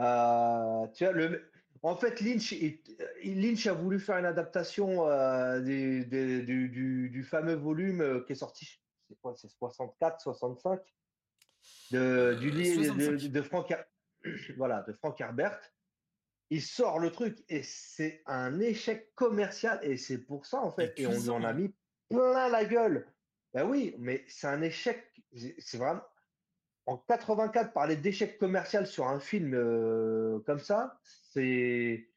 Euh, tu vois, le, en fait, Lynch, est- Lynch a voulu faire une adaptation euh, des- des- du, du- du fameux volume euh, qui est sorti, c'est quoi, c'est 64, 65, de, du Euh, livre de, 65. de Frank, voilà, de Frank Herbert. Il sort le truc et c'est un échec commercial et c'est pour ça en fait. Et on lui en a mis plein la gueule. Ben oui, mais c'est un échec. C'est c'est vraiment. En 84, parler d'échec commercial sur un film euh, comme ça, c'est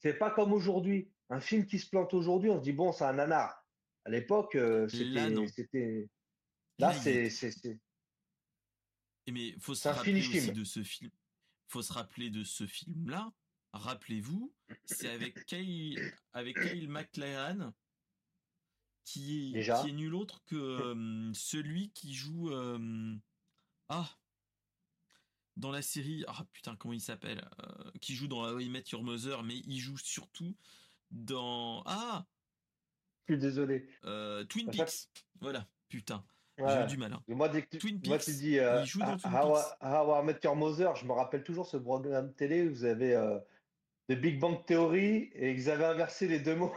c'est pas comme aujourd'hui. Un film qui se plante aujourd'hui, on se dit bon, c'est un nanar. À l'époque, euh, Là, c'était. Là, Là, c'est est- c'est Mais faut se rappeler aussi film. de ce film. Faut se rappeler de ce film-là. Rappelez-vous, c'est avec Kyle, avec Kyle MacLachlan qui est, qui est nul autre que euh, celui qui joue ah dans la série ah putain comment il s'appelle Euh, qui joue dans How I Met Your Mother mais il joue surtout dans ah je suis désolé. euh, Twin Peaks voilà putain j'ai eu du mal hein. Moi, dès que tu, Twin moi, Peaks, tu dis euh, il joue dans Twin How, Peaks. How I Met Your Mother, je me rappelle toujours ce programme télé où vous avez euh, The Big Bang Theory et vous avez inversé les deux mots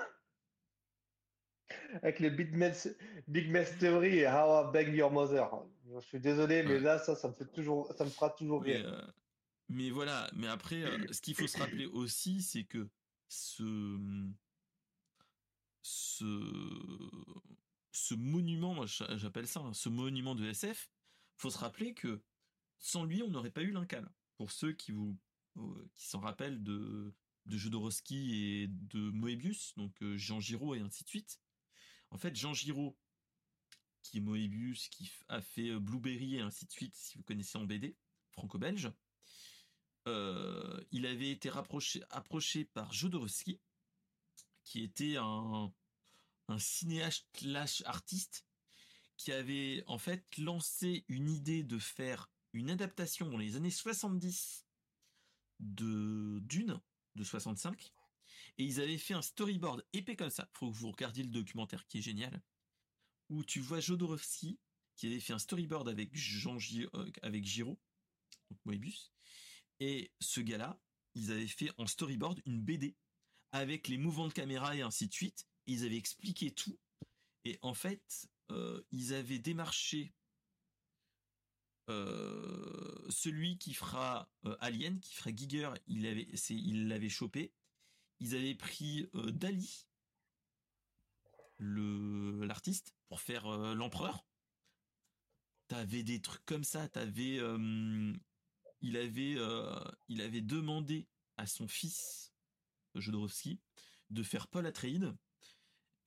avec le Big Mess, Big Mess Theory et How I Bang Your Mother. Je suis désolé, mais Ouais. là, ça, ça me fait toujours, ça me fera toujours Mais, rire. euh, mais voilà, mais après, euh, ce qu'il faut se rappeler aussi, c'est que ce, ce, ce monument, moi j'appelle ça, hein, ce monument de SF, faut se rappeler que sans lui, on n'aurait pas eu l'Incal. Pour ceux qui vous, euh, qui s'en rappellent de, de Jodorowsky et de Moebius, donc Jean Giraud et ainsi de suite. En fait, Jean Giraud, qui est Moebius, qui a fait euh, Blueberry et ainsi de suite, si vous connaissez en BD, franco-belge, euh, il avait été rapproché, approché par Jodorowsky, qui était un, cinéaste artiste, qui avait en fait lancé une idée de faire une adaptation dans les années 70 de Dune de 65 et ils avaient fait un storyboard épais comme ça. Faut que vous regardiez le documentaire qui est génial où tu vois Jodorowsky qui avait fait un storyboard avec Jean Gi- euh, avec Moebius et ce gars-là, ils avaient fait en storyboard une BD avec les mouvements de caméra et ainsi de suite. Ils avaient expliqué tout. Et en fait, euh, ils avaient démarché euh, celui qui fera Alien, qui fera Giger, il il l'avait chopé. Ils avaient pris euh, Dali, le l'artiste, pour faire euh, l'empereur. T'avais des trucs comme ça. T'avais, euh, il avait, il avait demandé à son fils Jodorowsky de faire Paul Atreides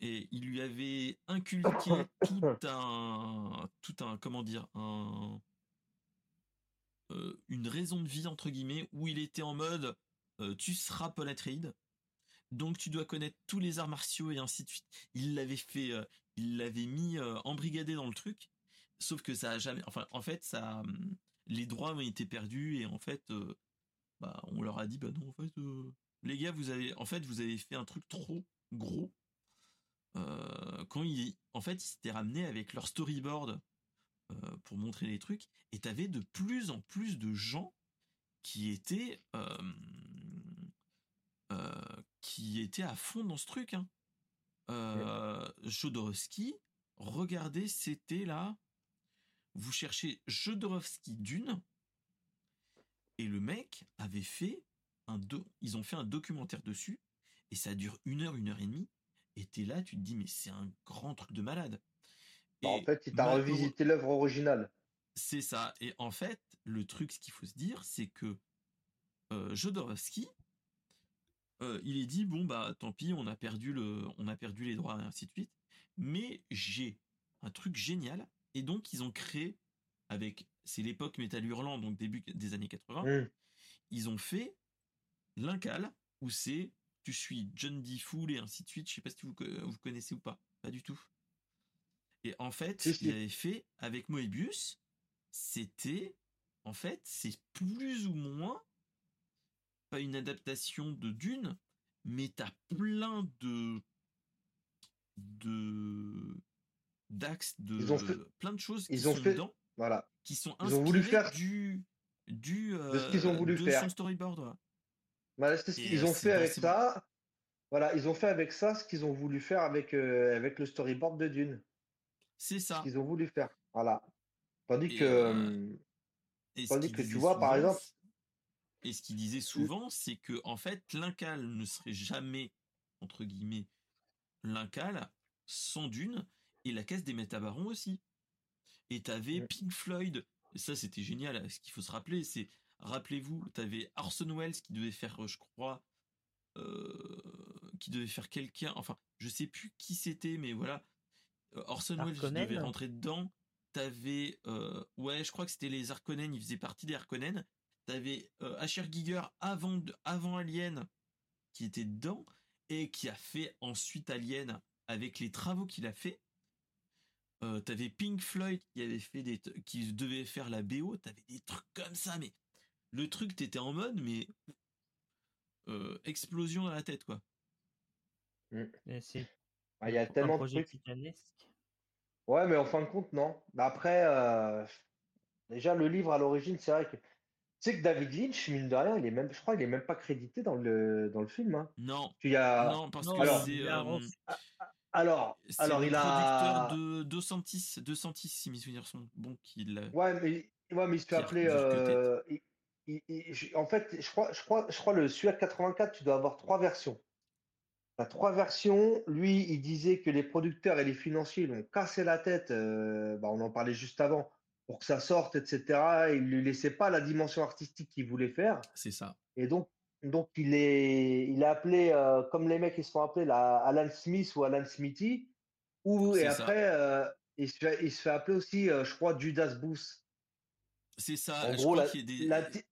et il lui avait inculqué tout un, tout un, comment dire, un, euh, une raison de vie entre guillemets où il était en mode, euh, tu seras Paul Atreides, donc tu dois connaître tous les arts martiaux et ainsi de suite. Il l'avait fait, euh, il l'avait mis euh, embrigadé dans le truc, sauf que ça a jamais, enfin, en fait, ça, hum, les droits ont été perdus et en fait, euh, bah, on leur a dit, bah non, en fait, les gars, vous avez, en fait, vous avez fait un truc trop gros. Quand ils, en fait, ils s'étaient ramenés avec leur storyboard pour montrer les trucs, et t'avais de plus en plus de gens qui étaient, euh, qui étaient à fond dans ce truc. Hein. Euh, Jodorowsky, regardez, c'était là. Vous cherchez Jodorowsky Dune, et le mec avait fait un do- ils ont fait un documentaire dessus, et ça dure une heure, une heure et demie. Et t'es là, tu te dis, mais c'est un grand truc de malade. Bah, en Et fait, il t'a malheureux- revisité l'œuvre originale. c'est ça. Et en fait, le truc, ce qu'il faut se dire, c'est que euh, Jodorowsky, euh, il est dit bon bah tant pis, on a perdu le, on a perdu les droits et ainsi de suite. Mais j'ai un truc génial et donc ils ont créé avec, c'est l'époque Metal Hurlant donc début des années 80. Mm. Ils ont fait l'incal où c'est tu suis John D. Fool et ainsi de suite. Je sais pas si vous, vous connaissez ou pas. Pas du tout. Et en fait, il avait fait avec Moebius, c'était, en fait, c'est plus ou moins pas une adaptation de Dune, mais t'as plein de de d'axes de Ils ont fait- plein de choses ils qui ont sont fait- dedans, Voilà. qui sont Ils ont voulu faire- du du De ce qu'ils ont euh, voulu de faire. son storyboard. Voilà, c'est ce qu'ils euh, ont fait dans avec ça. Voilà, ils ont fait avec ça ce qu'ils ont voulu faire avec, euh, avec le storyboard de Dune. C'est Ce ça. qu'ils ont voulu faire. Voilà. Tandis Et, que. euh, ce Tandis que tu vois, par exemple- Et ce qu'il disait souvent, c'est que en fait, l'incal ne serait jamais entre guillemets l'incal sans Dune et la caisse des métabarons aussi. Et t'avais Mm. Pink Floyd. Et ça, c'était génial. Ce qu'il faut se rappeler, c'est rappelez-vous, t'avais Orson Welles qui devait faire, je crois, euh, qui devait faire quelqu'un. Enfin, je sais plus qui c'était, mais voilà. Euh, Orson Welles devait rentrer dedans. T'avais, euh, ouais, je crois que c'était les Harkonnen. Il faisait partie des Harkonnen. T'avais euh, Asher Giger avant Alien qui était dedans et qui a fait ensuite Alien avec les travaux qu'il a fait. Euh, t'avais Pink Floyd qui avait fait des qui devait faire la BO. T'avais des trucs comme ça, mais le truc t'étais en mode mais euh, explosion dans la tête quoi. Ah, Il y a tellement de trucs. titanesque. Ouais, mais en fin de compte, non. Après, euh, déjà, le livre à l'origine, c'est vrai que. Tu sais que David Lynch, mine de rien, il est même, je crois, il est même pas crédité dans le, dans le film. Hein. Non, Il y a... non parce non, que alors, c'est il a euh, Alors, c'est alors le il a. producteur de 210 210 si mes souvenirs sont bons qu'il Ouais, mais, ouais, mais il se fait appeler. euh, il- il- il- je- en fait, je crois, je crois, je crois le à 84, tu dois avoir trois versions. T'as trois versions. Lui, il disait que les producteurs et les financiers lui ont cassé la tête. euh, bah, on en parlait juste avant pour que ça sorte, etc. Et il lui laissait pas la dimension artistique qu'il voulait faire. c'est ça. Et donc, donc il est, il est appelé euh, comme les mecs ils se font appeler la Alan Smith ou Alan Smithy. Ou et après, euh, il se fait, il se fait appeler aussi, euh, je crois, Judas Booth. C'est ça, En je gros, crois la, des la, ti-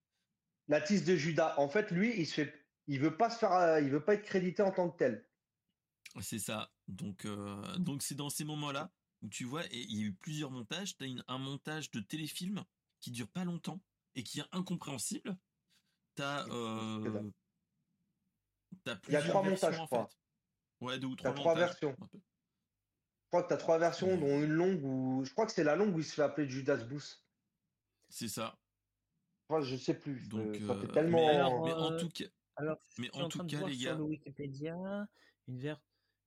la tisse de Judas. En fait, lui, il se fait, il veut pas se faire, il veut pas être crédité en tant que tel. C'est ça. Donc, euh, donc c'est dans ces moments-là où tu vois, et il y a eu plusieurs montages. Tu as un montage de téléfilm qui dure pas longtemps et qui est incompréhensible. As, Que dalle. t'as Il y a plusieurs trois versions, montages, je en crois. fait. Ouais, deux ou Il y a trois trois montages. versions. Je crois que tu as trois versions, Mm. dont une longue où, je crois que c'est la longue où il se fait appeler Judas Booth. C'est ça. Enfin, je sais plus. Donc, euh, ça euh, fait tellement. mais, Alors, mais en euh, tout cas, Alors, Mais je suis en en tout train de cas, voir les sur gars- le Wikipédia, une, ver-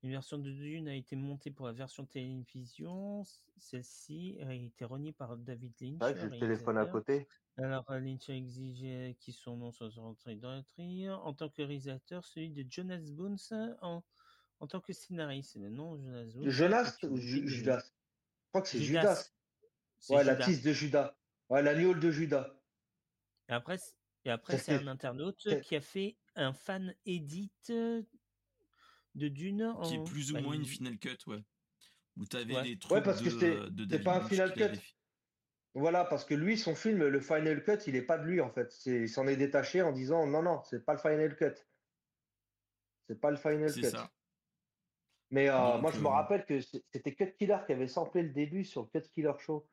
une version de Dune a été montée pour la version télévision. Celle-ci a été reniée par David Lynch. Que j'ai le le téléphone à côté. Alors, euh, Lynch a exigé qu'il son nom soit rentré dans la tri. En tant que réalisateur, celui de Jonas Bones en, en tant que scénariste. Le nom Jonas Bones. Jonas ou Ju-. Judas? Je crois que c'est Judas. Ouais, la tisse de Judas. Ouais, l'agneau de Judas. Et après, et après c'est un internaute qui a fait un fan edit euh, de Dune. qui est en- plus ou bah, moins une final cut, ouais. Où t'avais Ouais. des trucs Ouais, parce que de, c'est- de c'est David pas un final cut. Voilà, parce que lui, son film, le Final Cut, il est pas de lui, en fait. C'est, il s'en est détaché en disant non, non, c'est pas le Final Cut. C'est pas le Final C'est Cut. ça. Mais euh, Donc, moi, je me euh, rappelle que c'était Cut Killer qui avait samplé le début sur le Cut Killer Show.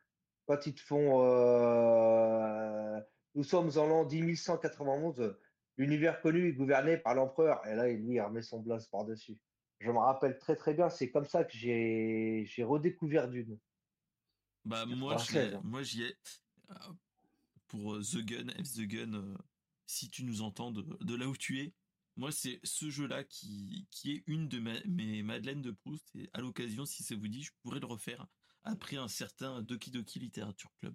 Quand ils te font euh, Nous sommes en l'an 10191, l'univers connu est gouverné par l'empereur. Et là, lui, il remet son blaze par-dessus. Je me rappelle très très bien, c'est comme ça que j'ai j'ai redécouvert Dune. Bah moi, je l'ai- 96, moi j'y ai euh, pour euh, The Gun, F The Gun. euh, si tu nous entends de, de là où tu es, moi c'est ce jeu-là qui qui est une de ma- mes Madeleines de Proust. Et à l'occasion, si ça vous dit, je pourrais le refaire après un certain Doki Doki Literature Club.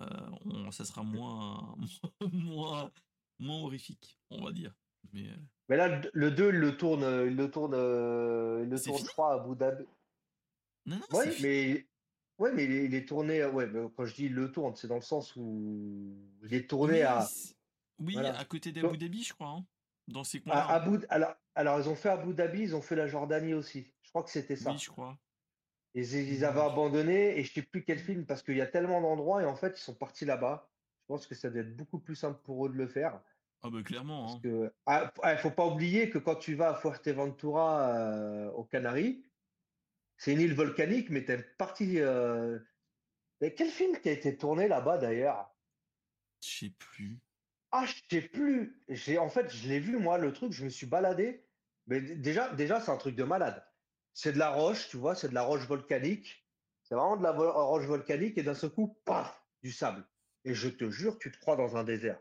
Euh, on- ça sera moins moins moins horrifique, on va dire. Mais euh, Mais là, le- le 2, il le tourne, euh, il le tourne, euh, il le tourne, fini je crois, à Abu Dhabi. non non, mais, ouais, mais il est, tourné. Ouais, mais quand je dis le tourne, c'est dans le sens où il est tourné Oui, à. oui, voilà. à côté d'Abu Dhabi, je crois. hein. dans ces À. Abu, alors, alors, ils ont fait Abu Dhabi, ils ont fait la Jordanie aussi. Je crois que c'était ça. Oui, je crois. Ils, ils avaient abandonné et je sais plus quel film parce qu'il y a tellement d'endroits et en fait, ils sont partis là-bas. Je pense que ça doit être beaucoup plus simple pour eux de le faire. Ah bah clairement. Parce hein. que, ah, ah, faut pas oublier que quand tu vas à Fuerteventura, euh, aux Canaries, c'est une île volcanique, mais t'es parti. euh, Quel film qui a été tourné là-bas d'ailleurs? Je sais plus. Ah, je sais plus. J'ai, en fait, je l'ai vu, moi, le truc, je me suis baladé. Mais déjà, déjà, c'est un truc de malade. C'est de la roche, tu vois, c'est de la roche volcanique. C'est vraiment de la vo- roche volcanique et d'un seul coup, paf, du sable. Et je te jure, tu te crois dans un désert.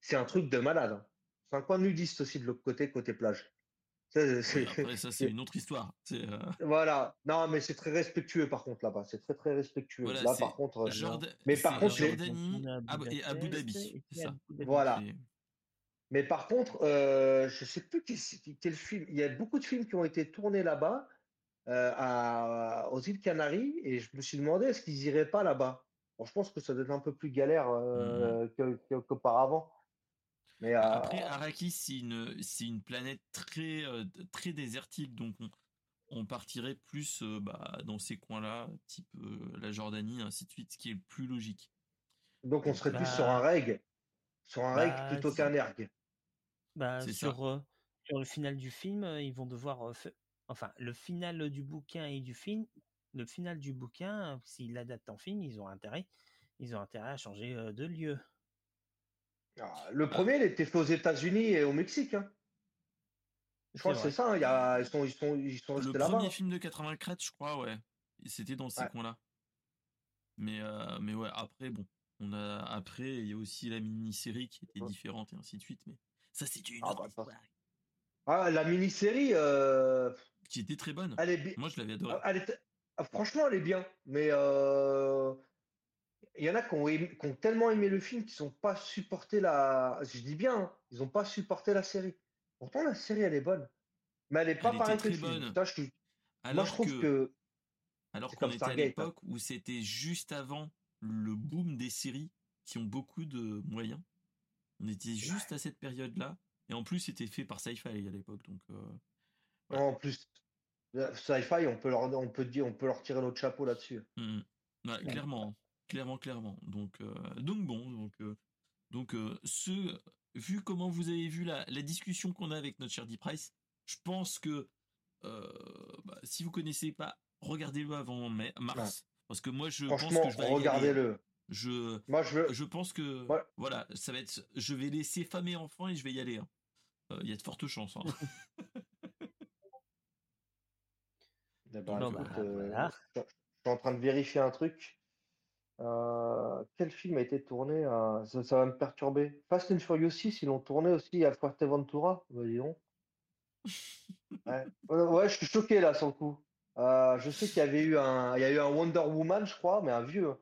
C'est un truc de malade. hein. C'est un coin nudiste aussi de l'autre côté, côté plage. C'est- c'est- après ça c'est une autre histoire. C'est euh, Voilà. Non, mais c'est très respectueux par contre là-bas. C'est très très respectueux. Voilà, Là, c'est par contre, euh, Jordan- Mais par c'est contre, Jordanie et Abu Dhabi. C'est ça. Voilà. Mais par contre, euh, je sais plus quel, quel film. Il y a beaucoup de films qui ont été tournés là-bas, euh, à- aux îles Canaries, et je me suis demandé est-ce qu'ils iraient pas là-bas? Bon, je pense que ça doit être un peu plus galère euh, que- que- qu'auparavant. Mais euh, Après, Arrakis, c'est une, planète très, euh, très désertique, donc on, on partirait plus euh, bah, dans ces coins-là, type euh, la Jordanie, ainsi de suite, ce qui est le plus logique. donc on serait plus sur un reg, sur un reg bah, plutôt si. qu'un erg. Bah, sur, euh, sur le final du film, euh, ils vont devoir. euh, Enfin, le final du bouquin et du film, le final du bouquin, s'ils l'adaptent en film, ils ont intérêt, ils ont intérêt à changer euh, de lieu. Ah, Le premier, il était fait aux États-Unis et au Mexique. hein. Je crois que c'est ça. hein, y a- ils sont, ils sont, ils sont Le restés là-bas. premier hein. film de 84, je crois, ouais, c'était dans ces Ouais. coins-là. Mais, euh, mais ouais, après, bon, on a, après, il y a aussi la mini-série qui était Ouais. différente et ainsi de suite, mais ça, c'était une Ah, autre bah, Ah, la mini-série, euh, qui était très bonne. elle est bi- Moi, je l'avais adorée. Elle est- ah, Franchement, elle est bien, mais euh, il y en a qui ont, aimé- qui ont tellement aimé le film qu'ils n'ont pas supporté la. Je dis bien, hein, ils n'ont pas supporté la série. Pourtant, la série, elle est bonne, mais elle est pas pareille que le très film. bonne. Putain, je suis- Moi, Alors je trouve que, que alors qu'on était à hein. l'époque où c'était juste avant le boom des séries qui ont beaucoup de moyens. On était juste à cette période-là. Et en plus, c'était fait par Sci-Fi à l'époque. Donc, euh, en plus, Sci-Fi, on peut leur, on peut dire, on peut leur tirer notre chapeau là-dessus. hum, ouais, clairement, clairement, clairement. Donc, euh, donc bon, donc, euh, donc euh, ce, vu comment vous avez vu la, la discussion qu'on a avec notre cher Deep Price, je pense que bah, si vous connaissez pas, regardez-le avant mai, mars. Parce que moi, je pense que je vais regardez-le. Je, Moi, je veux. je pense que Ouais. voilà, ça va être. Je vais laisser femme et enfant et je vais y aller. hein. Il y a de fortes chances. hein. Bah, euh, voilà. je, je suis en train de vérifier un truc. Euh, quel film a été tourné à- ça, ça va me perturber. Fast and Furious 6, ils l'ont tourné aussi à Fuerteventura. Bah, dis donc. Ouais. Ouais, je suis choqué là sur le coup. Euh, je sais qu'il y avait eu un, il y a eu un Wonder Woman, je crois, mais un vieux.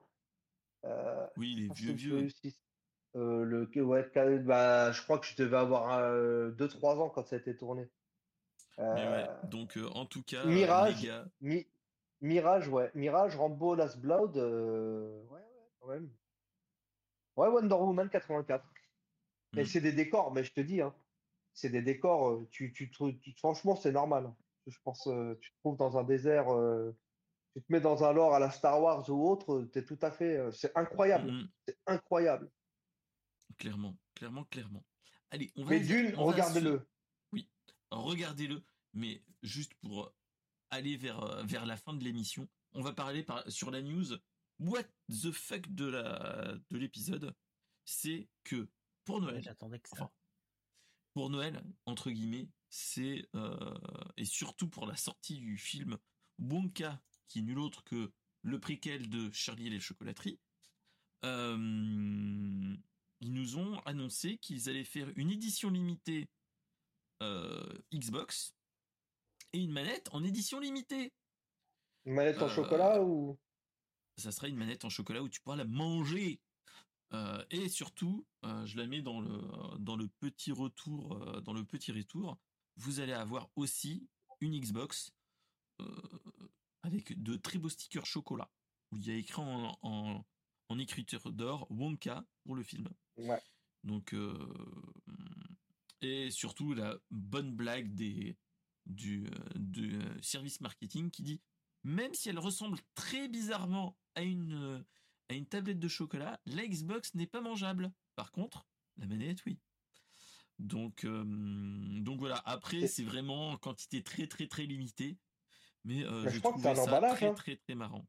Euh, Oui, les Fast vieux vieux. Furious 6. Le, ouais, bah, je crois que je devais avoir 2-3 ans quand ça a été tourné. Mais ouais. Euh, Donc euh, en tout cas, Mirage. les gars, Mi- Mirage, ouais. Mirage, Rambo, Last Blood. euh, Ouais, ouais, quand même. Ouais, Wonder Woman 84. Mais Mm. c'est des décors, mais je te dis, hein, c'est des décors. Tu, tu, franchement, c'est normal. hein. Je pense, tu te trouves dans un désert, tu te mets dans un lore à la Star Wars ou autre, tu es tout à fait. c'est incroyable. mm, C'est incroyable. clairement, clairement, clairement. Allez, on va. Mais Dune, regardez-le. Regardez-le. Mais juste pour aller vers, euh, vers la fin de l'émission, on va parler par, sur la news What the fuck de la de l'épisode. C'est que pour Noël, J'attendais que ça. enfin, pour Noël, entre guillemets, c'est euh, et surtout pour la sortie du film Wonka, qui est nul autre que le préquel de Charlie et les chocolateries. euh, ils nous ont annoncé qu'ils allaient faire une édition limitée euh, Xbox et une manette en édition limitée. Une manette en Euh, chocolat ou? Ça sera une manette en chocolat où tu pourras la manger. Euh, et surtout, euh, je la mets dans le dans le petit retour, euh, dans le petit retour, vous allez avoir aussi une Xbox euh, avec de très beaux stickers chocolat où il y a écrit en, en, en écriture d'or Wonka pour le film. Ouais. Donc euh, Et surtout la bonne blague des du, euh, du euh, service marketing qui dit même si elle ressemble très bizarrement à une euh, à une tablette de chocolat, la Xbox n'est pas mangeable. Par contre, la manette, oui. Donc, euh, donc voilà. Après, c'est vraiment en quantité très très très limitée, mais euh, je j'ai crois que c'est un ça emballage, très hein. très très marrant.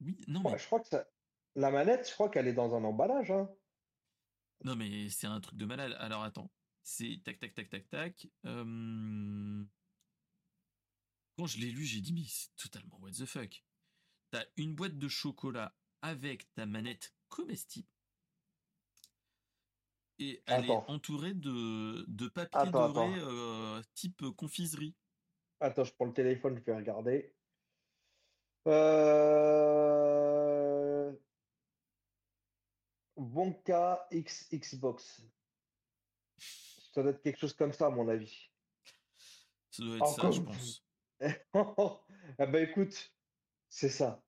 Oui, non Ouais, mais je crois que ça... La manette, je crois qu'elle est dans un emballage. Hein. non mais c'est un truc de malade. Alors attends, c'est tac tac tac tac tac. Euh, Quand je l'ai lu, j'ai dit mais c'est totalement what the fuck. T'as une boîte de chocolat avec ta manette comestible. Et elle Attends. est entourée de, de papier Attends, doré attends. euh, type confiserie. Attends, je prends le téléphone, je vais regarder. Euh... Bonka X Xbox. Ça doit être quelque chose comme ça, à mon avis. Ça doit être ça, je pense. Ah bah écoute, c'est ça.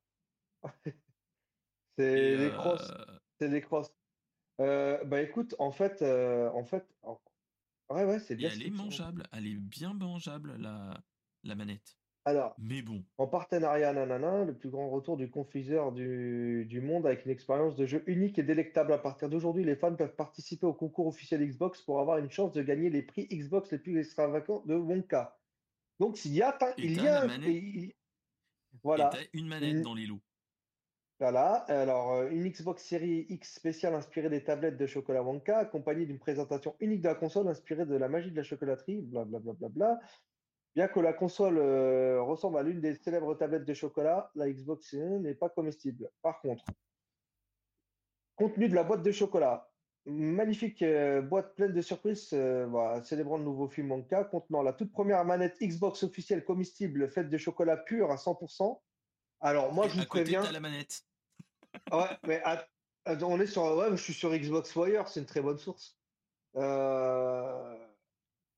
Et, C'est les crosses. euh, C'est les crosses. Euh, bah écoute, en fait, euh, en fait, en- ouais, ouais, c'est bien elle est mangeable, elle est bien mangeable la, la manette. Alors, Mais bon, En partenariat, nanana, le plus grand retour du confiseur du, du monde avec une expérience de jeu unique et délectable. À partir d'aujourd'hui, les fans peuvent participer au concours officiel Xbox pour avoir une chance de gagner les prix Xbox les plus extravagants de Wonka. Donc, s'il y a, Et il y a un- il- voilà, une manette Une- dans les lots. voilà. Alors, euh, une Xbox Series X spéciale inspirée des tablettes de chocolat Wonka, accompagnée d'une présentation unique de la console inspirée de la magie de la chocolaterie, blablabla. Bla, bla, bla. Bien que la console euh, ressemble à l'une des célèbres tablettes de chocolat, la Xbox n'est pas comestible. Par contre, contenu de la boîte de chocolat. Magnifique euh, boîte pleine de surprises euh, voilà, célébrant le nouveau film Wonka, contenant la toute première manette Xbox officielle comestible faite de chocolat pur à 100%. Alors, moi, Et je vous à préviens. la manette. Ouais, mais attends, on est sur. Ouais, je suis sur Xbox Wire, c'est une très bonne source. Euh,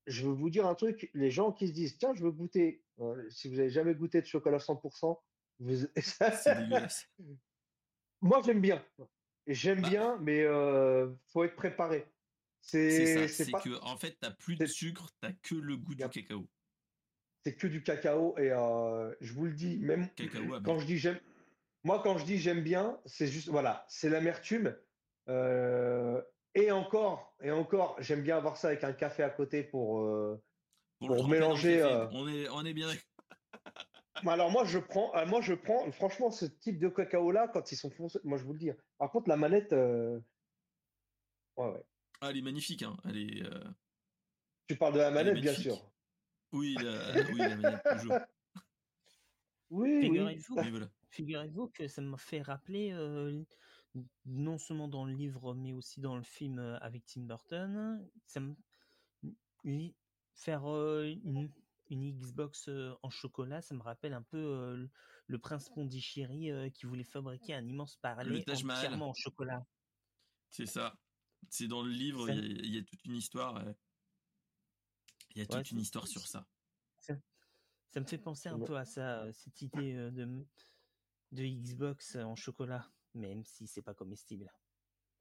je veux vous dire un truc, les gens qui se disent, tiens, je veux goûter. euh, si vous avez jamais goûté de chocolat 100%, vous... C'est dégueulasse. moi j'aime bien. J'aime Bah. bien, mais euh, faut être préparé. C'est ça, c'est pas, que en fait t'as plus de sucre, t'as que le goût du cacao. c'est que du cacao et euh, je vous le dis, même Cacao quand je dis j'aime, moi quand je dis j'aime bien, c'est juste voilà, c'est l'amertume. Euh, et encore, et encore, j'aime bien avoir ça avec un café à côté pour. euh, Pour, mélanger, euh, On est, on est bien. Alors moi je prends, euh, moi je prends, franchement ce type de cacao là quand ils sont foncés, moi je vous le dis. hein. Par contre la manette, euh, ouais ouais. Ah, elle est magnifique, hein. Elle est. euh, Tu parles de la manette bien sûr. Oui, la, oui, la manette toujours. Oui oui. Figurez-vous voilà. Que ça m'a fait rappeler, euh, non seulement dans le livre, mais aussi dans le film euh, avec Tim Burton, ça me- li- faire euh, une, une Xbox euh, en chocolat, ça me rappelle un peu euh, le- prince Pondichéry euh, qui voulait fabriquer un immense Mahal. entièrement en chocolat. C'est ça. C'est dans le livre, il y, a- il y a toute une histoire. Il y a toute Ouais, une histoire sur ça. Ça me fait penser un Ouais. peu à ça, cette idée euh, de, de Xbox en chocolat, même si c'est pas comestible.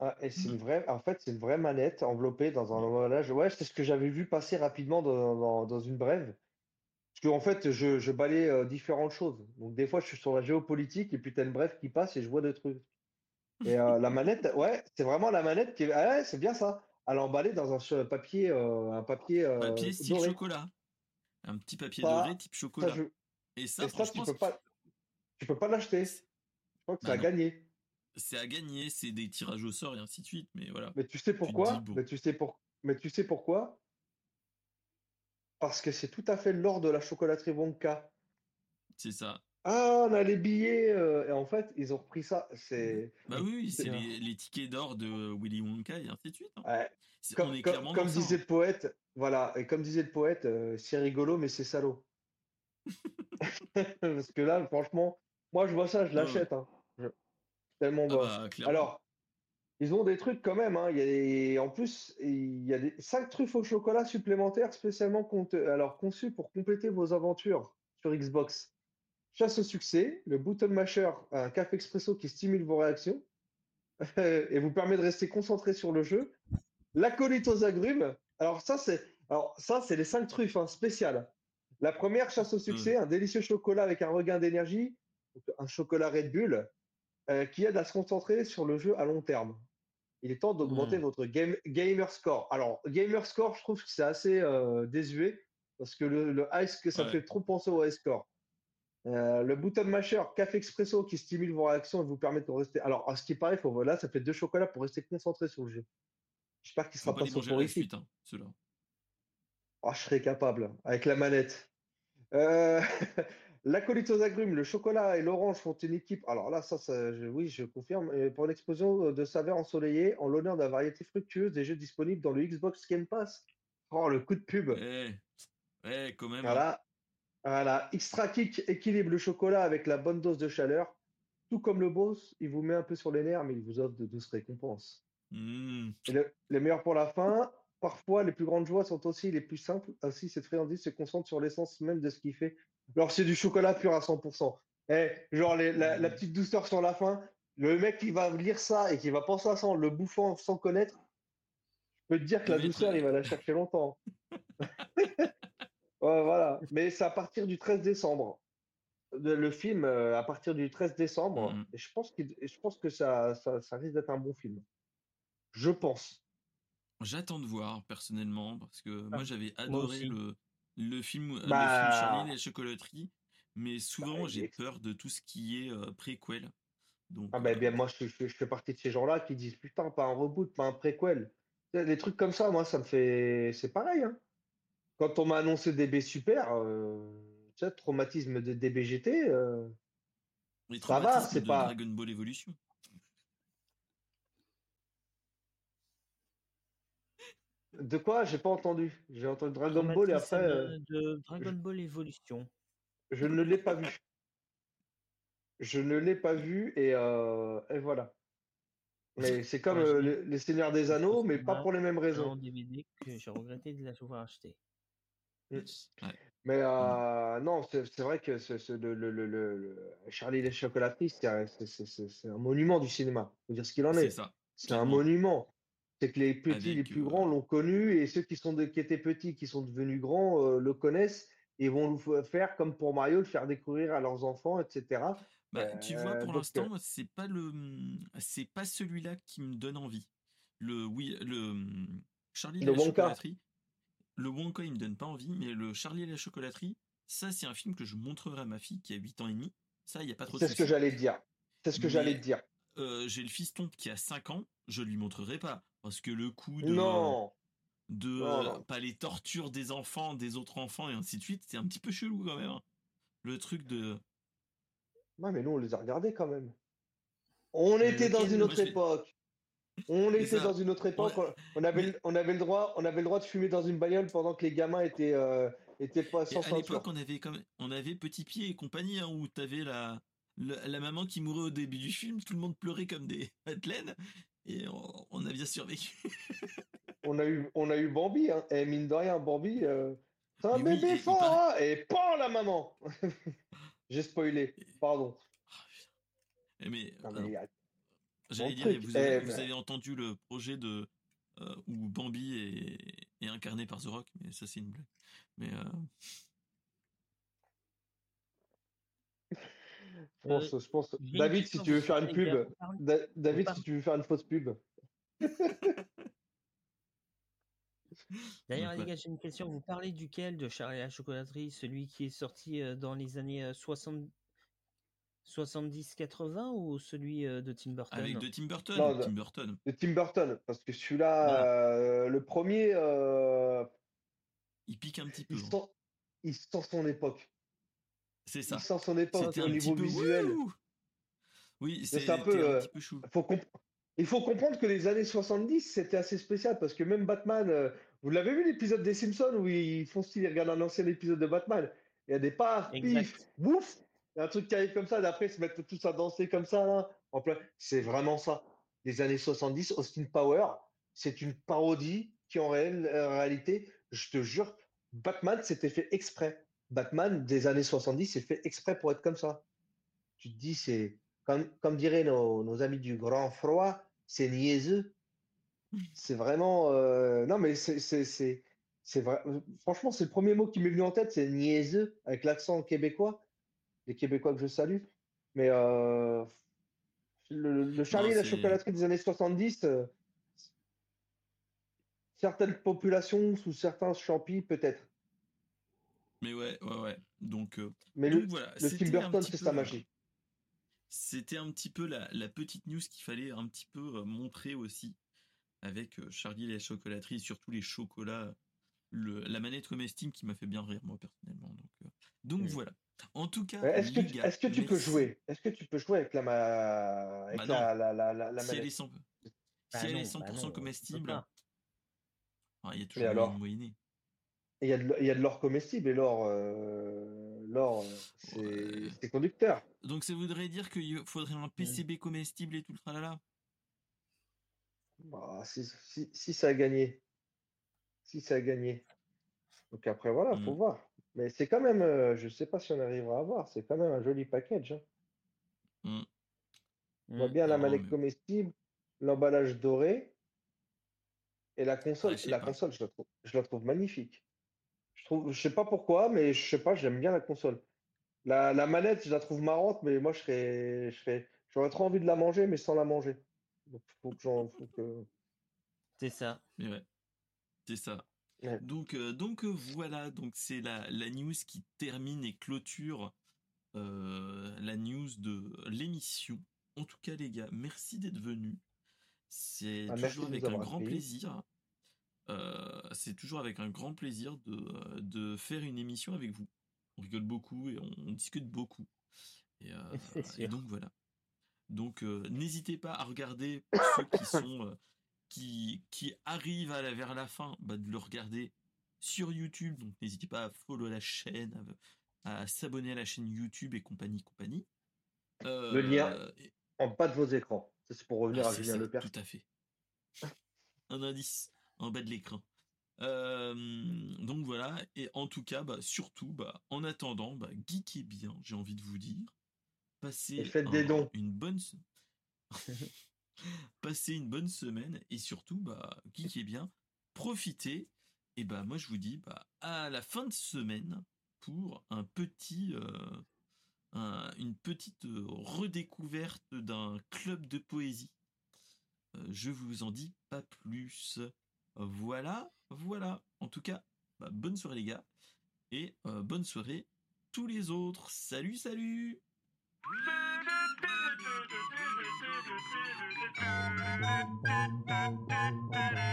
Ah, et c'est une vraie, en fait c'est une vraie manette enveloppée dans un emballage. Ouais c'est ce que j'avais vu passer rapidement dans, dans, dans une brève. Parce que en fait je, je balais euh, différentes choses. Donc des fois je suis sur la géopolitique et puis t'as une brève qui passe et je vois des trucs. Et euh, la manette, ouais, c'est vraiment la manette qui est. Ah ouais, c'est bien ça. À l'emballer dans un papier, euh, un papier, euh, Papier style doré. chocolat. Un petit papier Ça- doré type Ça, chocolat. je- Et ça, et ça, tu peux pas, tu peux pas l'acheter. Je crois que Bah c'est à non. gagner. C'est à gagner. C'est des tirages au sort et ainsi de suite. Mais voilà. Mais tu sais pourquoi? Mais tu sais pour, mais tu sais pourquoi? Parce que c'est tout à fait l'or de la chocolaterie Wonka. C'est ça. Ah, on a les billets. euh, et en fait, ils ont repris ça. C'est, Bah oui, c'est les, les tickets d'or de Willy Wonka et ainsi de suite. hein. ouais, comme, on est comme- clairement comme disait hein. le poète, voilà, et comme disait le poète, euh, c'est rigolo, mais c'est salaud. Parce que là, franchement, moi, je vois ça, je l'achète. hein. Je- Tellement Ah bon. bah, clairement. Alors, ils ont des trucs quand même. Hein. Il y a des- En plus, il y a des cinq truffes au chocolat supplémentaires spécialement alors, conçus pour compléter vos aventures sur Xbox. Chasse au succès, le button masher, un café expresso qui stimule vos réactions et vous permet de rester concentré sur le jeu. L'acolyte aux agrumes. Alors ça, c'est Alors, ça, c'est les cinq truffes hein, spéciales. La première, chasse au succès, un délicieux chocolat avec un regain d'énergie, un chocolat Red Bull, euh, qui aide à se concentrer sur le jeu à long terme. Il est temps d'augmenter Hmm. votre game, gamer score. Alors, gamer score, je trouve que c'est assez euh, désuet parce que le, le high, que ça Ouais. fait trop penser au high score. Euh, le button masher, café expresso qui stimule vos réactions et vous permet de rester. Alors, à ce qui paraît, faut, là, ça fait deux chocolats pour rester concentré sur le jeu. J'espère qu'il sera pas soporifique. suite, hein. Oh, je serais capable, avec la manette. Euh, L'acolyte aux agrumes, le chocolat et l'orange font une équipe. Alors là, ça, ça, je- oui, je confirme. Et pour l'explosion de saveurs ensoleillées, en l'honneur de la variété fructueuse des jeux disponibles dans le Xbox Game Pass. Oh, le coup de pub. Eh, eh, quand même. Voilà. Voilà. Extra Kick équilibre le chocolat avec la bonne dose de chaleur. Tout comme le boss, il vous met un peu sur les nerfs, mais il vous offre de douces récompenses. Hmm. Et le- les meilleurs pour la fin. Parfois, les plus grandes joies sont aussi les plus simples. Ainsi, cette friandise se concentre sur l'essence même de ce qui fait. Alors, c'est du chocolat pur à 100%. Eh, genre, les- la, la petite douceur sur la fin. Le mec qui va lire ça et qui va penser à ça en le bouffant sans connaître, je peux te dire que la douceur, il va la chercher longtemps. Ouais, voilà. Mais c'est à partir du 13 décembre. Le, film, euh, à partir du 13 décembre. Mhm. Et je pense, je que ça, ça, ça risque d'être un bon film. Je pense. J'attends de voir personnellement parce que moi Ah, j'avais adoré le, le film, le film Bah. Charlie et la chocolaterie, mais souvent Bah, il j'ai peur de tout ce qui est euh, préquel. Donc, Ah ben, euh, bien, moi, je, je- je fais partie de ces gens-là qui disent putain, pas un reboot, pas un préquel. Les trucs comme ça, moi, ça me fait. C'est pareil. Hein. Quand on m'a annoncé DB Super, euh, tu sais, traumatisme de DBGT, euh, ça va, c'est pas- Dragon Ball Evolution. De quoi? J'ai pas entendu. J'ai entendu Dragon Ball et après, euh, de Dragon Ball Evolution? je ne l'ai pas vu. Je ne l'ai pas vu et, euh, et voilà. Mais c'est comme euh, les, les Seigneurs des Anneaux, mais pas cinéma, pour les mêmes en raisons. DVD que j'ai regretté de l'avoir acheté. Mm. Ouais. Mais euh, non, c'est c'est vrai que ce- ce- le, le- le- le- le- Charlie les chocolateries, c'est un, c'est- c'est- c'est- c'est monument du cinéma. Faut dire ce qu'il en C'est est. ça. C'est un monument. C'est que les petits, les plus euh, grands l'ont connu et ceux qui sont de- qui étaient petits, qui sont devenus grands, euh, le connaissent et vont le faire comme pour Mario, le faire découvrir à leurs enfants, etc. Bah, tu vois, Euh, pour l'instant, moi, c'est pas le, c'est pas celui-là qui me donne envie. Le oui, le hum, Charlie et la Wonka. chocolaterie. Le Wonka, il me donne pas envie, mais le Charlie et la chocolaterie, ça, c'est un film que je montrerai à ma fille qui a 8 ans et demi. Ça, il y a pas trop de C'est ce que j'allais te dire. C'est ce que j'allais dire. Euh, j'ai le fiston qui a 5 ans, je lui montrerai pas parce que le coup de Non. de Non, non. pas les tortures des enfants, des autres enfants et ainsi de suite, c'est un petit peu chelou quand même. hein. Le truc de Ouais, mais nous, on les a regardés quand même. On Mais était dans une autre époque. On était ça. dans une autre époque. On, on avait, Mais- le- on avait le droit, on avait le droit de fumer dans une bagnole pendant que les gamins étaient, euh, étaient pas Et sans à l'époque, on avait comme on avait Petit Pied et compagnie hein, où t'avais la, la la maman qui mourait au début du film, tout le monde pleurait comme des madeleines et on, on a bien survécu. On a eu, on a eu Bambi, hein. Et mine de rien, Bambi, euh, c'est un Mais bébé fort, paraît- hein. Et pan la maman. J'ai spoilé. Pardon. Eh, Mais, Non, mais, j'allais dire, vous avez, Eh, vous mais- avez entendu le projet de euh, où Bambi est, est incarné par The Rock, mais ça c'est une blague. Mais euh, je pense, je pense. David, si tu veux faire une pub, Da- David, si tu veux faire une fausse pub. D'ailleurs, les gars, j'ai une question. Vous parlez duquel de Charlie la chocolaterie Celui qui est sorti euh, dans les années euh, 60 70-80 ou celui euh, de Tim Burton? Avec de Tim Burton, Non, Tim de- Burton. De Tim Burton, parce que celui-là, euh, le premier, euh, Il pique un petit peu. il hein. sent, il sent son époque. C'est ça. Il au un niveau visuel. Oui, c'est un peu, euh, petit peu chou. Faut Il faut comprendre que les années 70, c'était assez spécial parce que même Batman, euh, vous l'avez vu l'épisode des Simpsons où ils font style, ils regardent un ancien épisode de Batman. Il y a des paf, pif, bouf, il y a un truc qui arrive comme ça, d'après ils se mettent tous à danser comme ça là. En plein, c'est vraiment ça. Les années 70, Austin Power, c'est une parodie qui en réel- euh, réalité, je te jure, Batman s'était fait exprès. Batman des années 70 s'est fait exprès pour être comme ça. Tu te dis, c'est comme, comme diraient nos, nos amis du grand froid, c'est niaiseux. C'est vraiment. euh, Non, mais c'est c'est- c'est- C'est vrai. Franchement, c'est le premier mot qui m'est venu en tête, c'est niaiseux, avec l'accent québécois. Les Québécois que je salue. Mais euh, le, le Charlie et la c'est- chocolaterie des années 70, euh, certaines populations sous certains champis, peut-être. Mais ouais, ouais, ouais. Donc, euh, Mais donc le, voilà. le c'était Tim un Burton, petit c'est peu, sa magie. C'était un petit peu la, la petite news qu'il fallait un petit peu euh, montrer aussi avec euh, Charlie et la chocolaterie, surtout les chocolats, le, la manette comestible qui m'a fait bien rire moi personnellement. Donc, euh, donc Mm. voilà. En tout cas, Est-ce que, tu- gars, est-ce que tu peux jouer? Est-ce que tu peux jouer avec la, ma... avec Bah la, la, la, la, la Si elle est manette? 100%, Bah si elle est non, 100% bah non, peut comestible, enfin, il y a Mais toujours alors? moyenner. Il y a de, l'or comestible et l'or, euh, l'or, euh, c'est conducteur. Donc ça voudrait dire qu'il faudrait un PCB comestible et tout le tralala? Bah, si, si, si ça a gagné. Si ça a gagné. Donc après, voilà, faut Mm. voir. Mais c'est quand même, euh, je sais pas si on arrivera à voir, c'est quand même un joli package. hein. Mm. On voit Mm. bien la Non, manette mais- comestible, l'emballage doré et la console. Ouais, la pas. console, je la trouve, je la trouve magnifique. Je trouve, je sais pas pourquoi, mais je sais pas, j'aime bien la console. La, la manette, je la trouve marrante, mais moi, je serais, je serais, j'aurais trop envie de la manger, mais sans la manger. Donc, faut que j'en, faut que. C'est ça. Mais ouais, c'est ça. Ouais. Donc, euh, donc euh, voilà, donc c'est la, la news qui termine et clôture euh, la news de l'émission. En tout cas, les gars, merci d'être venus. C'est Ah, toujours avec un grand plaisir. Euh, c'est toujours avec un grand plaisir de, de faire une émission avec vous. On rigole beaucoup et on, on discute beaucoup. Et, euh, et donc voilà. Donc euh, n'hésitez pas à regarder ceux qui sont euh, qui, qui arrivent à la, vers la fin, bah, de le regarder sur YouTube. Donc n'hésitez pas à follow la chaîne, à, à s'abonner à la chaîne YouTube et compagnie compagnie. Le lien. Euh, et- En bas de vos écrans. C'est pour revenir ah, à Julien Lepers. tout à fait. Un indice en bas de l'écran. Euh, donc voilà, et en tout cas, bah, surtout, bah, en attendant, bah, geekez bien, j'ai envie de vous dire. Passez Et faites des dons. une bonne se- Passez une bonne semaine et surtout, bah, geekez bien, profitez. Et bah, moi, je vous dis, bah, à la fin de semaine pour un petit, euh, un- une petite euh, redécouverte d'un club de poésie. Euh, je vous en dis pas plus. Voilà, voilà. En tout cas, bah, bonne soirée les gars. Et euh, bonne soirée tous les autres. Salut, salut.